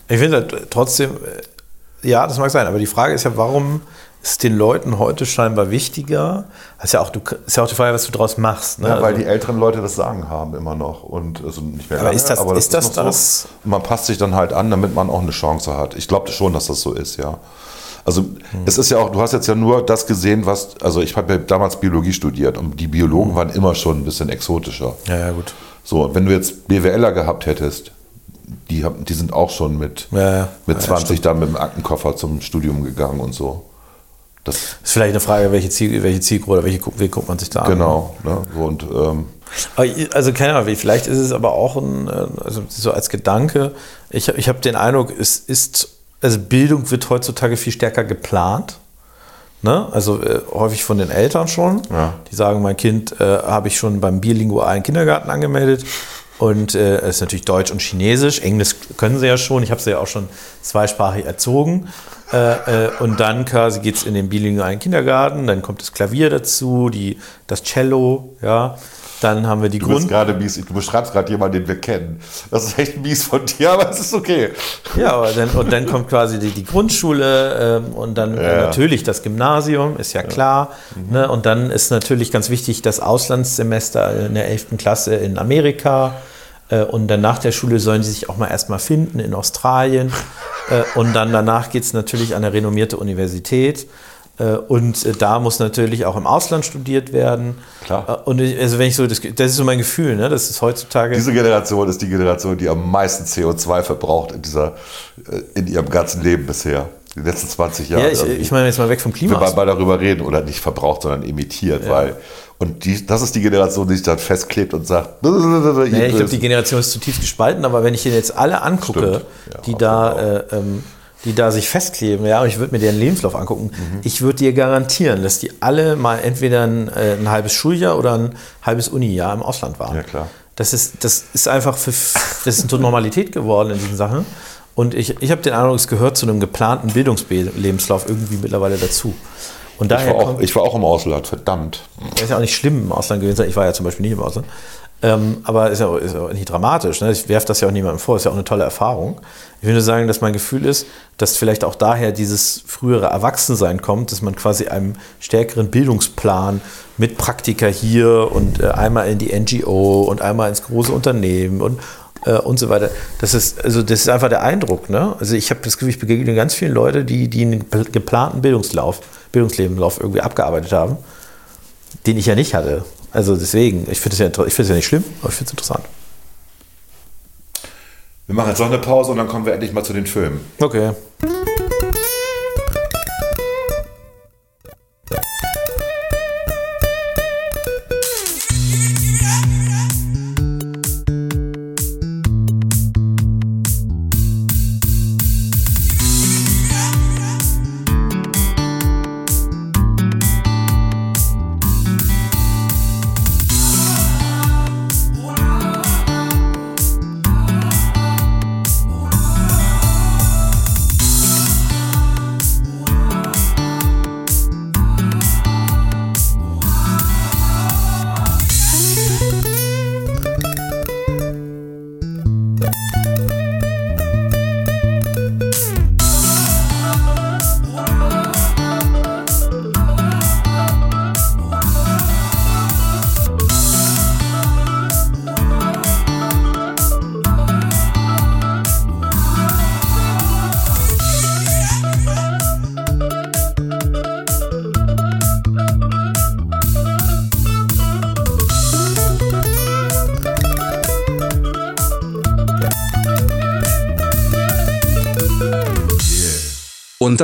Ich finde halt trotzdem, äh, ja, das mag sein, aber die Frage ist ja, warum ist den Leuten heute scheinbar wichtiger? Das ist ja auch, du, ist ja auch die Frage, was du daraus machst. Ne? Ja, weil Also- die älteren Leute das Sagen haben immer noch. Und also nicht mehr Aber lange, ist das- ist das noch das? So. Und Man passt sich dann halt an, damit man auch eine Chance hat. Ich glaube schon, dass das so ist, ja. Also Hm. es ist ja auch, du hast jetzt ja nur das gesehen, was, also ich habe ja damals Biologie studiert und die Biologen Hm. waren immer schon ein bisschen exotischer. ja, ja, gut. So, wenn du jetzt BWLer gehabt hättest, die, die sind auch schon mit, Ja, ja. mit ja, 20 dann mit dem Aktenkoffer zum Studium gegangen und so. Das, Ist vielleicht eine Frage, welche, Ziel, welche Zielgruppe oder welche wie guckt man sich da an? genau. Ne? So, Und ähm, Also keine Ahnung, vielleicht ist es aber auch ein, äh, also so als Gedanke, ich, ich habe den Eindruck, es ist, also Bildung wird heutzutage viel stärker geplant. Ne? Also äh, häufig von den Eltern schon. Ja. Die sagen, mein Kind äh, habe ich schon beim bilingualen Kindergarten angemeldet. Und äh, es ist natürlich Deutsch und Chinesisch. Englisch können sie ja schon. Ich habe sie ja auch schon zweisprachig erzogen. Äh, äh, und dann quasi geht es in den bilingualen Kindergarten. Dann kommt das Klavier dazu, die, das Cello. Ja. Dann haben wir die du bist Grund. gerade mies, du beschreibst gerade jemanden, den wir kennen. Das ist echt mies von dir, aber es ist okay. Ja, aber dann, und dann kommt quasi die, die Grundschule ähm, und dann äh, Ja. natürlich das Gymnasium, ist ja klar. Ne? Und dann ist natürlich ganz wichtig das Auslandssemester in der 11. Klasse in Amerika. Äh, und dann nach der Schule sollen die sich auch mal erstmal finden in Australien. Äh, und dann danach geht es natürlich an eine renommierte Universität. Äh, Und da muss natürlich auch im Ausland studiert werden. Klar. Und ich, also wenn ich so, das, das ist so mein Gefühl, ne? das ist heutzutage. Diese Generation ist die Generation, die am meisten CO2 verbraucht in, dieser, in ihrem ganzen Leben bisher. Die letzten 20 Jahre. ja, ich, ich meine jetzt mal weg vom Klima. wir mal, mal darüber reden oder nicht verbraucht, sondern emittiert, weil und die, das ist die Generation, die sich dann festklebt und sagt, Nee, ich glaube, die Generation ist zutiefst gespalten, aber wenn ich den jetzt alle angucke. Ja, die, da, äh, ähm, die da sich festkleben, ja, und ich würde mir deren Lebenslauf angucken, Mhm. ich würde dir garantieren, dass die alle mal entweder ein, äh, ein halbes Schuljahr oder ein halbes Unijahr im Ausland waren. Ja, klar. Das ist, das ist einfach für, das ist eine Normalität geworden in diesen Sachen. Und ich, ich habe den Eindruck, es gehört zu einem geplanten Bildungslebenslauf irgendwie mittlerweile dazu. Und ich, daher war auch, ich war auch im Ausland, verdammt. das ist ja auch nicht schlimm im Ausland gewesen sein. Ich war ja zum Beispiel nicht im Ausland. Ähm, aber ist ja, auch- ist ja auch nicht dramatisch. Ne? Ich werfe das ja auch niemandem vor. Ist ja auch eine tolle Erfahrung. Ich nur sagen, dass mein Gefühl ist, dass vielleicht auch daher dieses frühere Erwachsensein kommt, dass man quasi einem stärkeren Bildungsplan mit Praktika hier und äh, einmal in die NGO und einmal ins große Unternehmen und äh, und so weiter. Das ist, also das ist einfach der Eindruck. Ne? Also ich habe das Gefühl, ich begegne ganz vielen Leute, die, die einen geplanten Bildungslauf, Bildungslebenslauf irgendwie abgearbeitet haben den ich ja nicht hatte. Also deswegen, ich finde es ja, inter- ich finde es ja nicht schlimm, aber ich finde es interessant. Wir machen jetzt noch eine Pause und dann kommen wir endlich mal zu den Filmen. Okay.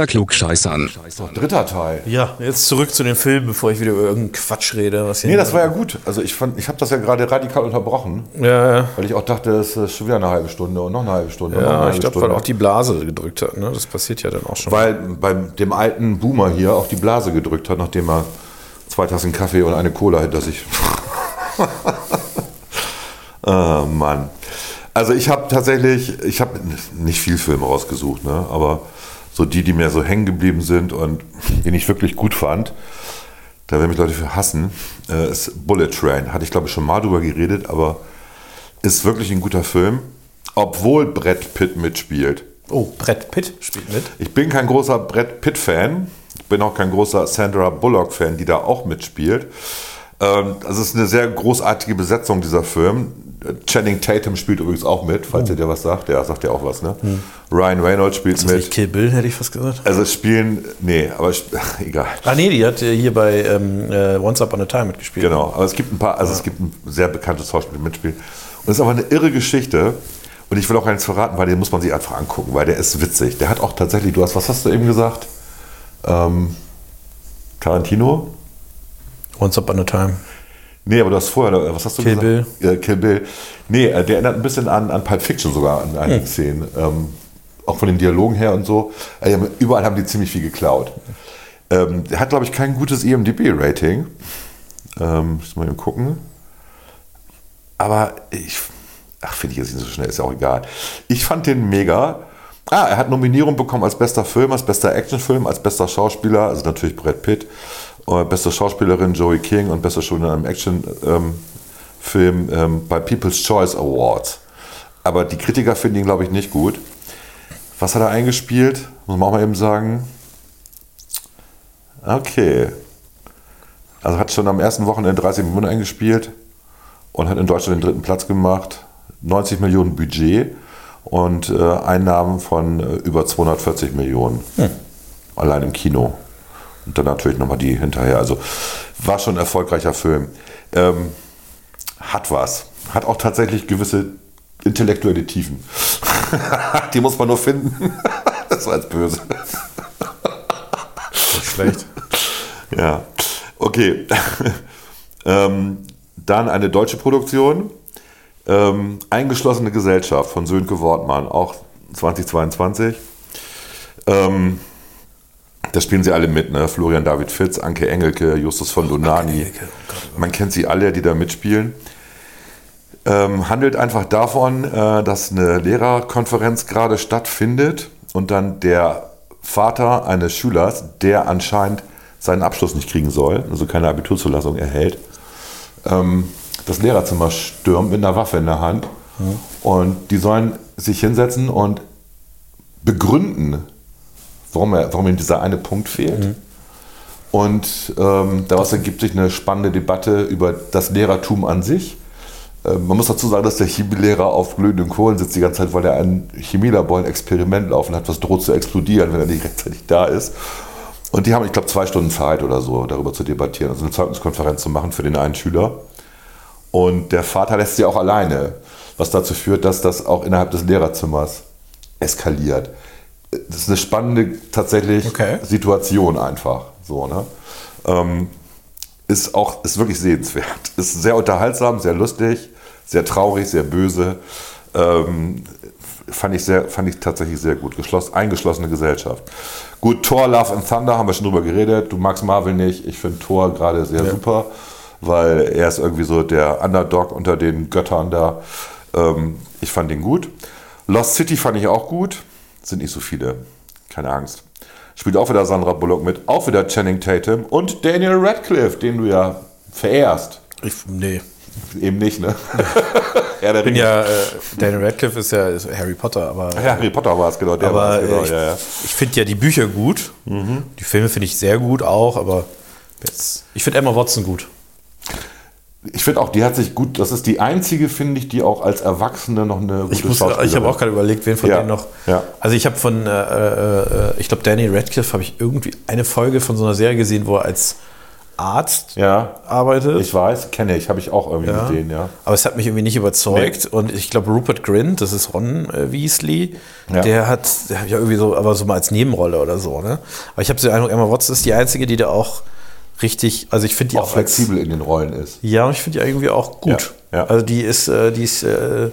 Unter Klugscheißern. So, dritter Teil. Ja, jetzt zurück zu den Filmen, bevor ich wieder über irgendeinen Quatsch rede. Was Nee, das war ja gut. Also ich fand, ich habe das ja gerade radikal unterbrochen, ja, ja. weil ich auch dachte, es ist schon wieder eine halbe Stunde und noch eine halbe Stunde. und noch eine ja halbe ich glaube, weil auch die Blase gedrückt hat. Ne? Das passiert ja dann auch schon. Weil bei dem alten Boomer hier auch die Blase gedrückt hat, nachdem er zwei Tassen Kaffee und eine Cola hinter sich. oh Mann. Also ich habe tatsächlich, ich habe nicht viel Filme rausgesucht, ne? aber so die, die mir so hängen geblieben sind und den ich wirklich gut fand, da werden mich Leute für hassen, äh, ist Bullet Train. Hatte ich glaube ich schon mal drüber geredet, aber ist wirklich ein guter Film, obwohl Brett Pitt mitspielt. oh, Brett Pitt spielt mit. Ich bin kein großer Brett Pitt-Fan. Ich bin auch kein großer Sandra Bullock-Fan, die da auch mitspielt. Ähm, das ist eine sehr großartige Besetzung, dieser Film. Channing Tatum spielt übrigens auch mit, falls ihr dir was sagt. Ja, sagt ja auch was, ne? Ryan Reynolds spielt Ist das nicht mit. Kill Bill, hätte ich fast gesagt. Also spielen, nee, aber ich- egal. Ah, nee, die hat äh, hier bei ähm, äh, Once Upon a Time mitgespielt. Genau, aber es gibt ein paar, also es gibt ein sehr bekanntes Schauspiel mitspielen. Und es ist aber eine irre Geschichte. Und ich will auch gar nichts verraten, weil den muss man sich einfach angucken, weil der ist witzig. Der hat auch tatsächlich, du hast, was hast du eben gesagt? Ähm, Tarantino? Once Upon a Time. Nee, aber du hast vorher, was hast du Kill gesagt? Bill. Kill Bill. Nee, äh, der erinnert ein bisschen an, an Pulp Fiction sogar, an einigen Szenen. Ähm, auch von den Dialogen her und so. Äh, überall haben die ziemlich viel geklaut. Ähm, der hat, glaube ich, kein gutes E IMDb-Rating. Ähm, muss mal eben gucken. Aber ich, ach, finde ich jetzt nicht so schnell, ist ja auch egal. Ich fand den mega. Ah, er hat Nominierung bekommen als bester Film, als bester Actionfilm, als bester Schauspieler, also natürlich Brad Pitt, äh, beste Schauspielerin Joey King und bester Schauspielerin im Actionfilm ähm, bei People's Choice Awards. Aber die Kritiker finden ihn, glaube ich, nicht gut. Was hat er eingespielt? Muss man auch mal eben sagen. Okay. Also hat schon am ersten Wochenende 30 Millionen eingespielt und hat in Deutschland den dritten Platz gemacht. 90 Millionen Budget und äh, Einnahmen von äh, über 240 Millionen. Allein im Kino. Und dann natürlich nochmal die hinterher. Also war schon ein erfolgreicher Film. Ähm, hat was. Hat auch tatsächlich gewisse intellektuelle Tiefen. die muss man nur finden. das war jetzt böse. Schlecht. Ja, okay. ähm, dann eine deutsche Produktion. Ähm, Eingeschlossene Gesellschaft von Sönke Wortmann, auch 2022. Ähm, da spielen sie alle mit, ne? Florian David Fitz, Anke Engelke, Justus von Donani. Oh Gott, Man kennt sie alle, die da mitspielen. Ähm, handelt einfach davon, äh, dass eine Lehrerkonferenz gerade stattfindet und dann der Vater eines Schülers, der anscheinend seinen Abschluss nicht kriegen soll, also keine Abiturzulassung erhält, ähm, das Lehrerzimmer stürmt mit einer Waffe in der Hand. Und die sollen sich hinsetzen und begründen, warum, er, warum ihm dieser eine Punkt fehlt. Und ähm, daraus ergibt sich eine spannende Debatte über das Lehrertum an sich. Ähm, man muss dazu sagen, dass der Chemielehrer auf glühenden Kohlen sitzt die ganze Zeit, weil er ein Chemielabor ein Experiment laufen hat, was droht zu explodieren, wenn er nicht rechtzeitig da ist. Und die haben, ich glaube, zwei Stunden Zeit oder so, darüber zu debattieren, also eine Zeugniskonferenz zu machen für den einen Schüler. Und der Vater lässt sie auch alleine, was dazu führt, dass das auch innerhalb des Lehrerzimmers eskaliert. Das ist eine spannende tatsächlich Okay. Situation einfach. So, ne? ähm, ist auch ist wirklich sehenswert. Ist sehr unterhaltsam, sehr lustig, sehr traurig, sehr böse. Ähm, fand ich sehr, fand ich tatsächlich sehr gut. Geschloss, eingeschlossene Gesellschaft. Gut, Thor, Love and Thunder haben wir schon drüber geredet. Du magst Marvel nicht. Ich finde Thor gerade sehr super, weil er ist irgendwie so der Underdog unter den Göttern da. Ähm, ich fand ihn gut. Lost City fand ich auch gut. Sind nicht so viele. Keine Angst. Spielt auch wieder Sandra Bullock mit, auch wieder Channing Tatum und Daniel Radcliffe, den du ja verehrst. Ich, nee. Eben nicht, ne? ja, der Ich bin ja, äh, Daniel Radcliffe ist ja ist Harry Potter, aber, Ja, Harry Potter war es, genau. Der aber genau, ich, ja, ja. ich finde ja die Bücher gut. Die Filme finde ich sehr gut auch, aber jetzt, ich finde Emma Watson gut. Ich finde auch, die hat sich gut, das ist die einzige, finde ich, die auch als Erwachsene noch eine gute Ich, muss- ich habe auch gerade überlegt, wen von Ja, denen noch. ja. Also ich habe von, äh, äh, ich glaube, Danny Radcliffe habe ich irgendwie eine Folge von so einer Serie gesehen, wo er als Arzt Ja, arbeitet. ich weiß, kenne ich, habe ich auch irgendwie Ja. gesehen, ja. Aber es hat mich irgendwie nicht überzeugt. Und ich glaube, Rupert Grint, das ist Ron äh, Weasley, Ja. der hat, der hat ja irgendwie so, aber so mal als Nebenrolle oder so. Ne? Aber ich habe so den Eindruck, Emma Watson ist die einzige, die da auch richtig, also ich finde die Auch auch, flexibel in den Rollen ist. Ja, und ich finde die irgendwie auch gut. Ja, ja. Also die ist, äh, die ist, äh,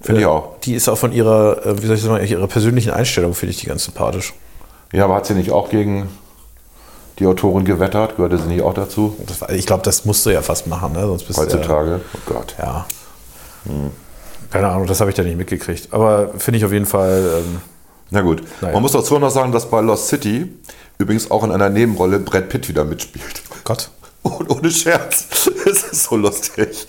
Finde ich äh, auch. Die ist auch von ihrer, äh, wie soll ich sagen, ihrer persönlichen Einstellung finde ich die ganz sympathisch. Ja, aber hat sie nicht auch gegen die Autorin gewettert? Gehörte sie nicht auch dazu? Das ich glaube, das musst du ja fast machen, ne? sonst bist du Heutzutage? Oh Gott. Ja, ja. Keine Ahnung, das habe ich da nicht mitgekriegt. Aber finde ich auf jeden Fall. Ähm, Na gut. Naja. Man muss dazu noch sagen, dass bei Lost City übrigens auch in einer Nebenrolle Brad Pitt wieder mitspielt. Gott. Und ohne Scherz. Es ist so lustig.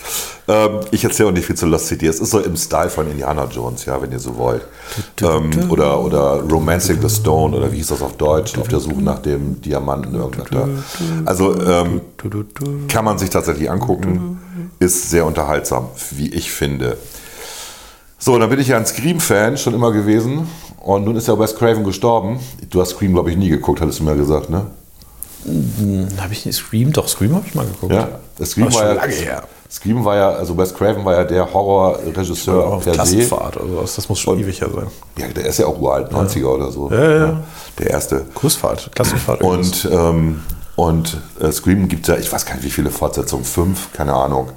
Ähm, ich erzähle auch nicht viel zu Lost City. Es ist so im Style von Indiana Jones, ja, wenn ihr so wollt. Ähm, oder, oder Romancing the Stone, oder wie hieß das auf Deutsch? Auf der Suche nach dem Diamanten, irgendwas da. Also ähm, kann man sich tatsächlich angucken. Ist sehr unterhaltsam, wie ich finde. So, dann bin ich ja ein Scream-Fan schon immer gewesen. Und nun ist ja Wes Craven gestorben. Du hast Scream, glaube ich, nie geguckt, hattest du mir gesagt, ne? Habe ich nicht Scream? Doch, Scream habe ich mal geguckt. Ja, das Scream Aber war schon ja, lange her. Scream war ja, also Wes Craven war ja der Horrorregisseur Auf per se. Sowas. Das muss schon ewig her sein. Ja, der ist ja auch uralt, 90er oder so. Ja, ja. Der erste. Kursfahrt, Klassenfahrt. Und, ähm, und äh, Scream gibt ja, ich weiß gar nicht, wie viele Fortsetzungen, fünf, keine Ahnung.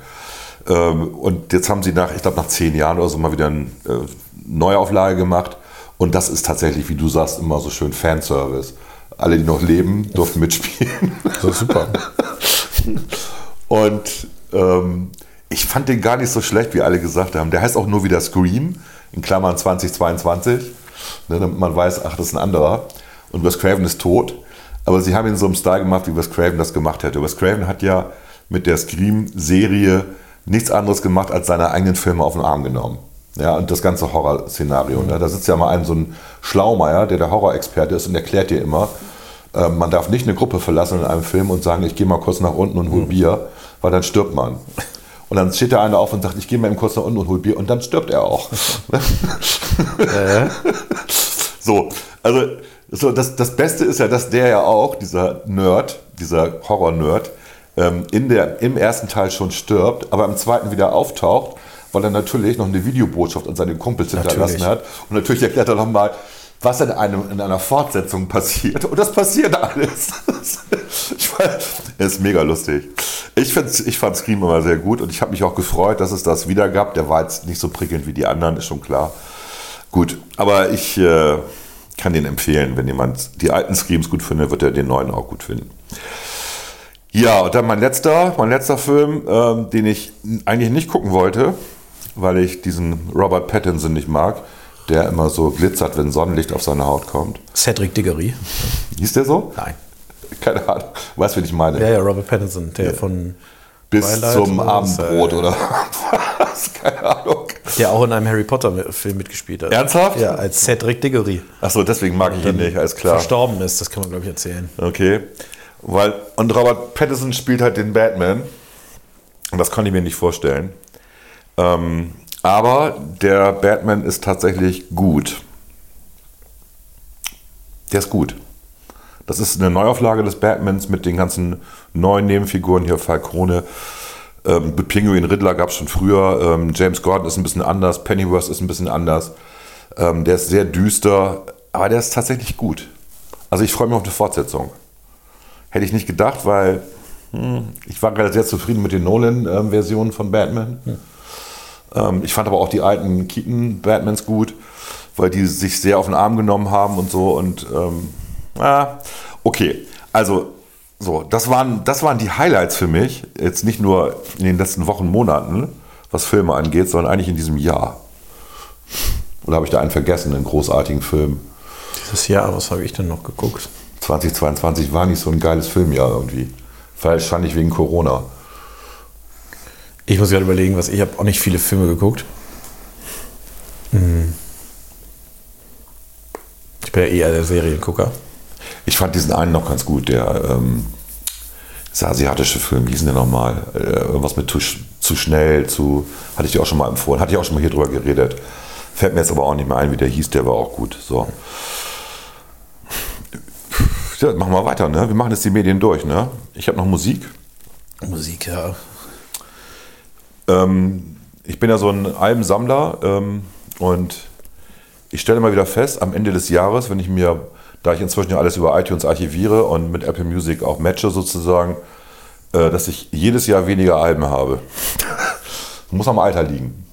Ähm, und jetzt haben sie nach, ich glaube, nach zehn Jahren oder so mal wieder eine äh, Neuauflage gemacht. Und das ist tatsächlich, wie du sagst, immer so schön Fanservice. Alle, die noch leben, durften mitspielen. Das ist super. Und ähm, ich fand den gar nicht so schlecht, wie alle gesagt haben. Der heißt auch nur wieder Scream, in Klammern 2022, ne, damit man weiß, ach, das ist ein anderer. Und Wes Craven ist tot. Aber sie haben ihn so im Style gemacht, wie Wes Craven das gemacht hätte. Wes Craven hat ja mit der Scream-Serie nichts anderes gemacht, als seine eigenen Filme auf den Arm genommen. Ja, und das ganze Horrorszenario. Ne? Da sitzt ja mal ein so ein Schlaumeier, der der Horrorexperte ist und erklärt dir immer, äh, man darf nicht eine Gruppe verlassen in einem Film und sagen, ich gehe mal kurz nach unten und hol Bier, weil dann stirbt man. Und dann steht da einer auf und sagt, ich gehe mal eben kurz nach unten und hol Bier und dann stirbt er auch. so, also so das, das Beste ist ja, dass der ja auch, dieser Nerd, dieser Horror-Nerd, ähm, in der, im ersten Teil schon stirbt, aber im zweiten wieder auftaucht, weil er natürlich noch eine Videobotschaft an seine Kumpels hinterlassen Natürlich. hat. Und natürlich erklärt er nochmal, was in, einem, in einer Fortsetzung passiert. Und das passiert alles. ich fand, ist mega lustig. Ich, ich fand Scream immer sehr gut und ich habe mich auch gefreut, dass es das wieder gab. Der war jetzt nicht so prickelnd wie die anderen, ist schon klar. Gut, aber ich äh, kann den empfehlen. Wenn jemand die alten Screams gut findet, wird er den neuen auch gut finden. Ja, und dann mein letzter, mein letzter Film, ähm, den ich eigentlich nicht gucken wollte, weil ich diesen Robert Pattinson nicht mag, der immer so glitzert, wenn Sonnenlicht auf seine Haut kommt. Cedric Diggory. Hieß der so? Nein. Keine Ahnung. Weißt du, wie ich meine? Ja, ja, Robert Pattinson, der von. Bis Twilight zum was? Abendbrot Äh, oder was? Keine Ahnung. Der auch in einem Harry Potter-Film mitgespielt hat. Ernsthaft? Ja, als Cedric Diggory. Achso, deswegen mag ich ihn nicht, alles klar. Verstorben ist, das kann man, glaube ich, erzählen. Okay. Weil, und Robert Pattinson spielt halt den Batman. Und das konnte ich mir nicht vorstellen. Ähm, aber der Batman ist tatsächlich gut. Der ist gut. Das ist eine Neuauflage des Batmans mit den ganzen neuen Nebenfiguren hier, Falcone. Ähm, Pinguin Riddler gab es schon früher. Ähm, James Gordon ist ein bisschen anders. Pennyworth ist ein bisschen anders. Ähm, der ist sehr düster, aber der ist tatsächlich gut. Also ich freue mich auf eine Fortsetzung. Hätte ich nicht gedacht, weil hm, ich war gerade sehr zufrieden mit den Nolan-Versionen von Batman. Hm. ich fand aber auch die alten Keaton-Batmans gut, weil die sich sehr auf den Arm genommen haben und so. Und ähm, ah, okay, also so, das waren, das waren die Highlights für mich. Jetzt nicht nur in den letzten Wochen, Monaten, was Filme angeht, sondern eigentlich in diesem Jahr. Oder habe ich da einen vergessen, einen großartigen Film? Dieses Jahr, was habe ich denn noch geguckt? 2022 war nicht so ein geiles Filmjahr irgendwie. Wahrscheinlich wegen Corona. Ich muss gerade überlegen, was ich habe auch nicht viele Filme geguckt. Hm. Ich bin ja eher der Seriengucker. Ich fand diesen einen noch ganz gut, der ähm, das asiatische Film, wie hieß denn der nochmal? Äh, irgendwas mit zu, zu schnell, zu. Hatte ich dir auch schon mal empfohlen, hatte ich auch schon mal hier drüber geredet. Fällt mir jetzt aber auch nicht mehr ein, wie der hieß, der war auch gut. So. Ja, machen wir weiter, ne? Wir machen jetzt die Medien durch, ne? Ich habe noch Musik. Musik, ja. Ähm, ich bin ja so ein Albensammler ähm, und ich stelle mal wieder fest, am Ende des Jahres, wenn ich mir da ich inzwischen ja alles über iTunes archiviere und mit Apple Music auch matche sozusagen, äh, dass ich jedes Jahr weniger Alben habe. Muss am Alter liegen.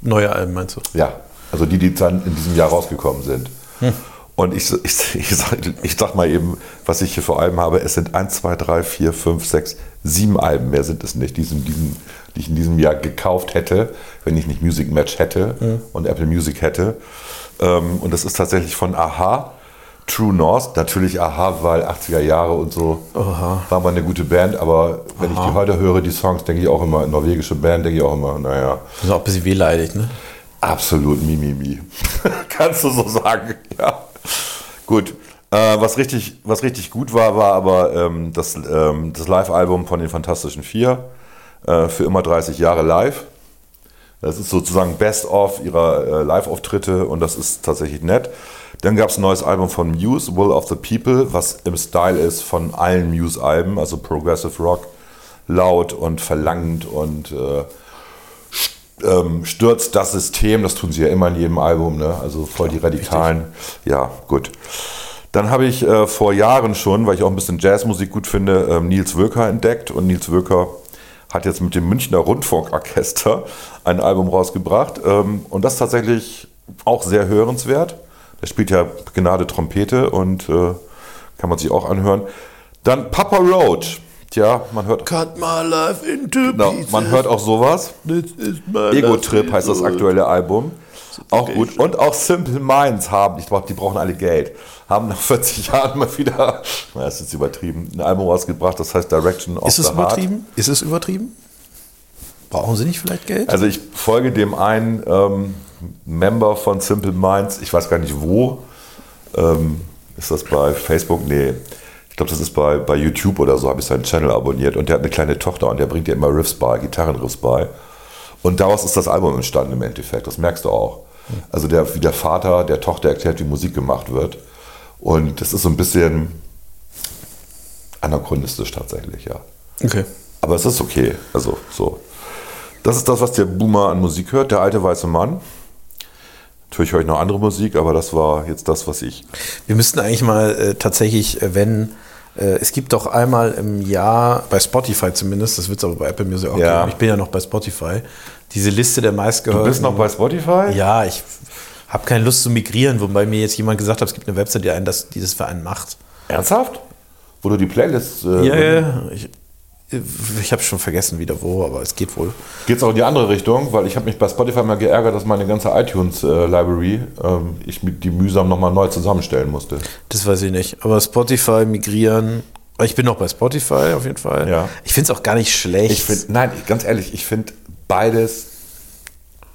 Neue Alben meinst du? Ja, also die, die dann in diesem Jahr rausgekommen sind. Hm. Und ich, ich, ich, sag, ich sag mal eben, was ich hier vor Alben habe, es sind 1, 2, 3, 4, 5, 6, 7 Alben, mehr sind es nicht, die, in diesem, die ich in diesem Jahr gekauft hätte, wenn ich nicht Music Match hätte hm. und Apple Music hätte. Ähm, und das ist tatsächlich von Aha True North, natürlich Aha, weil 80er Jahre und so Aha. war mal eine gute Band, aber wenn Aha. ich die heute höre, die Songs, denke ich auch immer, norwegische Band, denke ich auch immer, naja. Das ist auch ein bisschen wehleidig, ne? Absolut Mimimi. Kannst du so sagen, ja. Gut. Äh, was, richtig, was richtig gut war, war aber ähm, das, ähm, das Live-Album von den Fantastischen Vier. Äh, für immer 30 Jahre live. Das ist sozusagen Best-of ihrer äh, Live-Auftritte und das ist tatsächlich nett. Dann gab es ein neues Album von Muse, Will of the People, was im Style ist von allen Muse-Alben, also Progressive Rock, laut und verlangend und äh, ähm, stürzt das System. Das tun sie ja immer in jedem Album, ne? also voll die Radikalen. Richtig. Ja, gut. Dann habe ich äh, vor Jahren schon, weil ich auch ein bisschen Jazzmusik gut finde, ähm, Nils Wöker entdeckt. Und Nils Wöker hat jetzt mit dem Münchner Rundfunkorchester ein Album rausgebracht. Ähm, und das ist tatsächlich auch sehr hörenswert. Er spielt ja Gnade Trompete und äh, kann man sich auch anhören. Dann Papa Roach. Tja, man hört. Cut my life into genau, Man hört auch sowas. Ego Trip heißt das aktuelle Album. Auch gut. Und auch Simple Minds haben, ich glaube, die brauchen alle Geld, haben nach 40 Jahren mal wieder, na, das ist jetzt übertrieben, ein Album rausgebracht, das heißt Direction of ist the Heart. Ist es übertrieben? Ist es übertrieben? Brauchen sie nicht vielleicht Geld? Also ich folge dem einen, ähm, Member von Simple Minds, ich weiß gar nicht wo. Ähm, ist das bei Facebook? Nee. Ich glaube, das ist bei, bei YouTube oder so, habe ich seinen Channel abonniert und der hat eine kleine Tochter und der bringt ihr immer Riffs bei, Gitarrenriffs bei. Und daraus ist das Album entstanden im Endeffekt, das merkst du auch. Also der, wie der Vater der Tochter erklärt, wie Musik gemacht wird. Und das ist so ein bisschen anachronistisch tatsächlich, ja. Okay. Aber es ist okay. Also so. Das ist das, was der Boomer an Musik hört, der alte weiße Mann. Natürlich höre ich noch andere Musik, aber das war jetzt das, was ich. Wir müssten eigentlich mal äh, tatsächlich, äh, wenn äh, es gibt doch einmal im Jahr, bei Spotify zumindest, das wird es aber bei Apple Music auch ja. geben, ich bin ja noch bei Spotify, diese Liste der meistgehörten. Du bist noch bei Spotify? Ja, ich habe keine Lust zu migrieren, wobei mir jetzt jemand gesagt hat, es gibt eine Website, die einen das, dieses für einen macht. Ernsthaft? Wo du die Playlists. Äh, ja, ja. Ich, ich habe schon vergessen wieder wo, aber es geht wohl. Geht es auch in die andere Richtung, weil ich habe mich bei Spotify mal geärgert, dass meine ganze iTunes-Library, äh, ähm, ich die mühsam nochmal neu zusammenstellen musste. Das weiß ich nicht. Aber Spotify migrieren, ich bin noch bei Spotify auf jeden Fall. Ja. Ich finde es auch gar nicht schlecht. Ich find, nein, ganz ehrlich, ich finde beides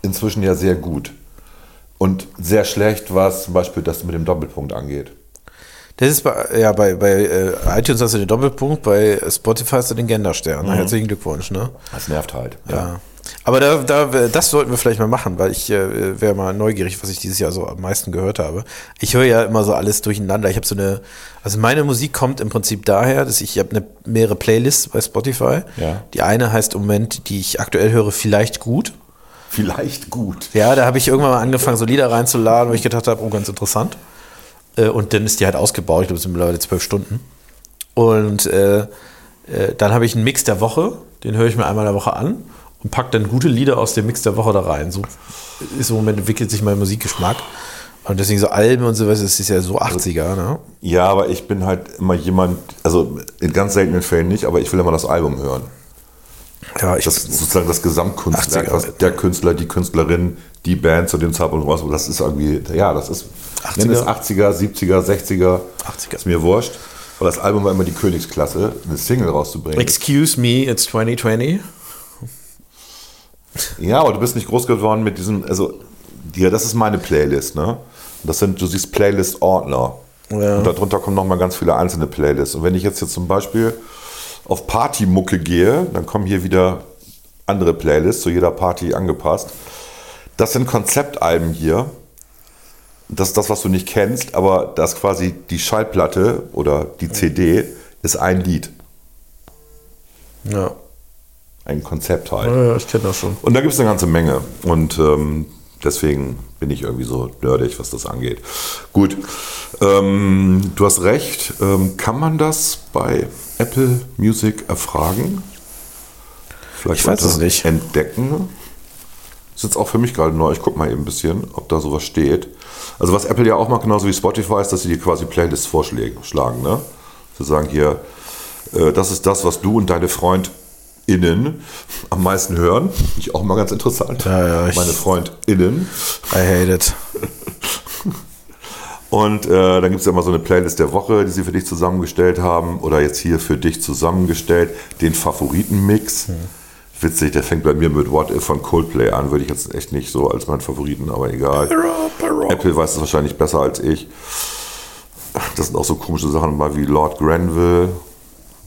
inzwischen ja sehr gut. Und sehr schlecht, was zum Beispiel das mit dem Doppelpunkt angeht. Das ist bei, ja, bei, bei äh, iTunes hast du den Doppelpunkt, bei Spotify hast du den Genderstern. Mhm. Herzlichen Glückwunsch, ne? Das nervt halt. Ja. ja. Aber da, da, das sollten wir vielleicht mal machen, weil ich äh, wäre mal neugierig, was ich dieses Jahr so am meisten gehört habe. Ich höre ja immer so alles durcheinander. Ich habe so eine, also meine Musik kommt im Prinzip daher, dass ich, ich habe eine, mehrere Playlists bei Spotify. Ja. Die eine heißt im Moment, die ich aktuell höre, vielleicht gut. Vielleicht gut. Ja, da habe ich irgendwann mal angefangen, so Lieder reinzuladen, wo ich gedacht habe, oh, ganz interessant. Äh, und dann ist die halt ausgebaut, ich glaube, es sind mittlerweile zwölf Stunden. Und äh, äh, dann habe ich einen Mix der Woche, den höre ich mir einmal in der Woche an und packe dann gute Lieder aus dem Mix der Woche da rein. So ist im Moment entwickelt sich mein Musikgeschmack. Und deswegen so Alben und sowas, das ist ja so 80er, ne? Ja, aber ich bin halt immer jemand, also in ganz seltenen Fällen nicht, aber ich will immer das Album hören. Ja, ich, Das ist sozusagen das Gesamtkunstwerk, 80er. was der Künstler, die Künstlerin, die Band zu dem Zeitpunkt raus, das ist irgendwie, ja, das ist 80er. nenn es 80er, 70er, 60er, 80er. ist mir wurscht. Aber das Album war immer die Königsklasse, eine Single rauszubringen. Excuse me, it's 2020. Ja, aber du bist nicht groß geworden mit diesem, also, ja, das ist meine Playlist, ne? Das sind, du siehst Playlist-Ordner. Ja. Und darunter kommen nochmal ganz viele einzelne Playlists. Und wenn ich jetzt hier zum Beispiel auf Partymucke gehe, dann kommen hier wieder andere Playlists, zu jeder Party angepasst. Das sind Konzeptalben hier. Das ist das, was du nicht kennst, aber das quasi die Schallplatte oder die CD ist ein Lied, Ja. ein Konzept halt. ja ich kenne das schon. Und da gibt es eine ganze Menge. Und ähm, deswegen bin ich irgendwie so nerdig, was das angeht. Gut, ähm, du hast recht. Ähm, kann man das bei Apple Music erfragen? Vielleicht Ich weiß es nicht. Entdecken. Das ist jetzt auch für mich gerade neu. Ich gucke mal eben ein bisschen, ob da sowas steht. Also was Apple ja auch macht, genauso wie Spotify, ist, dass sie dir quasi Playlists vorschlagen. Ne? Sie sagen hier, äh, das ist das, was du und deine FreundInnen am meisten hören. Ich auch mal ganz interessant. Ja, ja, Meine FreundInnen. I hate it. Und äh, dann gibt es ja immer so eine Playlist der Woche, die sie für dich zusammengestellt haben. Oder jetzt hier für dich zusammengestellt. Den Favoritenmix. Witzig, der fängt bei mir mit What If von Coldplay an. Würde ich jetzt echt nicht so als meinen Favoriten, aber egal. Apple weiß es wahrscheinlich besser als ich. Das sind auch so komische Sachen mal wie Lord Granville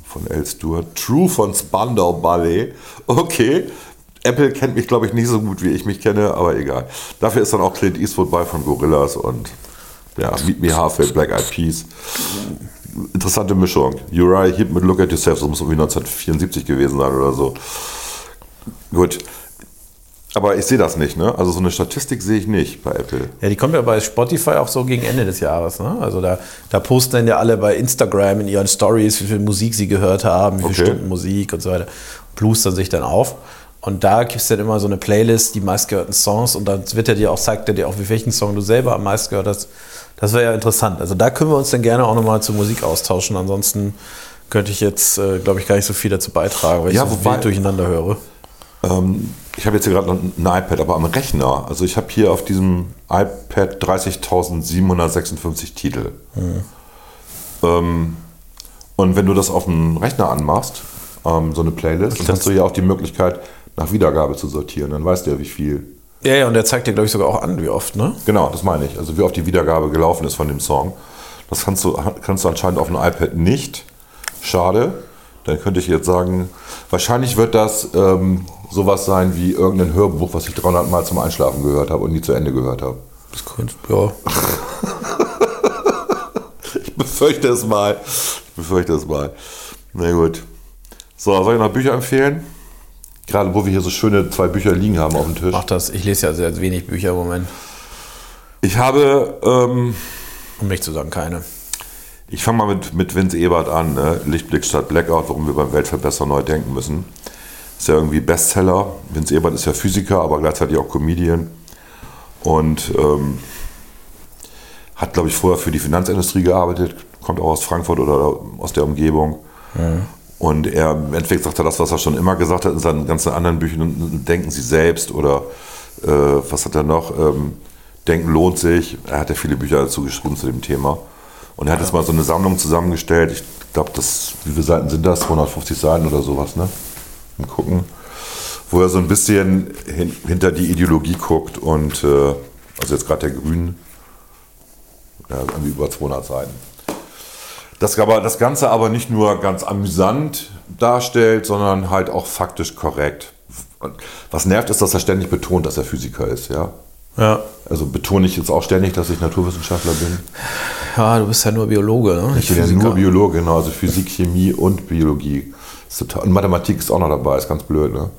von L. Stewart. True von Spandau Ballet. Okay. Apple kennt mich, glaube ich, nicht so gut, wie ich mich kenne, aber egal. Dafür ist dann auch Clint Eastwood bei von Gorillas und ja, Meet Me Halfway, Black Eyed Peas. Interessante Mischung. Uriah Heep mit Look at Yourself, das muss irgendwie 1974 gewesen sein oder so. Gut. Aber ich sehe das nicht, ne? Also so eine Statistik sehe ich nicht bei Apple. Ja, die kommt ja bei Spotify auch so gegen Ende des Jahres. Ne? Also da, da posten dann ja alle bei Instagram in ihren Stories, wie viel Musik sie gehört haben, wie viele Okay. Stunden Musik und so weiter. Plustern sich dann auf. Und da gibt es dann immer so eine Playlist, die meistgehörten Songs. Und dann wird er dir auch, zeigt er dir auch, wie welchen Song du selber am meisten gehört hast. Das wäre ja interessant. Also da können wir uns dann gerne auch nochmal zur Musik austauschen. Ansonsten könnte ich jetzt, äh, glaube ich, gar nicht so viel dazu beitragen, weil Ja, ich so wobei- durcheinander höre. Ähm, ich habe jetzt hier gerade noch ein iPad, aber am Rechner. Also ich habe hier auf diesem iPad 30.756 Titel. Ähm, und wenn du das auf dem Rechner anmachst, ähm, so eine Playlist, dann hast du ja auch die Möglichkeit, nach Wiedergabe zu sortieren. Dann weißt du ja, wie viel. Ja, ja, und der zeigt dir, glaube ich, sogar auch an, wie oft, ne? Genau, das meine ich. Also wie oft die Wiedergabe gelaufen ist von dem Song. Das kannst du, kannst du anscheinend auf dem iPad nicht. Schade. Dann könnte ich jetzt sagen, wahrscheinlich wird das ähm, sowas sein wie irgendein Hörbuch, was ich 300 Mal zum Einschlafen gehört habe und nie zu Ende gehört habe. Das könnte, ja. Ich befürchte es mal. Ich befürchte es mal. Na gut. So, soll ich noch Bücher empfehlen? Gerade wo wir hier so schöne zwei Bücher liegen haben auf dem Tisch. Mach das. Ich lese ja sehr wenig Bücher im Moment. Ich habe, ähm, Um nicht zu sagen, keine. ich fange mal mit, mit Vince Ebert an. Ne? Lichtblick statt Blackout, warum wir beim Weltverbessern neu denken müssen. Ist ja irgendwie Bestseller. Vince Ebert ist ja Physiker, aber gleichzeitig auch Comedian. Und ähm, hat, glaube ich, vorher für die Finanzindustrie gearbeitet, kommt auch aus Frankfurt oder aus der Umgebung. Und er im Endeffekt sagt er das, was er schon immer gesagt hat in seinen ganzen anderen Büchern, denken Sie selbst oder äh, was hat er noch? Ähm, denken lohnt sich. Er hat ja viele Bücher dazu geschrieben zu dem Thema. Und er hat jetzt mal so eine Sammlung zusammengestellt. Ich glaube, das, wie viele Seiten sind das? 250 Seiten oder sowas, ne? Mal gucken. Wo er so ein bisschen hin, hinter die Ideologie guckt und, äh, also jetzt gerade der Grünen, ja, irgendwie über 200 Seiten. Das, aber, das Ganze aber nicht nur ganz amüsant darstellt, sondern halt auch faktisch korrekt. Was nervt, ist, dass er ständig betont, dass er Physiker ist, ja. Ja. Also betone ich jetzt auch ständig, dass ich Naturwissenschaftler bin. Ja, du bist ja nur Biologe, ne? Ich bin ja nur Biologe, genau. Also Physik, Chemie und Biologie. Und Mathematik ist auch noch dabei, ist ganz blöd, ne?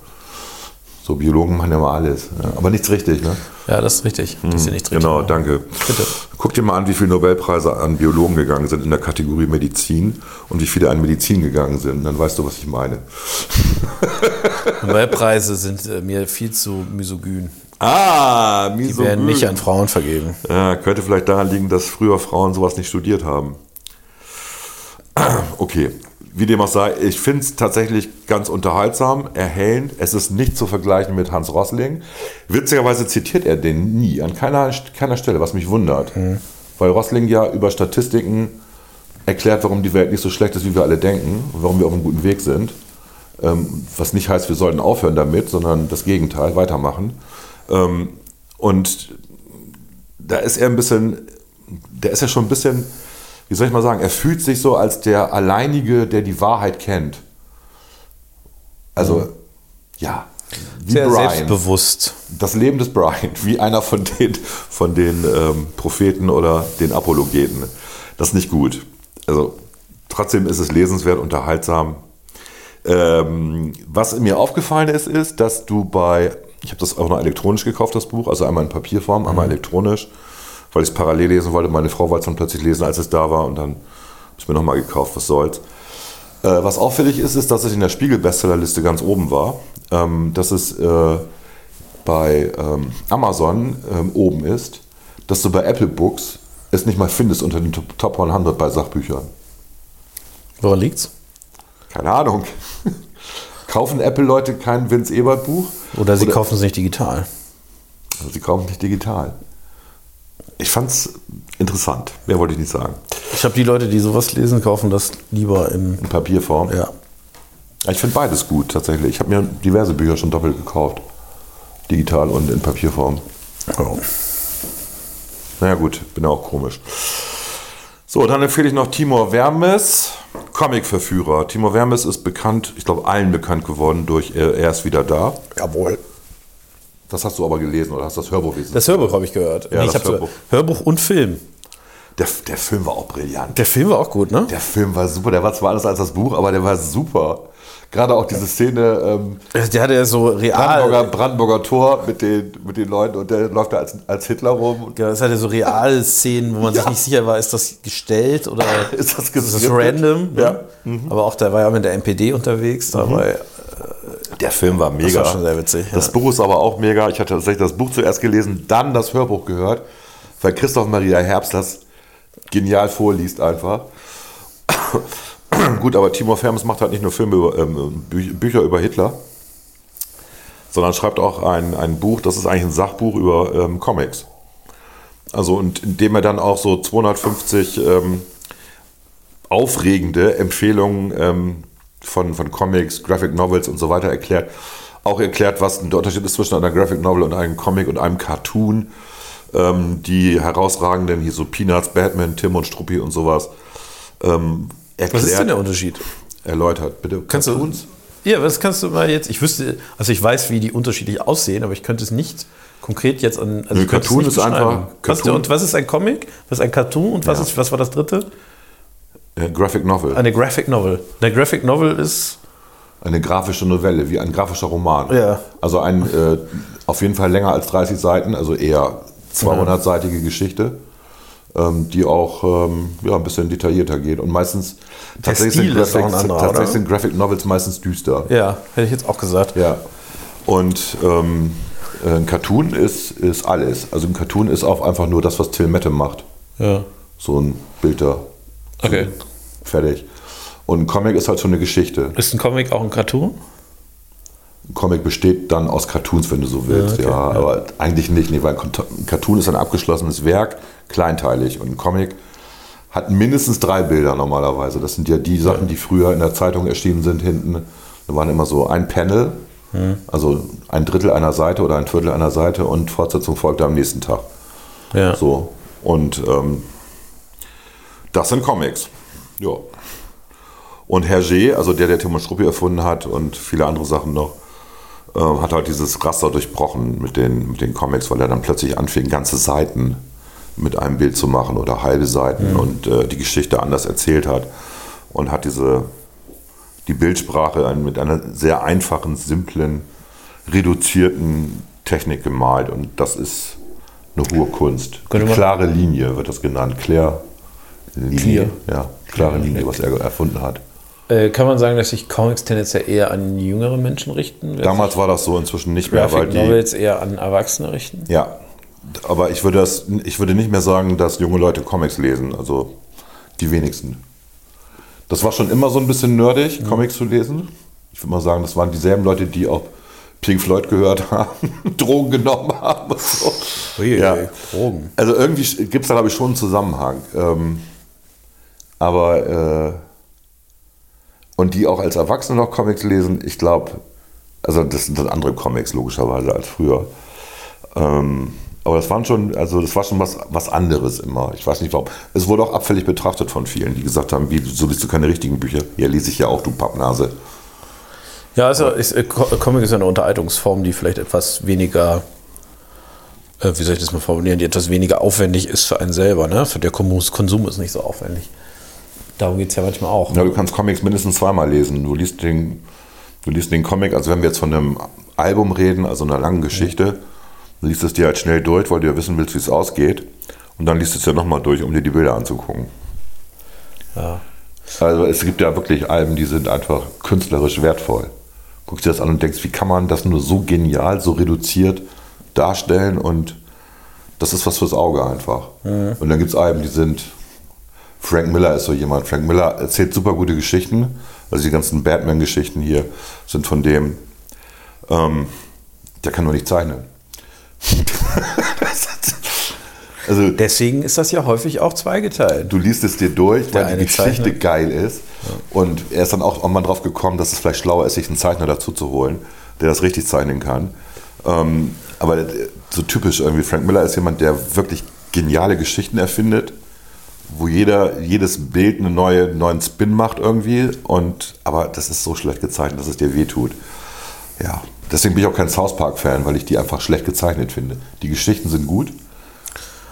So Biologen machen ja mal alles. Ja. Aber nichts richtig, ne? Ja, das ist richtig. Das ist ja nichts richtig. Genau, danke. Bitte. Guck dir mal an, wie viele Nobelpreise an Biologen gegangen sind in der Kategorie Medizin und wie viele an Medizin gegangen sind. Dann weißt du, was ich meine. Nobelpreise sind äh, mir viel zu misogyn. Ah, Die werden nicht an Frauen vergeben. Ja, könnte vielleicht daran liegen, dass früher Frauen sowas nicht studiert haben. Okay, wie dem auch sei, ich finde es tatsächlich ganz unterhaltsam, erhellend. Es ist nicht zu vergleichen mit Hans Rosling. Witzigerweise zitiert er den nie, an keiner, keiner Stelle, was mich wundert. Weil Rosling ja über Statistiken erklärt, warum die Welt nicht so schlecht ist, wie wir alle denken, warum wir auf einem guten Weg sind. Ähm, was nicht heißt, wir sollten aufhören damit, sondern das Gegenteil, weitermachen. Ähm, und da ist er ein bisschen, der ist ja schon ein bisschen, wie soll ich mal sagen, er fühlt sich so als der Alleinige, der die Wahrheit kennt. Also, ja. Wie Sehr Brian. selbstbewusst. Das Leben des Brian, wie einer von den, von den ähm, Propheten oder den Apologeten. Das ist nicht gut. Also, trotzdem ist es lesenswert, unterhaltsam. Ähm, was mir aufgefallen ist, ist, dass du bei, ich habe das auch noch elektronisch gekauft, das Buch, also einmal in Papierform, einmal elektronisch, weil ich es parallel lesen wollte. Meine Frau wollte es dann plötzlich lesen, als es da war und dann habe ich mir nochmal gekauft, was soll's. Äh, was auffällig ist, ist, dass es in der Spiegel-Bestsellerliste ganz oben war. Ähm, dass es äh, bei ähm, Amazon ähm, oben ist, dass du bei Apple Books es nicht mal findest unter den Top- Top 100 bei Sachbüchern. Woran liegt's? Keine Ahnung. Kaufen Apple-Leute kein Vince Ebert-Buch? Oder sie kaufen es nicht digital. Sie kaufen nicht digital. Ich fand's interessant. Mehr wollte ich nicht sagen. Ich habe die Leute, die sowas lesen, kaufen das lieber in. In Papierform. Ja. Ich finde beides gut, tatsächlich. Ich habe mir diverse Bücher schon doppelt gekauft. Digital und in Papierform. ja. Naja gut, bin auch komisch. So, dann empfehle ich noch Timur Vermes, Comicverführer. Timur Vermes ist bekannt, ich glaube allen bekannt geworden durch äh, Er ist wieder da. Jawohl. Das hast du aber gelesen oder hast das Hörbuch gelesen? Das Hörbuch habe ich gehört. Ja, ich das hab so- Hörbuch. Hörbuch und Film. Der, der Film war auch brillant. Der Film war auch gut, ne? Der Film war super. Der war zwar anders als das Buch, aber der war super. Gerade auch diese Szene ähm, Der hatte ja so real. Brandenburger, Brandenburger Tor mit den, mit den Leuten und der läuft da als, als Hitler rum. Ja, Das hatte so reale Szenen, wo man sich nicht sicher war, ist das gestellt oder Ist das ist das random? ne? Ja. Mhm. Aber auch der war ja mit der NPD unterwegs. Dabei, Der Film war mega. Das war schon sehr witzig, Das ja. Buch ist aber auch mega. Ich hatte tatsächlich das Buch zuerst gelesen, dann das Hörbuch gehört, weil Christoph Maria Herbst das genial vorliest einfach. Gut, aber Timur Vermes macht halt nicht nur Filme über, ähm, Bü Bücher über Hitler, sondern schreibt auch ein, ein Buch, das ist eigentlich ein Sachbuch über ähm, Comics. Also, und indem er dann auch so 250 ähm, aufregende Empfehlungen ähm, von, von Comics, Graphic Novels und so weiter erklärt. Auch erklärt, was der Unterschied ist zwischen einer Graphic Novel und einem Comic und einem Cartoon. Ähm, die herausragenden, hier so Peanuts, Batman, Tim und Struppi und sowas. Ähm, erklärt, was ist denn der Unterschied? erläutert, bitte. Kannst du uns? Ja, was kannst du mal jetzt? Ich wüsste, also ich weiß, wie die unterschiedlich aussehen, aber ich könnte es nicht konkret jetzt an. Also Nö, Cartoon ist einfach- beschreiben. Was, Cartoon- und was ist ein Comic? Was ist ein Cartoon? Und was, Ja. ist, was war das dritte? Äh, Graphic Novel. Eine Graphic Novel. Eine Graphic Novel ist. Eine grafische Novelle, wie ein grafischer Roman. Ja. Also ein äh, auf jeden Fall länger als 30 Seiten, also eher 200-seitige Geschichte, ähm, die auch ähm, ja, ein bisschen detaillierter geht. Und meistens tatsächlich, Stil sind, ist auch Graphic, ein anderer, tatsächlich sind Graphic Novels meistens düster. Ja, hätte ich jetzt auch gesagt. Ja. Und ähm, äh, ein Cartoon ist, ist alles. Also ein Cartoon ist auch einfach nur das, was Till Mette macht. Ja. So ein Bilder. Okay. Fertig. Und ein Comic ist halt so eine Geschichte. Ist ein Comic auch ein Cartoon? Ein Comic besteht dann aus Cartoons, wenn du so willst. Ja, Ja, okay, aber eigentlich nicht, nee, weil ein Cartoon ist ein abgeschlossenes Werk, kleinteilig. Und ein Comic hat mindestens drei Bilder normalerweise. Das sind ja die Sachen, die früher in der Zeitung erschienen sind hinten. Da waren immer so ein Panel, Hm. also ein Drittel einer Seite oder ein Viertel einer Seite und Fortsetzung folgte am nächsten Tag. Ja. So. Und ähm, das sind Comics. Ja. Und Hergé, also der, der Timon Struppi erfunden hat und viele andere Sachen noch, ähm, hat halt dieses Raster durchbrochen mit den, mit den Comics, weil er dann plötzlich anfing, ganze Seiten mit einem Bild zu machen oder halbe Seiten und äh, die Geschichte anders erzählt hat und hat diese die Bildsprache mit einer sehr einfachen, simplen, reduzierten Technik gemalt und das ist eine hohe Kunst. Könnte klare Linie wird das genannt. Claire Linie. Clear. Ja, klare Linie, was er erfunden hat. Äh, kann man sagen, dass sich Comics tendenziell eher an jüngere Menschen richten? Damals war das so, inzwischen nicht sich mehr, weil Graphic die. Novels eher an Erwachsene richten? Ja, aber ich würde, das, ich würde nicht mehr sagen, dass junge Leute Comics lesen. Also die wenigsten. Das war schon immer so ein bisschen nerdig, Comics zu lesen. Ich würde mal sagen, das waren dieselben Leute, die auch Pink Floyd gehört haben, Drogen genommen haben so. Ui, Ja. Drogen. Also irgendwie gibt es da, glaube ich, schon einen Zusammenhang. Ähm, aber, äh, und die auch als Erwachsene noch Comics lesen, ich glaube, also das sind dann andere Comics logischerweise als früher. Ähm, aber das waren schon, also das war schon was, was anderes immer. Ich weiß nicht warum. Es wurde auch abfällig betrachtet von vielen, die gesagt haben, wie, so liest du keine richtigen Bücher. Ja, lese ich ja auch, du Pappnase. Ja, also ist, äh, Co- Comic ist ja eine Unterhaltungsform, die vielleicht etwas weniger, äh, wie soll ich das mal formulieren, die etwas weniger aufwendig ist für einen selber. Ne? Für der Konsum ist nicht so aufwendig. Darum geht es ja manchmal auch. Ja, du kannst Comics mindestens zweimal lesen. Du liest den, du liest den Comic, also wenn wir jetzt von einem Album reden, also einer langen Geschichte, du liest es dir halt schnell durch, weil du ja wissen willst, wie es ausgeht. Und dann liest es ja nochmal durch, um dir die Bilder anzugucken. Ja. Also es gibt ja wirklich Alben, die sind einfach künstlerisch wertvoll. Guckst dir das an und denkst, wie kann man das nur so genial, so reduziert darstellen und das ist was fürs Auge einfach. Und dann gibt es Alben, die sind, Frank Miller ist so jemand, Frank Miller erzählt super gute Geschichten, also die ganzen Batman-Geschichten hier sind von dem, ähm, der kann nur nicht zeichnen. also Deswegen ist das ja häufig auch zweigeteilt. du liest es dir durch, Der weil die Geschichte zeichnet. geil ist. Und er ist dann auch irgendwann drauf gekommen, dass es vielleicht schlauer ist, sich einen Zeichner dazu zu holen, der das richtig zeichnen kann. Ähm, aber so typisch irgendwie, Frank Miller ist jemand, der wirklich geniale Geschichten erfindet, wo jeder, jedes Bild einen neue, neuen Spin macht irgendwie. Und, aber das ist so schlecht gezeichnet, dass es dir wehtut. Ja, deswegen bin ich auch kein South Park-Fan, weil ich die einfach schlecht gezeichnet finde. Die Geschichten sind gut,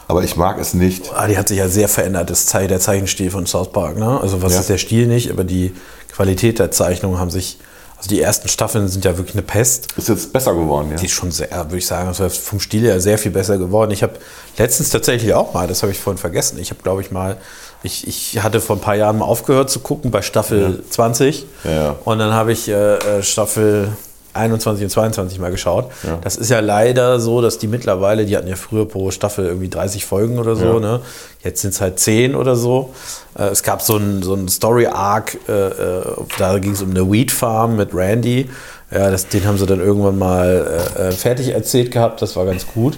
aber ich mag es nicht. Ah, die hat sich ja sehr verändert, das Ze der Zeichenstil von South Park. Ne? Also was Ja. ist der Stil nicht, aber die Qualität der Zeichnungen haben sich, also die ersten Staffeln sind ja wirklich eine Pest. Ist jetzt besser geworden, ja. Die ist schon sehr, würde ich sagen, also vom Stil her sehr viel besser geworden. Ich habe letztens tatsächlich auch mal, das habe ich vorhin vergessen, ich habe glaube ich mal, ich, ich hatte vor ein paar Jahren mal aufgehört zu gucken bei Staffel 20 Ja, ja. und dann habe ich äh, äh, Staffel 21 und 22 mal geschaut. Das ist ja leider so, dass die mittlerweile, die hatten ja früher pro Staffel irgendwie 30 Folgen oder so, Ja. ne? jetzt sind es halt 10 oder so. Äh, es gab so einen so Story-Arc, äh, äh, da ging es um eine Weed Farm mit Randy. Ja, das, den haben sie dann irgendwann mal äh, äh, fertig erzählt gehabt, das war ganz gut.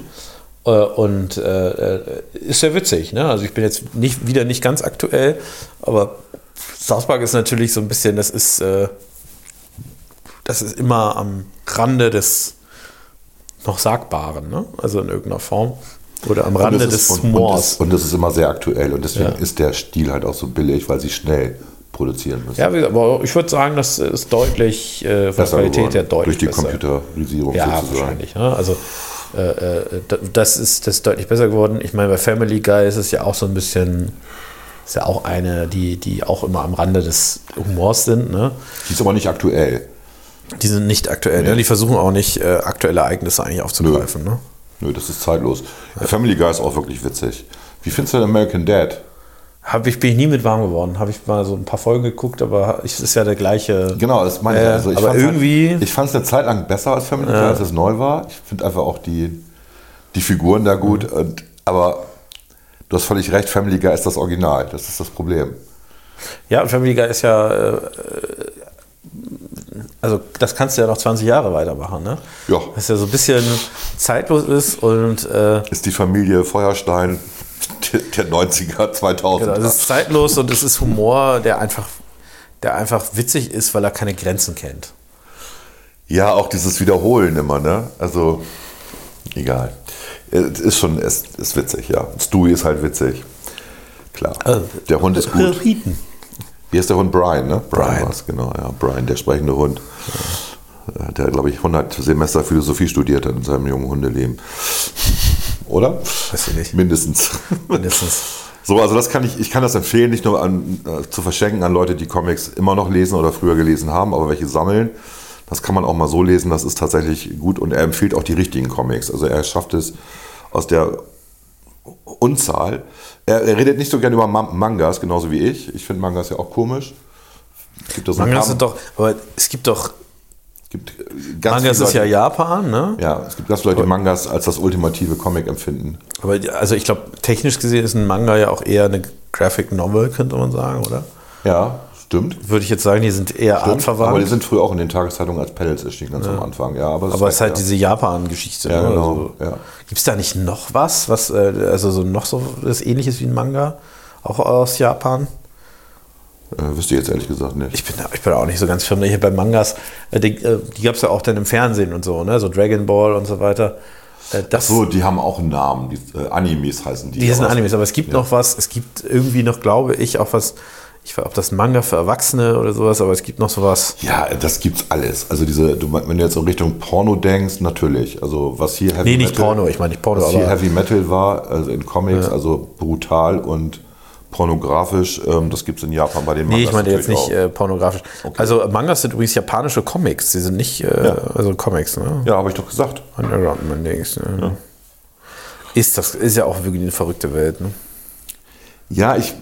Äh, und ist sehr witzig, ne? Also ich bin jetzt nicht, wieder nicht ganz aktuell, aber South Park ist natürlich so ein bisschen, das ist, das ist immer am Rande des noch Sagbaren, ne? Also in irgendeiner Form. Oder am Rande des und, Humors. und es ist immer sehr aktuell und deswegen Ja. ist der Stil halt auch so billig, weil sie schnell produzieren müssen. Ja, aber ich würde sagen, das ist deutlich äh, von der Qualität geworden. her deutlich Durch die besser. Computerisierung Ja, sozusagen. wahrscheinlich. Ne? Also äh, äh, da- das, ist, das ist deutlich besser geworden. Ich meine, bei Family Guy ist es ja auch so ein bisschen, ist ja auch eine, die, die auch immer am Rande des Humors sind. Ne? Die ist aber nicht aktuell. Die sind nicht aktuell. Ne? Die versuchen auch nicht äh, aktuelle Ereignisse eigentlich aufzugreifen. Ne? Nö, das ist zeitlos. Family Guy ist auch wirklich witzig. Wie findest du denn American Dad? Hab ich, bin ich nie mit warm geworden. Habe ich mal so ein paar Folgen geguckt, aber es ist ja der gleiche. Genau, das meine ich. Äh, Also ich aber fand's irgendwie- Halt, ich fand es eine Zeit lang besser als Family Guy, als es neu war. Ich finde einfach auch die, die Figuren da gut. Mhm. Und, aber du hast völlig recht, Family Guy ist das Original. Das ist das Problem. Ja, und Family Guy ist ja. Äh, also, das kannst du ja noch 20 Jahre weitermachen, ne? Ja. Was ja so ein bisschen zeitlos ist und. Äh, Ist die Familie Feuerstein der 90er, 2000er. Genau, es ist zeitlos und es ist Humor, der einfach, der einfach witzig ist, weil er keine Grenzen kennt. Ja, auch dieses Wiederholen immer, ne? Also, egal. Es ist schon, es ist witzig, ja. Stewie ist halt witzig. Klar. Also, der Hund ist gut. Rieten. Wie ist der Hund? Brian, ne? Brian. war's, genau, ja. Brian, der sprechende Hund. der, glaube ich, 100 Semester Philosophie studiert hat in seinem jungen Hundeleben. Oder? Weiß ich nicht. Mindestens. Mindestens. So, also das kann ich, ich kann das empfehlen, nicht nur an, äh, zu verschenken an Leute, die Comics immer noch lesen oder früher gelesen haben, aber welche sammeln. Das kann man auch mal so lesen, das ist tatsächlich gut und er empfiehlt auch die richtigen Comics. Also er schafft es aus der Unzahl. Er, er redet nicht so gerne über Ma- Mangas, genauso wie ich. Ich finde Mangas ja auch komisch. Es gibt, Mangas sind doch, aber es gibt doch, gibt äh, ganz Mangas ist ja Japan, ne? Ja, es gibt ganz viele Leute, die Mangas als das ultimative Comic empfinden. Aber also ich glaube, technisch gesehen ist ein Manga ja auch eher eine Graphic Novel, könnte man sagen, oder? Ja, stimmt. Würde ich jetzt sagen, die sind eher Stimmt, artverwandt. aber die sind früher auch in den Tageszeitungen als Panels erschienen, ganz am Anfang. Ja, aber das Aber es ist halt ja. diese Japan-Geschichte. Ja, ne? genau, ja. Gibt es da nicht noch was, was äh, also so noch so das ähnliches wie ein Manga? Auch aus Japan? Äh, wüsste ich jetzt ehrlich gesagt nicht. Ich bin, da, ich bin auch nicht so ganz firm. Hier bei Mangas, äh, die, äh, die gab es ja auch dann im Fernsehen und so, ne? So Dragon Ball und so weiter. Das, so, die haben auch einen Namen. Die, äh, Animes heißen die. die sind aber- Animes, aber es gibt noch was, es gibt irgendwie noch, glaube ich, auch was, ich weiß, ob das Manga für Erwachsene oder sowas, aber es gibt noch sowas. Ja, das gibt's alles. Also diese, du, wenn du jetzt in Richtung Porno denkst, natürlich. Also was hier Heavy Nee, nicht Porno, ich meine nicht Porno, was hier Heavy Metal war, also in Comics, also brutal und pornografisch, ähm, das gibt's in Japan bei den Nee, ich Mangas meine jetzt nicht äh, pornografisch. Also Mangas sind übrigens japanische Comics, die sind nicht, äh, also Comics, ne? Ja, habe ich doch gesagt. Underground man Dings, ne? Ist das ist ja auch wirklich eine verrückte Welt, ne? Ja, ich.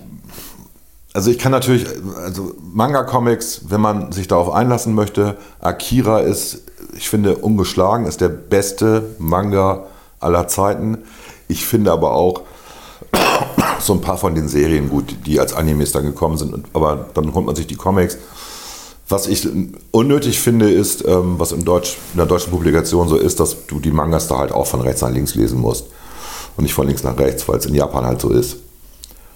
Also ich kann natürlich, also Manga-Comics, wenn man sich darauf einlassen möchte, Akira ist, ich finde, ungeschlagen, ist der beste Manga aller Zeiten. Ich finde aber auch so ein paar von den Serien gut, die als Animes dann gekommen sind. Aber dann holt man sich die Comics. Was ich unnötig finde, ist, ähm, was im Deutsch, in der deutschen Publikation so ist, dass du die Mangas da halt auch von rechts nach links lesen musst. Und nicht von links nach rechts, weil es in Japan halt so ist.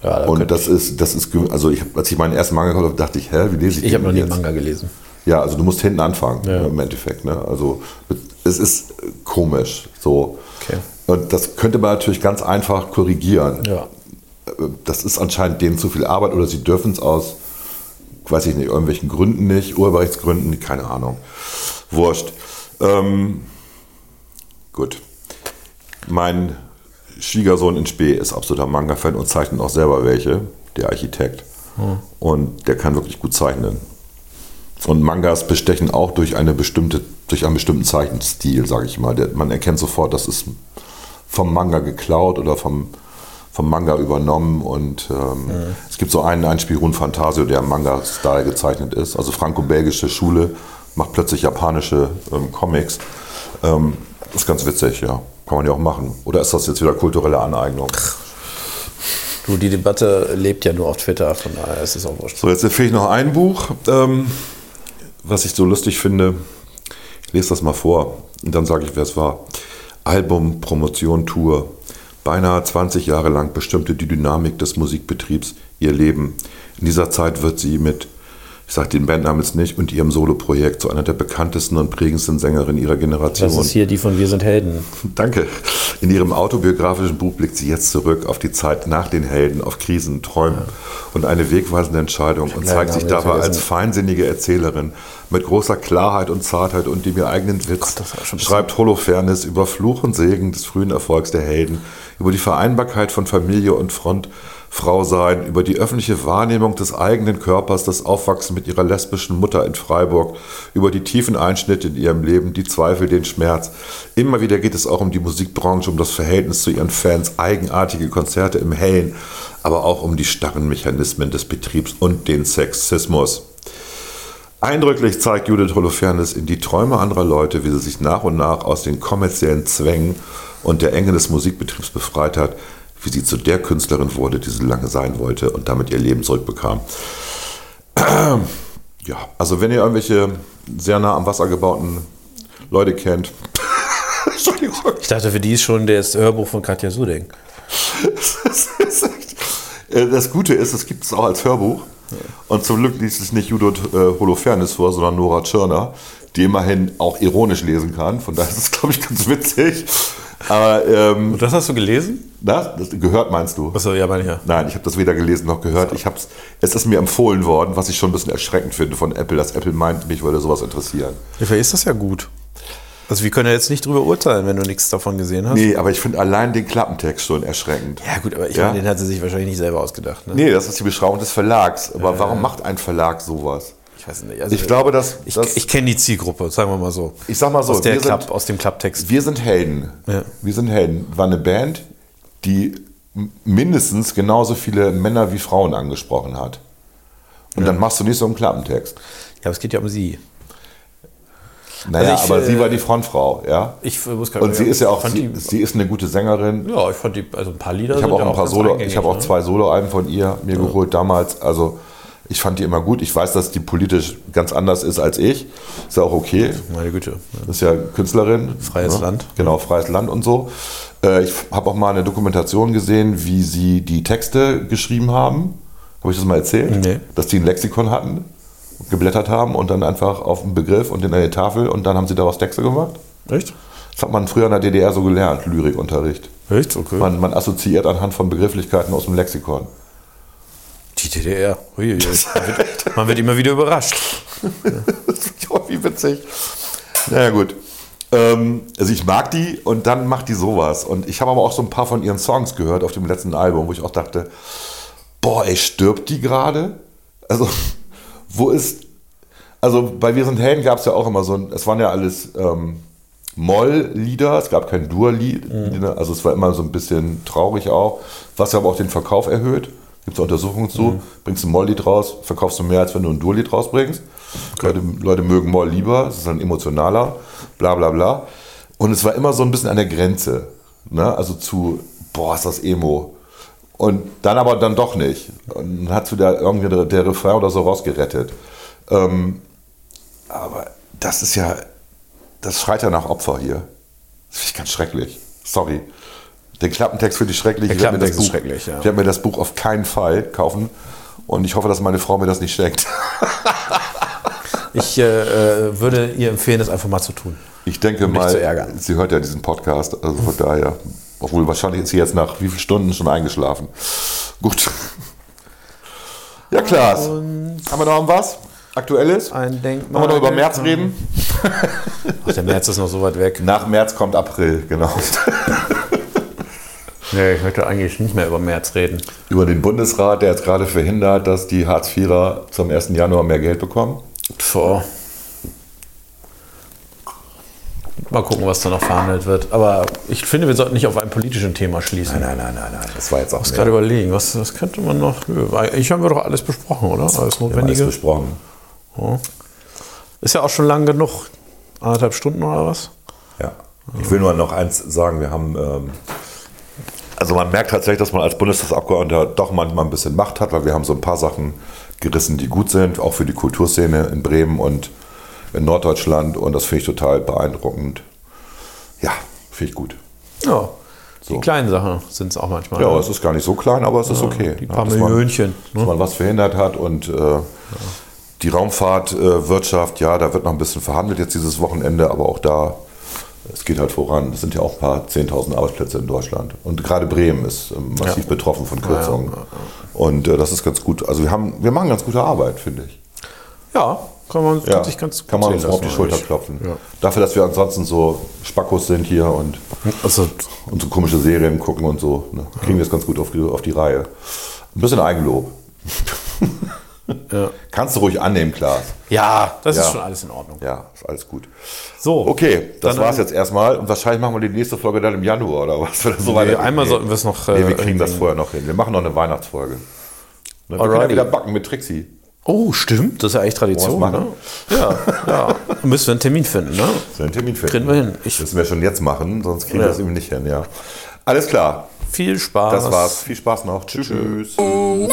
Ja, da Und das ist, das ist, also ich, als ich meinen ersten Manga gekauft habe, dachte ich, hä, wie lese ich ich den habe noch nie Manga gelesen. Ja, also du musst hinten anfangen im Endeffekt. Ne? Also es ist komisch. So. Okay. Und das könnte man natürlich ganz einfach korrigieren. Ja. Das ist anscheinend denen zu viel Arbeit oder sie dürfen es aus, weiß ich nicht, irgendwelchen Gründen nicht, Urheberrechtsgründen, keine Ahnung. Wurscht. Ähm, gut. Mein Schwiegersohn in Spee ist absoluter Manga-Fan und zeichnet auch selber welche, der Architekt. Und der kann wirklich gut zeichnen. Und Mangas bestechen auch durch eine bestimmte, durch einen bestimmten Zeichenstil, sage ich mal. Der, man erkennt sofort, das ist vom Manga geklaut oder vom, vom Manga übernommen. Und ähm, es gibt so einen Einspiel, Run Fantasio, der im Manga-Style gezeichnet ist. Also franco-belgische Schule macht plötzlich japanische ähm, Comics. Ähm, das ist ganz witzig, ja. Kann man ja auch machen. Oder ist das jetzt wieder kulturelle Aneignung? Du, die Debatte lebt ja nur auf Twitter, von daher ist es auch wurscht. So, jetzt empfehle ich noch ein Buch, ähm, was ich so lustig finde. Ich lese das mal vor und dann sage ich, wer es war. Album, Promotion, Tour. Beinahe 20 Jahre lang bestimmte die Dynamik des Musikbetriebs ihr Leben. In dieser Zeit wird sie mit, ich sage den Bandnamen jetzt nicht, und ihrem Soloprojekt zu einer der bekanntesten und prägendsten Sängerinnen ihrer Generation. Das ist hier die von Wir sind Helden. Danke. In ihrem autobiografischen Buch blickt sie jetzt zurück auf die Zeit nach den Helden, auf Krisen, Träumen und eine wegweisende Entscheidung und zeigt sich dabei als feinsinnige Erzählerin mit großer Klarheit und Zartheit und dem ihr eigenen Witz. bisschen- schreibt Holofernes über Fluch und Segen des frühen Erfolgs der Helden, über die Vereinbarkeit von Familie und Frontfrau sein, über die öffentliche Wahrnehmung des eigenen Körpers, das Aufwachsen mit ihrer lesbischen Mutter in Freiburg, über die tiefen Einschnitte in ihrem Leben, die Zweifel, den Schmerz. Immer wieder geht es auch um die Musikbranche, um das Verhältnis zu ihren Fans, eigenartige Konzerte im Hellen, aber auch um die starren Mechanismen des Betriebs und den Sexismus. Eindrücklich zeigt Judith Holofernes in die Träume anderer Leute, wie sie sich nach und nach aus den kommerziellen Zwängen und der Enge des Musikbetriebs befreit hat, wie sie zu der Künstlerin wurde, die sie lange sein wollte und damit ihr Leben zurückbekam. Ja, also wenn ihr irgendwelche sehr nah am Wasser gebauten Leute kennt, Entschuldigung, Ich dachte, für die ist schon das Hörbuch von Katja Suding. echt, Äh, das Gute ist, es gibt es auch als Hörbuch. Und zum Glück liest es nicht Judith äh, Holofernes vor, sondern Nora Tschirner, die immerhin auch ironisch lesen kann. Von daher ist es, glaube ich, ganz witzig. Aber ähm, Und das hast du gelesen? das, das gehört meinst du? Achso, ja, meine ich ja. Nein, ich habe das weder gelesen noch gehört. Ich hab's, es ist mir empfohlen worden, was ich schon ein bisschen erschreckend finde von Apple, dass Apple meint, mich würde sowas interessieren. Ja, vielleicht ist das ja gut. Also wir können ja jetzt nicht drüber urteilen, wenn du nichts davon gesehen hast. Nee, aber ich finde allein den Klappentext schon erschreckend. Ja gut, aber ich Ja? meine, den hat sie sich wahrscheinlich nicht selber ausgedacht. Ne? Nee, das ist die Beschreibung des Verlags. Aber warum macht ein Verlag sowas? Ich weiß nicht. Also Ich glaube, dass, ich, dass ich kenne die Zielgruppe, sagen wir mal so. ich sag mal so, aus, der Klapp, sind, aus dem Klapptext. wir sind Helden. Ja. Wir sind Helden. War eine Band, die mindestens genauso viele Männer wie Frauen angesprochen hat. Und dann machst du nicht so einen Klappentext. Ja, aber es geht ja um sie. Naja, Also ich, aber äh, sie war die Frontfrau, ja. Ich muss gerade- Und sie ist ja auch, sie, die, sie ist eine gute Sängerin. Ja, ich fand die, also ein paar Lieder Ich habe auch ja ein paar Solo, eingängig, ich habe auch ne? zwei Soloalben von ihr mir geholt damals. Also ich fand die immer gut. Ich weiß, dass die politisch ganz anders ist als ich. Ist ja auch okay. Meine Güte. Ist ja Künstlerin. Freies Land. Genau, freies Land und so. Äh, Ich habe auch mal eine Dokumentation gesehen, wie sie die Texte geschrieben haben. Habe ich das mal erzählt? Nee. Dass die ein Lexikon hatten, geblättert haben und dann einfach auf einen Begriff und in eine Tafel und dann haben sie daraus Texte gemacht. Echt? Das hat man früher in der DDR so gelernt, Lyrikunterricht. Echt? Okay. Man, man assoziiert anhand von Begrifflichkeiten aus dem Lexikon. Die DDR. Man, wird, man wird immer wieder überrascht. oh, wie witzig. Naja, gut. Ähm, also ich mag die und dann macht die sowas. Und ich habe aber auch so ein paar von ihren Songs gehört auf dem letzten Album, wo ich auch dachte, boah, ey, stirbt die gerade? Also, wo ist. Also bei Wir sind Helden gab es ja auch immer so ein, es waren ja alles ähm, Moll-Lieder, es gab kein Dur-Lied, also es war immer so ein bisschen traurig auch, was aber auch den Verkauf erhöht. Gibt es Untersuchungen zu, bringst du ein Moll-Lied raus, verkaufst du mehr, als wenn du ein Dur-Lied rausbringst. Leute, Leute mögen Moll lieber, es ist dann emotionaler, bla bla bla. Und es war immer so ein bisschen an der Grenze, ne? also zu, boah, ist das Emo. Und dann aber dann doch nicht. Und dann hat du da irgendwie der, der Refrain oder so rausgerettet. Ähm, aber das ist ja, das schreit ja nach Opfer hier. Das finde ich ganz schrecklich. Sorry. Den Klappentext finde ich schrecklich. Der Ich werde mir das Klappentext ist Buch- schrecklich, ja. Ich werde mir das Buch auf keinen Fall kaufen. Und ich hoffe, dass meine Frau mir das nicht schenkt. Ich äh, äh, würde ihr empfehlen, das einfach mal zu tun. Ich denke dich mal, zu ärgern. sie hört ja diesen Podcast. Also von daher, obwohl wahrscheinlich ist sie jetzt nach wie vielen Stunden schon eingeschlafen. Gut. Ja, Klaas. Haben wir noch was Aktuelles? Ein Denkmal. Wollen wir noch über März reden? Ach, der März ist noch so weit weg. Nach März kommt April, genau. Nee, ich möchte eigentlich nicht mehr über März reden. Über den Bundesrat, der jetzt gerade verhindert, dass die Hartz-IVer zum 1. Januar mehr Geld bekommen. So. Mal gucken, was da noch verhandelt wird. Aber ich finde, wir sollten nicht auf ein politisches Thema schließen. Nein, nein, nein, nein. Das war jetzt auch Ich muss gerade überlegen, was, was könnte man noch. Eigentlich haben wir doch alles besprochen, oder? Alles alles Notwendige. besprochen. Ist ja auch schon lang genug. Anderthalb Stunden oder was? Ja. Ich will nur noch eins sagen, wir haben, ähm, also man merkt tatsächlich, dass man als Bundestagsabgeordneter doch manchmal ein bisschen Macht hat, weil wir haben so ein paar Sachen gerissen, die gut sind, auch für die Kulturszene in Bremen und in Norddeutschland und das finde ich total beeindruckend. Ja, finde ich gut. Ja. So. Die kleinen Sachen sind es auch manchmal. Ja, ne? es ist gar nicht so klein, aber es ist okay. die Ja, paar dass man- Millionchen, Dass ne? man was verhindert hat und äh, die Raumfahrtwirtschaft, ja, da wird noch ein bisschen verhandelt jetzt dieses Wochenende, aber auch da, es geht halt voran. Es sind ja auch ein paar 10.000 Arbeitsplätze in Deutschland. Und gerade Bremen ist ähm, massiv betroffen von Kürzungen. Und äh, das ist ganz gut. Also wir, haben, wir machen ganz gute Arbeit, finde ich. Ja, kann man Ja, sich ganz kann man gut uns auf die Schulter eigentlich. klopfen. Ja. Dafür, dass wir ansonsten so Spackos sind hier und, Also, und so komische Serien gucken und so, ne, kriegen wir es ganz gut auf auf die Reihe. Ein bisschen Eigenlob. ja. Kannst du ruhig annehmen, Klaas. ja, das Ja. ist schon alles in Ordnung. Ja, ist alles gut. So, Okay, das Dann, war's ähm, jetzt erstmal. Und wahrscheinlich machen wir die nächste Folge dann im Januar oder was? Oder so Nee, weiter. einmal nee. sollten wir es noch. Nee, äh, wir kriegen das vorher noch hin. Wir machen noch eine Weihnachtsfolge. Ne, Wir können ja Alrighty. wieder backen mit Trixie. Oh, stimmt. Das ist ja echt Tradition. Wir Ne? Ja, ja. Dann müssen wir einen Termin finden. Ne? So einen Termin finden. Kriegen wir hin. Ich- Müssen wir schon jetzt machen, sonst kriegen Ja. wir das eben nicht hin, ja. Alles klar, Viel Spaß. das war's. Viel Spaß noch. Tschüss. tschüss. Na,